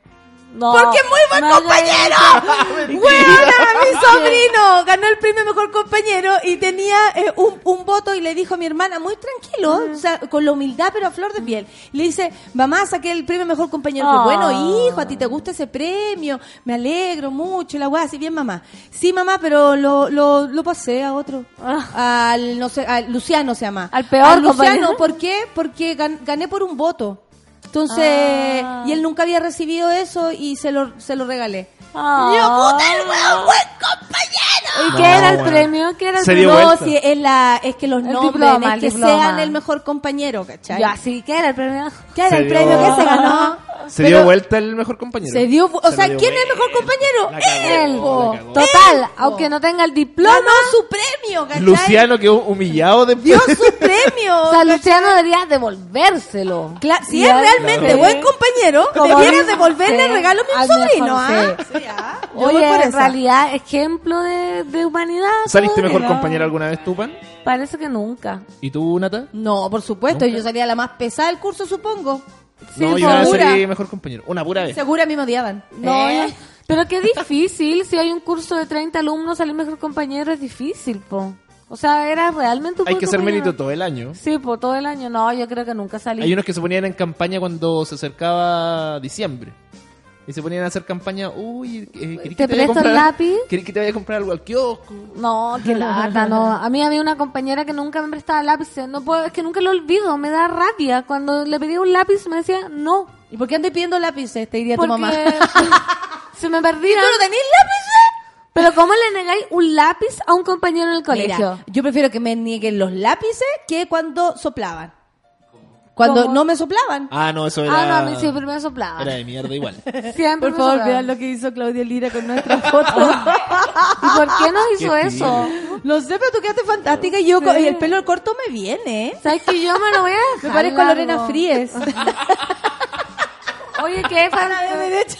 No. Porque es muy buen No compañero. hagas- ¡Buena! Mi sobrino ganó el premio mejor compañero y tenía eh, un, un voto y le dijo a mi hermana, muy tranquilo, o sea, con la humildad pero a flor de piel. Le dice, mamá, saqué el premio mejor compañero. Ah. Bueno, hijo, a ti te gusta ese premio, me alegro mucho, la weá, así bien mamá. Sí, mamá, pero lo, lo, lo pasé a otro. Al, no sé, al Luciano se llama. Ah. Al peor Al compañero. Luciano, ¿por qué? Porque gan- gané por un voto. Entonces, Ah. y él nunca había recibido eso y se lo, se lo regalé. Yo, puta, el weón, buen compañero. ¿Y No, qué era el bueno. premio? ¿Qué era el premio? dio No, si es, la, es que los El nombres, diploma, es que diploma. sean el mejor compañero, ¿cachai? Ya, sí, ¿qué era el premio? ¿Qué era Se el premio dio. que se ganó? Se Pero- dio vuelta el mejor compañero. Se dio, o Se sea, dio ¿quién es el mejor compañero? Cagó, Él, po. Total, aunque no tenga el diploma. Ganó su premio, ¿cachai? Luciano quedó humillado Dio después. su premio. O sea, Luciano debería devolvérselo. Cla- si Y es realmente Claro. buen compañero, dice- devolverle el regalo a mi sobrino, ¿ah? Sí. Sí, Oye, por en esa. realidad, ejemplo de, de humanidad. ¿Saliste mejor todavía. compañero alguna vez tú, Pan? Parece que nunca. ¿Y tú, Nata? No, por supuesto, yo salía la más pesada del curso, supongo. no, yo una vez segura. salí mejor compañero. Una pura vez. Segura a mí me odiaban. No, ¿Eh? pero qué difícil. si hay un curso de 30 alumnos, salir mejor compañero es difícil, po. O sea, era realmente un Hay que compañero. mérito todo el año. Sí, por todo el año. No, yo creo que nunca salí. Hay unos que se ponían en campaña cuando se acercaba diciembre. Y se ponían a hacer campaña, uy, eh, ¿querés que ¿Te a presto el lápiz? ¿Querés que te vaya a comprar algo al kiosco? No, qué lata, no. A mí había una compañera que nunca me prestaba lápices. No puedo, es que nunca lo olvido, me da rabia. Cuando le pedía un lápiz me decía no. ¿Y por qué andas pidiendo lápices? Te diría tu Porque mamá. se me perdían. ¿Tú no tenés lápices? Pero ¿cómo le negáis un lápiz a un compañero en el colegio? Mira, yo prefiero que me nieguen los lápices que cuando soplaban. Cuando ¿Cómo? no me soplaban. Ah, no, eso era... Ah, no, a mí siempre me soplaba. Era de mierda igual. Siempre Por me favor, soplaba. vean lo que hizo Claudia Lira con nuestra foto. ¿Y por qué nos hizo Qué eso? no sé, pero tú quedaste fantástica y yo Sí. y el pelo corto me viene. ¿eh? ¿Sabes que yo me lo voy a Me dejar parezco a largo? Lorena Fríes. Oye, qué fan- A la derecha.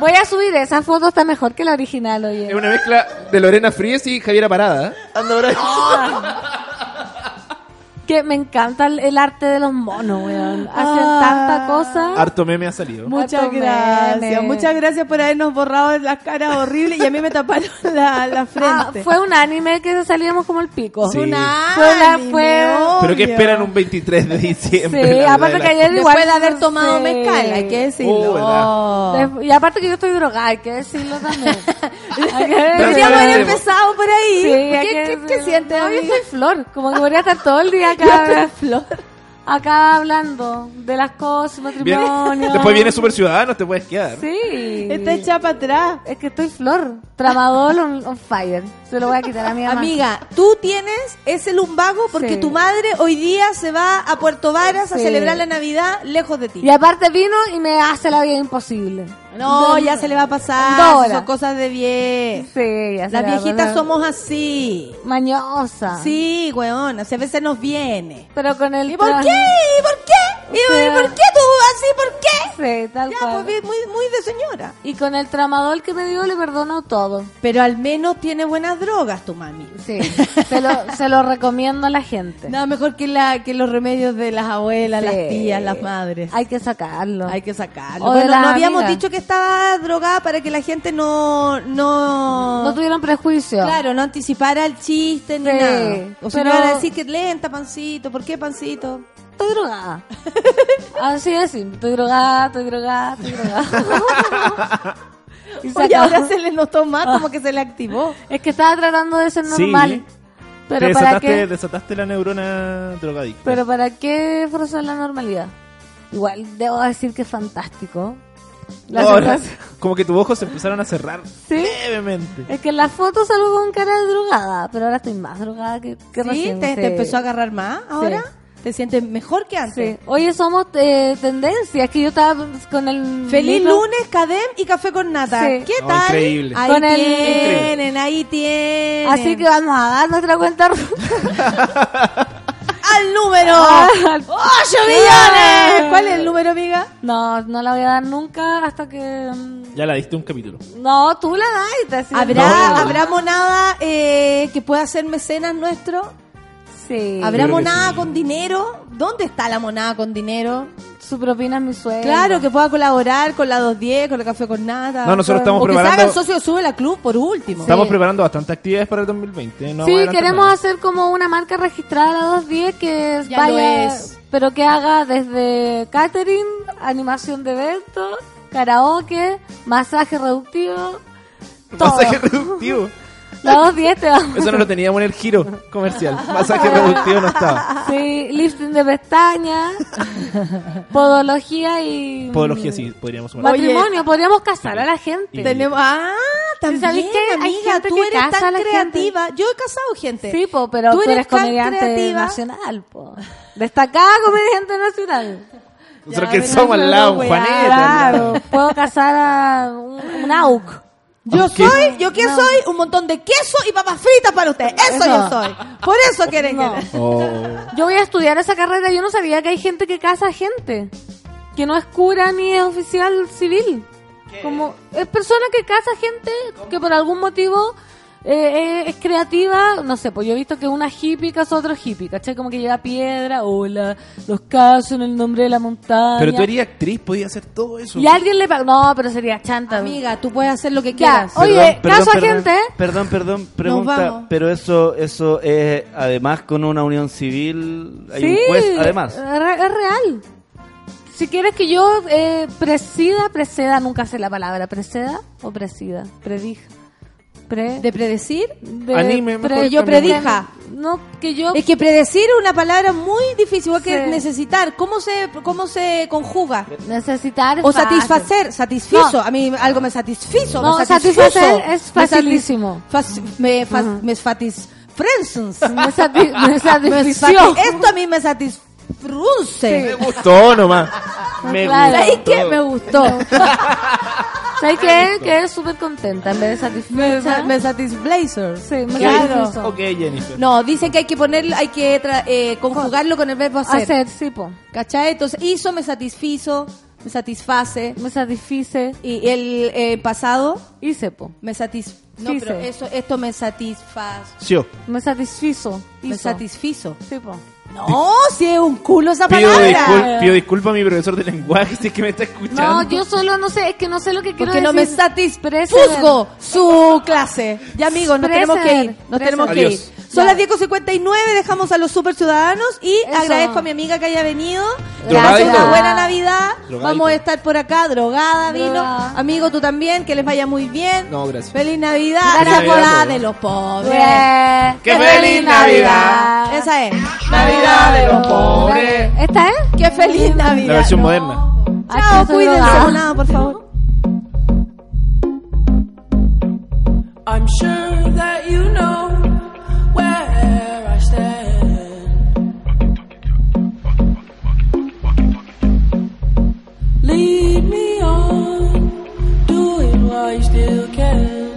Voy a subir esa foto, está mejor que la original, Es oye. una mezcla de Lorena Fríes y Javiera Parada. Por ahí. Que me encanta el, el arte de los monos, weón. Hacen Ah. tanta cosa. Harto meme ha salido. Muchas Harto gracias. meme. Muchas gracias por habernos borrado las caras horribles y a mí me taparon la, la Ah, frente. fue un anime que salíamos como el pico. Sí. un Fue anime, fue- ¿Pero qué obvio. esperan un 23 de diciembre? Sí, La aparte de que la- ayer igual... Después de haber tomado Sí. mezcal, hay que decirlo. Oh, Y aparte que yo estoy drogada, hay que decirlo también. Hay que Deberíamos haber empezado por ahí. Sí, ¿Qué, que qué, sientes, amiga? soy flor, como que podría estar todo el día acá, flor. acá hablando de las cosas, matrimonio. Después viene Super Ciudadano, te puedes quedar. Sí. Está hecha para atrás. Es que estoy flor. Tramadol on, on fire. Se lo voy a quitar a mi mamá. Amiga, tú tienes ese lumbago porque Sí. tu madre hoy día se va a Puerto Varas a celebrar la Navidad lejos de ti. Y aparte vino y me hace la vida imposible. No, ya se le va a pasar. Dos horas. Son cosas de bien. Sí, ya se Las le va a viejitas pasar. somos así. Mañosa. Sí, weón, a veces nos viene. Pero con el... ¿Y por qué? ¿Y por qué? ¿Y por qué tú así? ¿Por qué? Sí, tal Ya, cual. pues muy, muy de señora. Y con el tramadol que me dio le perdono todo. Pero al menos tiene buenas drogas tu mami. Sí, se lo, se lo recomiendo a la gente. Nada mejor que, la, que los remedios de las abuelas, Sí. las tías, las madres. Hay que sacarlo. Hay que sacarlo. O de Bueno, no habíamos amigas. dicho que estaba drogada para que la gente no... No, No tuvieron prejuicio. Claro, no anticipara el chiste ni Sí, nada. O sea, pero- a decir que lenta, pancito. ¿Por qué pancito? Estoy drogada. Así es, sí. Estoy drogada, estoy drogada, estoy drogada. Y se Oye, acabó. ahora se le notó más como que se le activó. Es que estaba tratando de ser Sí. normal. Te Pero para desataste, qué, desataste la neurona drogadicta. pero para qué forzar la normalidad. Igual debo decir que es fantástico. La Ahora, como que tus ojos se empezaron a cerrar Sí. levemente. Es que en la foto salgo con cara de drogada, pero ahora estoy más drogada que, que ¿Sí? recién. ¿Te, sí. te empezó a agarrar más ahora? ¿Te sientes mejor que antes? Sí. Oye, somos eh, tendencias, que yo estaba con el... Feliz libro- lunes, Cadem y Café con Nata. Sí. ¿Qué Oh, tal? increíble. Ahí Con el- tienen, ahí tienen. Así que vamos a dar nuestra cuenta. ¡Al número! Al- ¡Ocho millones! ¿Cuál es el número, amiga? No, no la voy a dar nunca hasta que... mm, Ya la diste un capítulo. No, tú la das y te haces- ¿Habrá, No. ¿habrá monada eh, que pueda ser mecenas nuestro? Sí. ¿Habrá monada sí. con dinero? ¿Dónde está la monada con dinero? Su propina es mi sueldo. Claro, que pueda colaborar con la 210, con el Café con Nata. No, nosotros estamos o que se preparando- haga el socio sube la club por último. Estamos preparando bastantes actividades para el 2020. No sí, queremos nada. hacer como una marca registrada a la 210 que Ya lo vaya, es. pero que haga desde catering, animación de eventos, karaoke, masaje reductivo, todo. Masaje reductivo. La 210 te vamos. Eso no lo teníamos en el giro comercial. Masaje reductivo no estaba. Sí, lifting de pestañas, podología y Podología sí, podríamos sumar. matrimonio. Podríamos casar a la gente. Tenemos, ah, también, ¿sabéis que hay amiga, gente tú que eres casa tan creativa. Yo he casado gente. Sí, po, pero Tú tú eres eres, tan comediante creativa. nacional, po. Destacada comediante nacional. Nosotros Ya, que somos al lado. Juanete. Claro, puedo casar a un, un AUC. Yo ¿Qué? soy, ¿yo qué soy? Un montón de queso y papas fritas para usted. Eso, Eso. yo soy. Por eso quieren No. que... Oh. Yo voy a estudiar esa carrera. Yo no sabía que hay gente que casa gente. Que no es cura ni es oficial civil. Como es persona que casa gente que por algún motivo eh, eh, es creativa. No sé, pues yo he visto que una hippie casa otro hippie, ¿cachai? Como que lleva piedra, hola, los caso en el nombre de la montaña. Pero tú erías actriz, podías hacer todo eso. Y alguien le paga. No, pero sería chanta. Amiga, tú puedes hacer lo que Ya, quieras. oye, Perdón, caso a perdón, gente. Perdón, perdón, vamos. pregunta. Pero eso, eso es además con una unión civil. Hay Sí, un juez, además. Es, re- es real. Si quieres que yo eh, presida, preseda, nunca sé la palabra, preseda o presida, predija. Pre, ¿De predecir? de- Anime, mejor Que yo predija. No, que yo. Es que predecir es una palabra muy difícil, igual que Sí. necesitar. ¿Cómo se, cómo se conjuga? Necesitar. es O fácil. satisfacer, satisfizo. No. A mí algo me satisfizo. No, me satisfizo. satisfacer es satis- facilísimo. fac- me, fa- me satisfrensens. Me, sati- me satisfició. Esto a mí me satisfrunce. Me gustó nomás. Me Claro. ¿Sabes gustó. qué? Me gustó. ¿Sabes qué? Que es súper contenta en vez de me, satisfecha. me satisblazer. Sí, me Claro. satisfizo. Ok, Jennifer. No, dicen que hay que poner, hay que tra- eh, conjugarlo con el verbo hacer. Hacer, sí, po. ¿Cachai? Entonces, hizo, me satisfizo, me satisface. Me satisfice. Y el eh, pasado, Hice, po. me satis... No, Fice. pero eso, esto me satisfaz... Sí. Me satisfizo. Me satisfizo. Sí, po. No, si es un culo esa Pido, palabra. discul- pido disculpa a mi profesor de lenguaje si es que me está escuchando. No, yo solo no sé, es que no sé lo que quiero Porque no me decir. satisfuzgo su clase. Ya amigos, nos tenemos que ir. Nos tenemos que ir. Son las 10.59, dejamos a los super ciudadanos y Eso. agradezco a mi amiga que haya venido. Gracias, una buena Navidad. Drogadito. Vamos a estar por acá, drogada, vino. Drogada. Amigo, tú también, que les vaya muy bien. No, gracias. Feliz Navidad. Feliz Gracias por Navidad la de los pobres. ¡Qué feliz Navidad! Esa es. Navidad de los pobres. ¿Esta es? Qué feliz Navidad. La versión moderna. Chao, cuídense, monada, por favor. I'm sure that you know where I stand. Lead me on, do it while you still can.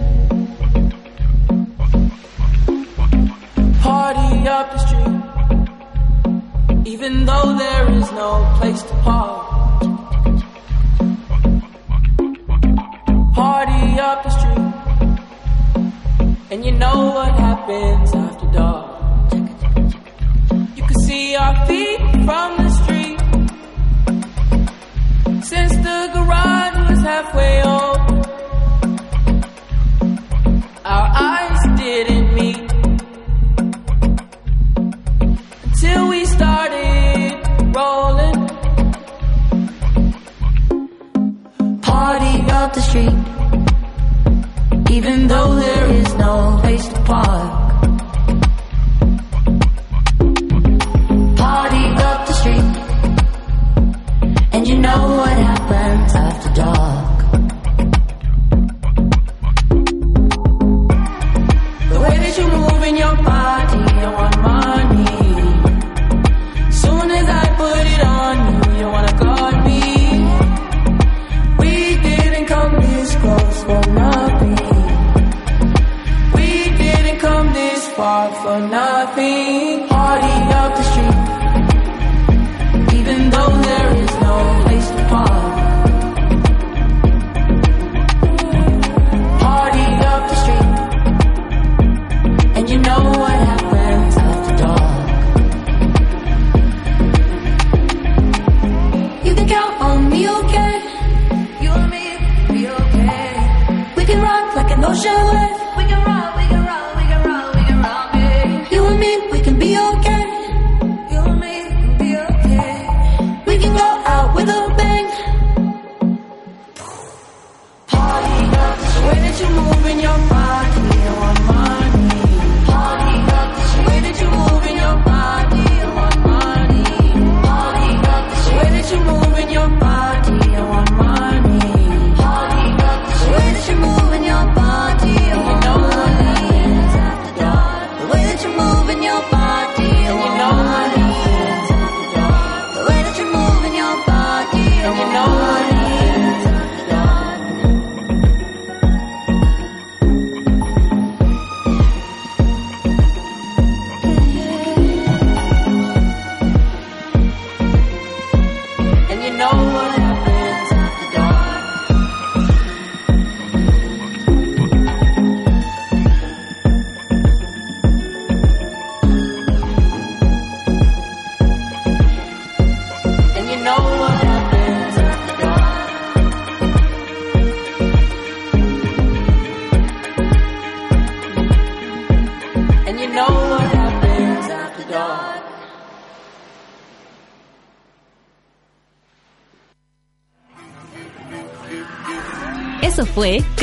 Party up the street, even though there is no place to park. Party up the street. And you know what happens after dark. You can see our feet from the street. Since the garage was halfway open, even though there is no place to park.